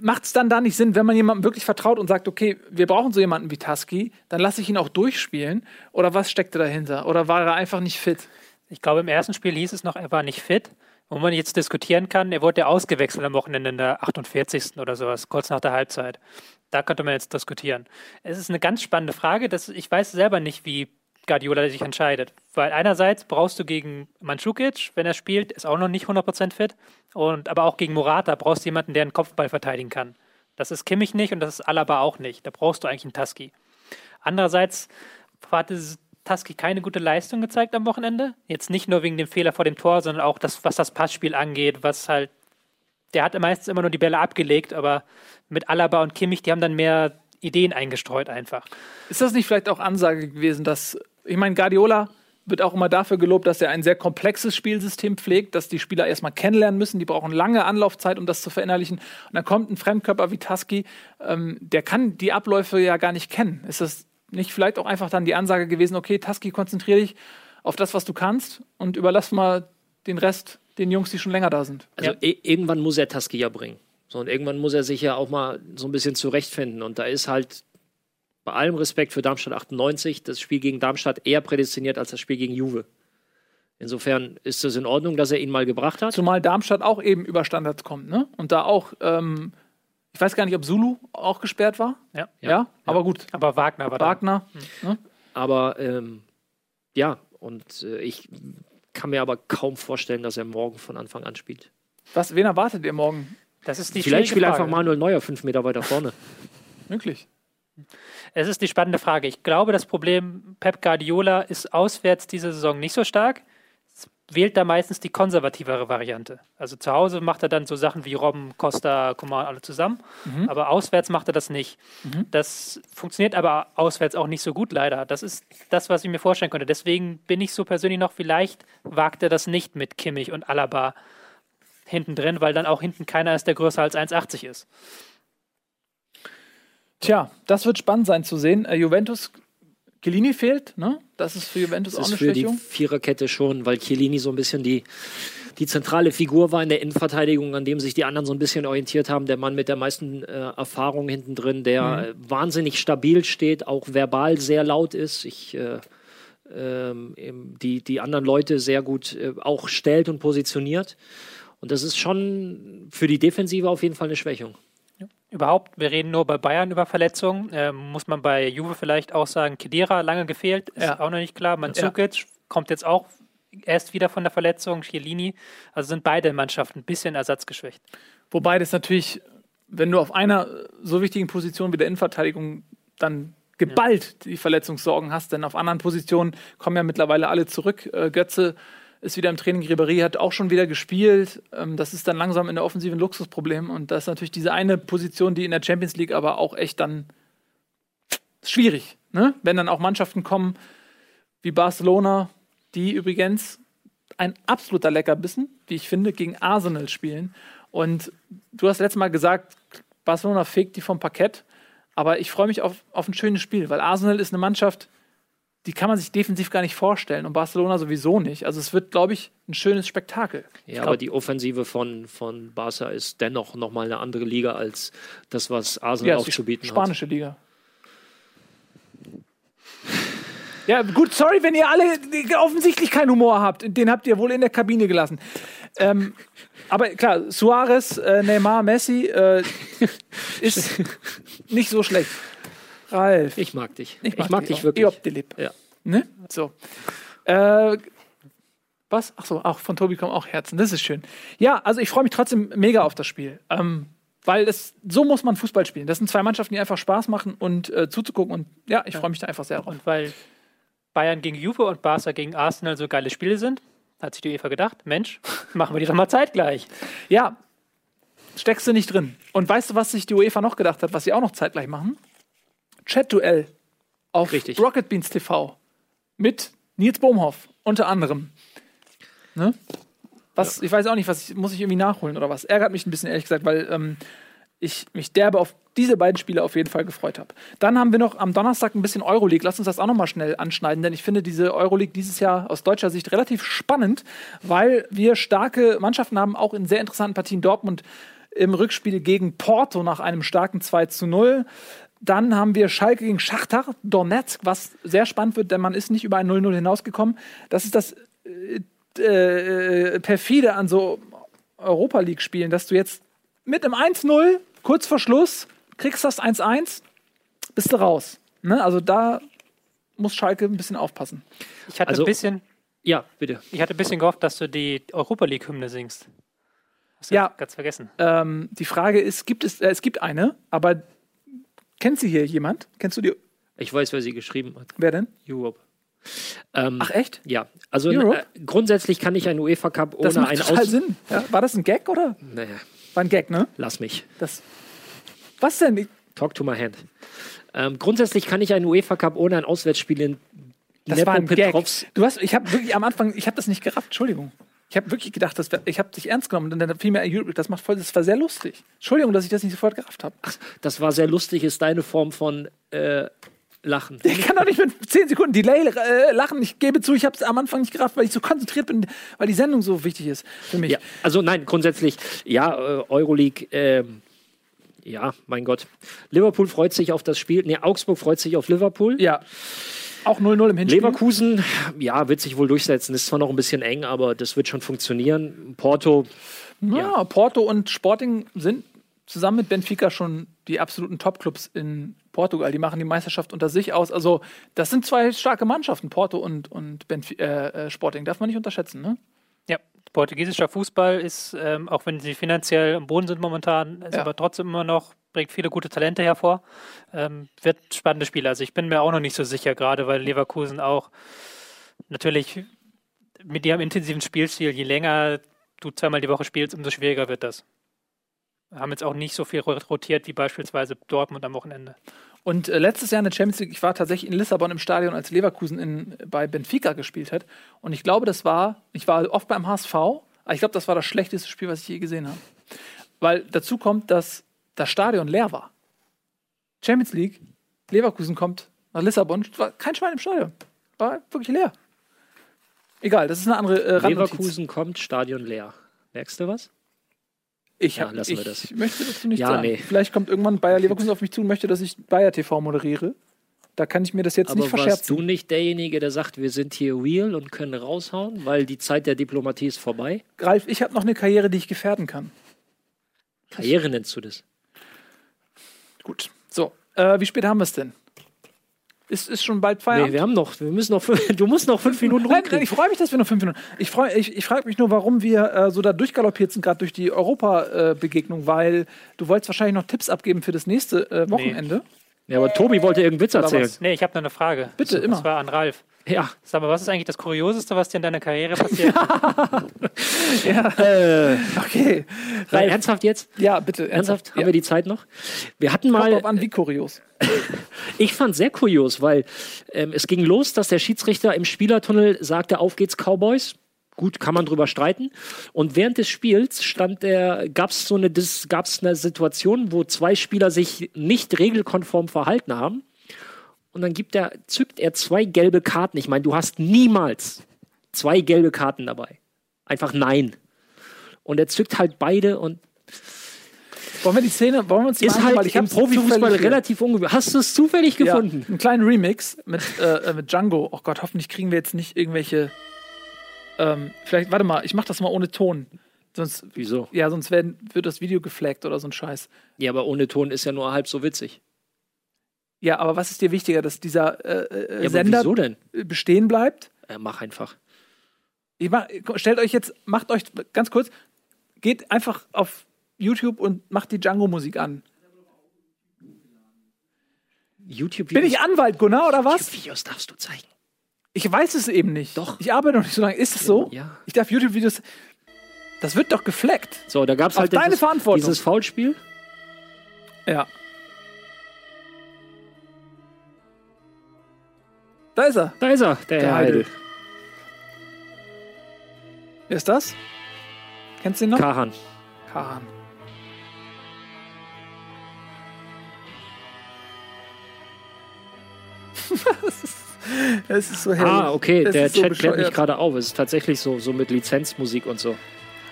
S2: macht es dann da nicht Sinn, wenn man jemandem wirklich vertraut und sagt, okay, wir brauchen so jemanden wie Tusky, dann lasse ich ihn auch durchspielen? Oder was steckte dahinter? Oder war er einfach nicht fit?
S3: Ich glaube, im ersten Spiel hieß es noch, er war nicht fit. Wo man jetzt diskutieren kann, er wurde ja ausgewechselt am Wochenende in der 48. oder sowas, kurz nach der Halbzeit. Da könnte man jetzt diskutieren. Es ist eine ganz spannende Frage. Dass ich weiß selber nicht, wie Guardiola sich entscheidet. Weil einerseits brauchst du gegen Mandzukic, wenn er spielt, ist auch noch nicht 100% fit. Und, aber auch gegen Morata brauchst du jemanden, der einen Kopfball verteidigen kann. Das ist Kimmich nicht und das ist Alaba auch nicht. Da brauchst du eigentlich einen Taski. Andererseits hatte Taski keine gute Leistung gezeigt am Wochenende. Jetzt nicht nur wegen dem Fehler vor dem Tor, sondern auch das, was das Passspiel angeht, was halt der hat meistens immer nur die Bälle abgelegt, aber mit Alaba und Kimmich, die haben dann mehr Ideen eingestreut einfach.
S2: Ist das nicht vielleicht auch Ansage gewesen, dass ich meine, Guardiola wird auch immer dafür gelobt, dass er ein sehr komplexes Spielsystem pflegt, dass die Spieler erstmal kennenlernen müssen. Die brauchen lange Anlaufzeit, um das zu verinnerlichen. Und dann kommt ein Fremdkörper wie Tusky, ähm, der kann die Abläufe ja gar nicht kennen. Ist das nicht vielleicht auch einfach dann die Ansage gewesen, okay, Tusky, konzentrier dich auf das, was du kannst und überlass mal den Rest den Jungs, die schon länger da sind.
S4: Also ja. e irgendwann muss er Tusky ja bringen. So, und irgendwann muss er sich ja auch mal so ein bisschen zurechtfinden. Und da ist halt bei allem Respekt für Darmstadt 98 das Spiel gegen Darmstadt eher prädestiniert als das Spiel gegen Juve. Insofern ist es in Ordnung, dass er ihn mal gebracht hat.
S2: Zumal Darmstadt auch eben über Standards kommt, ne? Und da auch, ähm, ich weiß gar nicht, ob Zulu auch gesperrt war.
S3: Ja.
S2: Ja, ja aber gut.
S3: Aber Wagner war
S2: Wagner.
S4: Da. Ne? Aber ähm, ja, und äh, ich kann mir aber kaum vorstellen, dass er morgen von Anfang an spielt.
S2: Was, wen erwartet ihr morgen?
S3: Das ist die
S4: Vielleicht spielt einfach Manuel Neuer fünf Meter weiter vorne.
S2: Möglich.
S3: Es ist die spannende Frage. Ich glaube, das Problem Pep Guardiola ist auswärts diese Saison nicht so stark. Es wählt da meistens die konservativere Variante. Also zu Hause macht er dann so Sachen wie Robben, Costa, Coman alle zusammen. Mhm. Aber auswärts macht er das nicht. Mhm. Das funktioniert aber auswärts auch nicht so gut, leider. Das ist das, was ich mir vorstellen könnte. Deswegen bin ich so persönlich noch, vielleicht wagt er das nicht mit Kimmich und Alaba hinten drin, weil dann auch hinten keiner ist, der größer als 1,80 ist.
S2: Tja, das wird spannend sein zu sehen. Äh, Juventus, Chiellini fehlt, ne? Das ist für Juventus das auch eine
S4: für
S2: Schwächung.
S4: Die Viererkette schon, weil Chiellini so ein bisschen die, die zentrale Figur war in der Innenverteidigung, an dem sich die anderen so ein bisschen orientiert haben. Der Mann mit der meisten äh, Erfahrung hinten drin, der mhm. äh, wahnsinnig stabil steht, auch verbal sehr laut ist. Ich äh, ähm, die, die anderen Leute sehr gut äh, auch stellt und positioniert. Und das ist schon für die Defensive auf jeden Fall eine Schwächung.
S3: Überhaupt, wir reden nur bei Bayern über Verletzungen. Ähm, muss man bei Juve vielleicht auch sagen, Kedira lange gefehlt, ist ja. auch noch nicht klar. Mandzukic ja. kommt jetzt auch erst wieder von der Verletzung, Chiellini. Also sind beide Mannschaften ein bisschen ersatzgeschwächt.
S2: Wobei das natürlich, wenn du auf einer so wichtigen Position wie der Innenverteidigung dann geballt ja. die Verletzungssorgen hast, denn auf anderen Positionen kommen ja mittlerweile alle zurück. Äh, Götze ist wieder im Training. Ribéry hat auch schon wieder gespielt. Ähm, das ist dann langsam in der Offensive ein Luxusproblem. Und das ist natürlich diese eine Position, die in der Champions League aber auch echt dann schwierig, ne? wenn dann auch Mannschaften kommen wie Barcelona, die übrigens ein absoluter Leckerbissen, wie ich finde, gegen Arsenal spielen. Und du hast letztes Mal gesagt, Barcelona fegt die vom Parkett. Aber ich freue mich auf, auf ein schönes Spiel, weil Arsenal ist eine Mannschaft, die kann man sich defensiv gar nicht vorstellen und Barcelona sowieso nicht. Also es wird, glaube ich, ein schönes Spektakel.
S4: Ja, glaub, aber die Offensive von, von Barca ist dennoch nochmal eine andere Liga als das, was Arsenal ja, aufzubieten
S2: hat. Spanische Liga. Ja, gut, sorry, wenn ihr alle offensichtlich keinen Humor habt. Den habt ihr wohl in der Kabine gelassen. Ähm, aber klar, Suarez, äh, Neymar, Messi äh, (laughs) ist nicht so schlecht.
S4: Ralf. Ich mag dich.
S2: Ich mag, ich mag dich, dich wirklich. Eop ja. Ne? So. Äh, was? Ach so, auch von Tobi kommen auch Herzen. Das ist schön. Ja, also ich freue mich trotzdem mega auf das Spiel. Ähm, weil es, so muss man Fußball spielen. Das sind zwei Mannschaften, die einfach Spaß machen und äh, zuzugucken. Und ja, ich freue mich da einfach sehr drauf.
S3: Und weil Bayern gegen Juve und Barca gegen Arsenal so geile Spiele sind, hat sich die UEFA gedacht, Mensch, (laughs) machen wir die doch mal zeitgleich.
S2: Ja, steckst du nicht drin. Und weißt du, was sich die UEFA noch gedacht hat, was sie auch noch zeitgleich machen? Chat-Duell auf Richtig. Rocket Beans TV mit Nils Bohmhoff unter anderem. Ne? Was, ja. ich weiß auch nicht, was ich, muss ich irgendwie nachholen oder was. Ärgert mich ein bisschen, ehrlich gesagt, weil ähm, ich mich derbe auf diese beiden Spiele auf jeden Fall gefreut habe. Dann haben wir noch am Donnerstag ein bisschen Euroleague. Lass uns das auch noch mal schnell anschneiden, denn ich finde diese Euroleague dieses Jahr aus deutscher Sicht relativ spannend, weil wir starke Mannschaften haben, auch in sehr interessanten Partien. Dortmund im Rückspiel gegen Porto nach einem starken 2 zu 0. Dann haben wir Schalke gegen Schachtar Donetsk, was sehr spannend wird, denn man ist nicht über ein 0-0 hinausgekommen. Das ist das äh, äh, perfide an so Europa League-Spielen, dass du jetzt mit einem 1-0 kurz vor Schluss kriegst das 1-1, bist du raus. Ne? Also da muss Schalke ein bisschen aufpassen.
S3: Ich hatte also, ein bisschen. Ja, bitte. Ich hatte ein bisschen gehofft, dass du die Europa League-Hymne singst.
S2: Hast du ja, ganz vergessen. Ähm, die Frage ist, gibt es, äh, es gibt eine, aber Kennt sie hier jemand? Kennst du die?
S4: Ich weiß, wer sie geschrieben hat.
S2: Wer denn?
S4: Europe.
S2: Ähm, Ach echt?
S4: Ja, also äh, grundsätzlich kann ich einen UEFA Cup ohne
S2: das macht total Aus Sinn. Ja, war das ein Gag oder?
S4: Naja.
S2: War ein Gag, ne?
S4: Lass mich.
S2: Das. Was denn?
S4: Talk to my hand. Ähm, grundsätzlich kann ich einen UEFA Cup ohne ein Auswärtsspiel in
S2: Das
S4: Nepo
S2: war ein Gag. Du hast, ich habe wirklich am Anfang, ich habe das nicht gerafft, Entschuldigung. Ich habe wirklich gedacht, das wär, ich habe dich ernst genommen und dann fiel mir ein. Das macht voll, das war sehr lustig. Entschuldigung, dass ich das nicht sofort gerafft habe.
S4: Das war sehr lustig, ist deine Form von äh, Lachen.
S2: Ich kann doch nicht mit 10 Sekunden Delay äh, lachen. Ich gebe zu, ich habe es am Anfang nicht gerafft, weil ich so konzentriert bin, weil die Sendung so wichtig ist für mich.
S4: Ja, also nein, grundsätzlich, ja, äh, Euroleague, ähm, ja, mein Gott. Liverpool freut sich auf das Spiel. Nee, Augsburg freut sich auf Liverpool.
S2: Ja. Auch 0-0 im Hinspiel.
S4: Leverkusen, ja, wird sich wohl durchsetzen. Ist zwar noch ein bisschen eng, aber das wird schon funktionieren. Porto,
S2: Ja, Porto und Sporting sind zusammen mit Benfica schon die absoluten Top-Clubs in Portugal. Die machen die Meisterschaft unter sich aus. Also, das sind zwei starke Mannschaften, Porto und, und Benfi äh, äh, Sporting. Darf man nicht unterschätzen, ne?
S3: Portugiesischer Fußball ist, ähm, auch wenn sie finanziell am Boden sind momentan, ist
S2: Ja.
S3: aber trotzdem immer noch, bringt viele gute Talente hervor. Ähm, wird spannende Spiele. Also ich bin mir auch noch nicht so sicher, gerade weil Leverkusen auch natürlich mit ihrem intensiven Spielstil, je länger du zweimal die Woche spielst, umso schwieriger wird das. Haben jetzt auch nicht so viel rotiert wie beispielsweise Dortmund am Wochenende.
S2: Und äh, letztes Jahr in der Champions League, ich war tatsächlich in Lissabon im Stadion, als Leverkusen in, bei Benfica gespielt hat. Und ich glaube, das war, ich war oft beim HSV, aber ich glaube, das war das schlechteste Spiel, was ich je gesehen habe. Weil dazu kommt, dass das Stadion leer war. Champions League, Leverkusen kommt nach Lissabon, war kein Schwein im Stadion. War wirklich leer. Egal, das ist eine andere äh.
S4: Leverkusen kommt, Stadion leer. Merkst du was?
S2: Ich,
S4: Ja,
S2: hab,
S4: lassen
S2: ich
S4: wir das.
S2: möchte dazu nicht
S4: Ja,
S2: sagen.
S4: nee.
S2: Vielleicht kommt irgendwann Bayer (laughs) Leverkusen auf mich zu und möchte, dass ich Bayer TV moderiere. Da kann ich mir das jetzt
S4: Aber
S2: nicht
S4: warst
S2: verscherzen.
S4: du nicht derjenige, der sagt, wir sind hier real und können raushauen, weil die Zeit der Diplomatie ist vorbei?
S2: Ralf, ich habe noch eine Karriere, die ich gefährden kann.
S4: Karriere nennst du das?
S2: Gut. So, äh, wie spät haben wir es denn? Ist, ist schon bald Feierabend?
S4: Nee, wir haben noch, wir müssen noch, fünf- (laughs) du musst noch fünf Minuten
S2: Nein, nein,
S4: rumkriegen.
S2: ich freue mich, dass wir noch fünf Minuten. Ich, freu- ich, ich frage mich nur, warum wir äh, so da durchgaloppiert sind, gerade durch die Europa-Begegnung, weil du wolltest wahrscheinlich noch Tipps abgeben für das nächste äh, Wochenende.
S4: Ja, aber Tobi wollte irgendeinen Witz erzählen.
S3: Nee, ich habe noch eine Frage.
S2: Bitte,
S3: Das
S2: immer.
S3: war an Ralf.
S4: Ja,
S3: Sag mal, was ist eigentlich das Kurioseste, was dir in deiner Karriere passiert? (laughs)
S2: Okay.
S4: Nein, ernsthaft jetzt?
S2: Ja, bitte.
S4: Ernsthaft? Haben
S2: Ja.
S4: wir die Zeit noch? Wir hatten
S2: Kommt
S4: mal,
S2: drauf an, wie kurios. (laughs)
S4: ich fand sehr kurios, weil ähm, es ging los, dass der Schiedsrichter im Spielertunnel sagte, auf geht's Cowboys. Gut, kann man drüber streiten. Und während des Spiels stand der, gab's so eine, Dis- gab's eine Situation, wo zwei Spieler sich nicht regelkonform verhalten haben. Und dann gibt er, zückt er zwei gelbe Karten. Ich meine, du hast niemals zwei gelbe Karten dabei. Einfach nein. Und er zückt halt beide und
S2: Wollen wir die Szene, wollen wir uns die
S4: ist halt
S2: ich
S4: im Profifußball relativ ungewöhnlich. Hast du es zufällig
S2: Ja,
S4: gefunden?
S2: einen kleinen Remix mit, äh, mit Django. Oh Gott, hoffentlich kriegen wir jetzt nicht irgendwelche. Ähm, vielleicht, warte mal, ich mach das mal ohne Ton. Sonst,
S4: Wieso?
S2: ja, sonst werden, wird das Video geflaggt oder so ein Scheiß.
S4: Ja, aber ohne Ton ist ja nur halb so witzig.
S2: Ja, aber was ist dir wichtiger, dass dieser äh, äh,
S4: Ja, aber
S2: Sender
S4: denn?
S2: bestehen bleibt?
S4: Äh, mach einfach.
S2: Mach, stellt euch jetzt, macht euch ganz kurz, geht einfach auf YouTube und macht die Django-Musik an.
S4: YouTube
S2: Bin ich Anwalt, Gunnar, oder was?
S4: Videos darfst du zeigen.
S2: Ich weiß es eben nicht.
S4: Doch.
S2: Ich arbeite noch nicht so lange. Ist es so?
S4: Ja.
S2: Ich darf YouTube-Videos. Das wird doch gefleckt.
S4: So, da gab es halt
S2: deine
S4: dieses,
S2: Verantwortung.
S4: dieses Foulspiel.
S2: Ja. Da ist er.
S4: Da ist er, der,
S2: Der Heidel.
S4: Heidel.
S2: Wer ist das? Kennst du ihn noch?
S4: Kahan.
S2: Kahan. das, ist, das ist so herrlich.
S4: Ah, okay,
S2: Das
S4: der
S2: ist so
S4: Chat klärt mich gerade auf. Es ist tatsächlich so, so mit Lizenzmusik und so.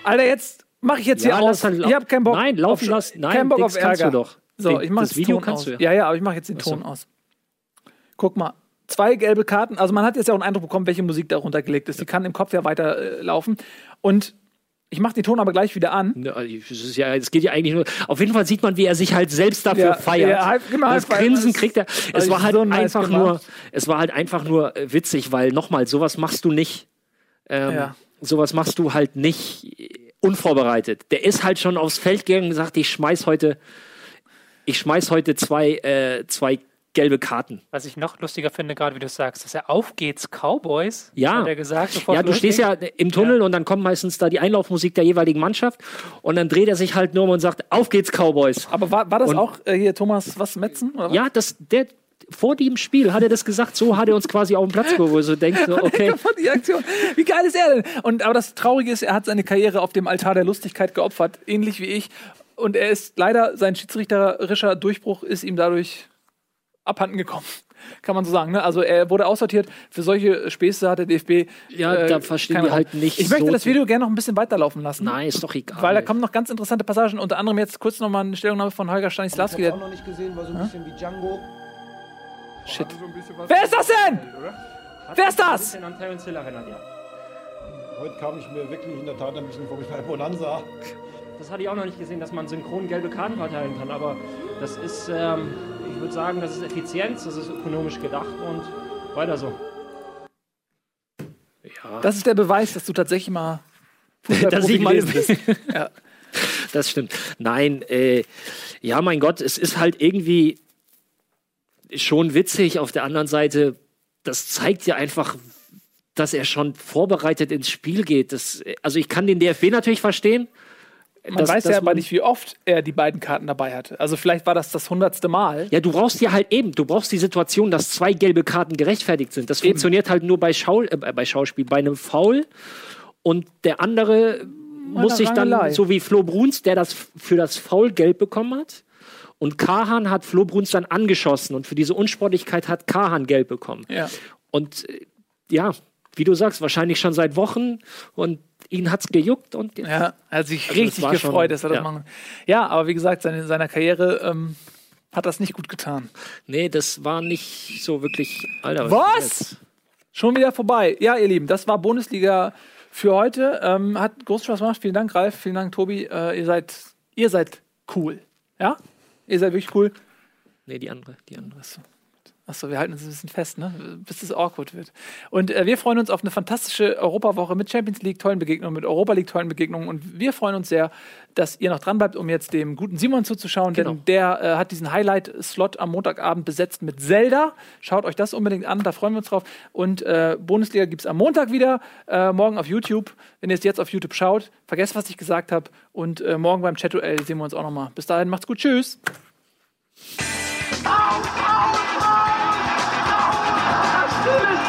S2: Alter, jetzt mache ich jetzt hier aus. ich habe keinen Bock.
S4: Nein, laufen
S2: auf,
S4: lassen. Nein,
S2: keinen Bock
S4: Dings
S2: auf
S4: kannst
S2: Ärger.
S4: du doch.
S2: So, ich mache
S4: das Video
S2: Ton
S4: kannst
S2: aus.
S4: du ja.
S2: Ja, ja, aber ich mache jetzt den
S4: Ach so.
S2: Ton aus. Guck mal, zwei gelbe Karten. Also man hat jetzt ja auch einen Eindruck bekommen, welche Musik darunter gelegt ist. Die kann im Kopf ja weiter äh, laufen. Und ich mache den Ton aber gleich wieder an.
S4: Es ja, geht ja eigentlich nur. Auf jeden Fall sieht man, wie er sich halt selbst dafür
S2: Ja,
S4: feiert.
S2: ja, halb- genau,
S4: das
S2: halb-
S4: Grinsen kriegt er. Es war halt
S2: so nice
S4: einfach
S2: gemacht.
S4: nur, es war halt einfach nur äh, witzig, weil nochmal, sowas machst du nicht. Ähm,
S2: Ja.
S4: Sowas machst du halt nicht äh, unvorbereitet. Der ist halt schon aufs Feld gegangen und gesagt, ich schmeiß heute, ich schmeiß heute zwei, äh, zwei gelbe Karten.
S3: Was ich noch lustiger finde, gerade wie du sagst, dass er auf geht's Cowboys,
S4: Ja.
S3: hat er gesagt.
S4: Ja, du stehst ja im Tunnel und dann kommt meistens da die Einlaufmusik der jeweiligen Mannschaft und dann dreht er sich halt nur um und sagt, auf geht's Cowboys.
S2: Aber war, war das
S4: Und-
S2: auch äh, hier Thomas was Metzen? Oder was?
S4: Ja, das, der, vor dem Spiel hat er das gesagt, so hat er uns quasi auf den Platz geholt, wo du so denkst, so, (laughs) okay.
S2: die Aktion. Wie geil ist er denn? Und, aber das Traurige ist, er hat seine Karriere auf dem Altar der Lustigkeit geopfert, ähnlich wie ich. Und er ist leider, sein schiedsrichterischer Durchbruch ist ihm dadurch abhanden gekommen. (laughs) Kann man so sagen. Ne? Also er wurde aussortiert. Für solche Späße hat der DFB.
S4: Ja,
S2: äh,
S4: da verstehen
S2: Raum.
S4: halt nicht
S2: Ich möchte
S4: so
S2: das Video gerne noch ein bisschen weiterlaufen lassen.
S4: Nein, ist doch egal.
S2: Weil da kommen noch ganz interessante Passagen. Unter anderem jetzt kurz noch mal eine Stellungnahme von Holger Stanislawski.
S7: Ich habe auch noch nicht gesehen, war so ein bisschen wie Django.
S2: Shit. Wer ist das denn? Wer ist das?
S7: Heute kam ich mir wirklich in der Tat ein bisschen vor wie bei Bonanza.
S8: Das hatte ich auch noch nicht gesehen, dass man synchron gelbe Karten verteilen kann. Aber das ist, ähm, würde sagen, das ist Effizienz, das ist ökonomisch gedacht und weiter so.
S2: Das ist der Beweis, dass du tatsächlich mal. (laughs)
S4: dass ich mal
S2: bist. (laughs) Ja.
S4: Das stimmt. Nein, äh, ja, mein Gott, es ist halt irgendwie schon witzig. Auf der anderen Seite, das zeigt ja einfach, dass er schon vorbereitet ins Spiel geht. Das, also ich kann den DFB natürlich verstehen.
S2: Man
S4: dass-
S2: weiß ja aber nicht, wie oft er die beiden Karten dabei hatte. Also vielleicht war das das hundertste Mal.
S4: Ja, du brauchst ja halt eben, du brauchst die Situation, dass zwei gelbe Karten gerechtfertigt sind. Das funktioniert halt nur bei, Schau, äh, bei Schauspiel, bei einem Foul. Und der andere muss sich dann,
S2: Rangelei.
S4: so wie Flo Bruns, der das für das Foul gelb bekommen hat. Und Kahan hat Flo Bruns dann angeschossen und für diese Unsportlichkeit hat Kahan gelb bekommen.
S2: Ja.
S4: Und äh, ja, wie du sagst, wahrscheinlich schon seit Wochen und ihn hat's gejuckt und
S2: Ja, er hat sich
S4: Also
S2: richtig
S4: es
S2: gefreut,
S4: schon-
S2: dass er das
S4: ja.
S2: machen. Ja, aber wie gesagt, seine, in seiner Karriere ähm, hat das nicht gut getan.
S4: nee, das war nicht so wirklich. Alter,
S2: Was? Schon wieder vorbei. Ja, ihr Lieben, das war Bundesliga für heute. Ähm, hat großen Spaß gemacht. Vielen Dank, Ralf. Vielen Dank, Tobi. Äh, ihr seid, ihr seid cool. Ja? Ihr seid wirklich cool.
S4: Nee, die andere, die andere.
S2: Achso, wir halten uns ein bisschen fest, ne? bis es awkward wird. Und äh, wir freuen uns auf eine fantastische Europawoche mit Champions League, tollen Begegnungen, mit Europa League, tollen Begegnungen. Und wir freuen uns sehr, dass ihr noch dran bleibt, um jetzt dem guten Simon zuzuschauen,
S4: Genau.
S2: denn der äh, hat diesen Highlight-Slot am Montagabend besetzt mit Zelda. Schaut euch das unbedingt an, da freuen wir uns drauf. Und äh, Bundesliga gibt es am Montag wieder, äh, morgen auf YouTube. Wenn ihr es jetzt auf YouTube schaut, vergesst, was ich gesagt habe. Und äh, morgen beim Chat-Duell sehen wir uns auch nochmal. Bis dahin, macht's gut, tschüss.
S9: Auf, This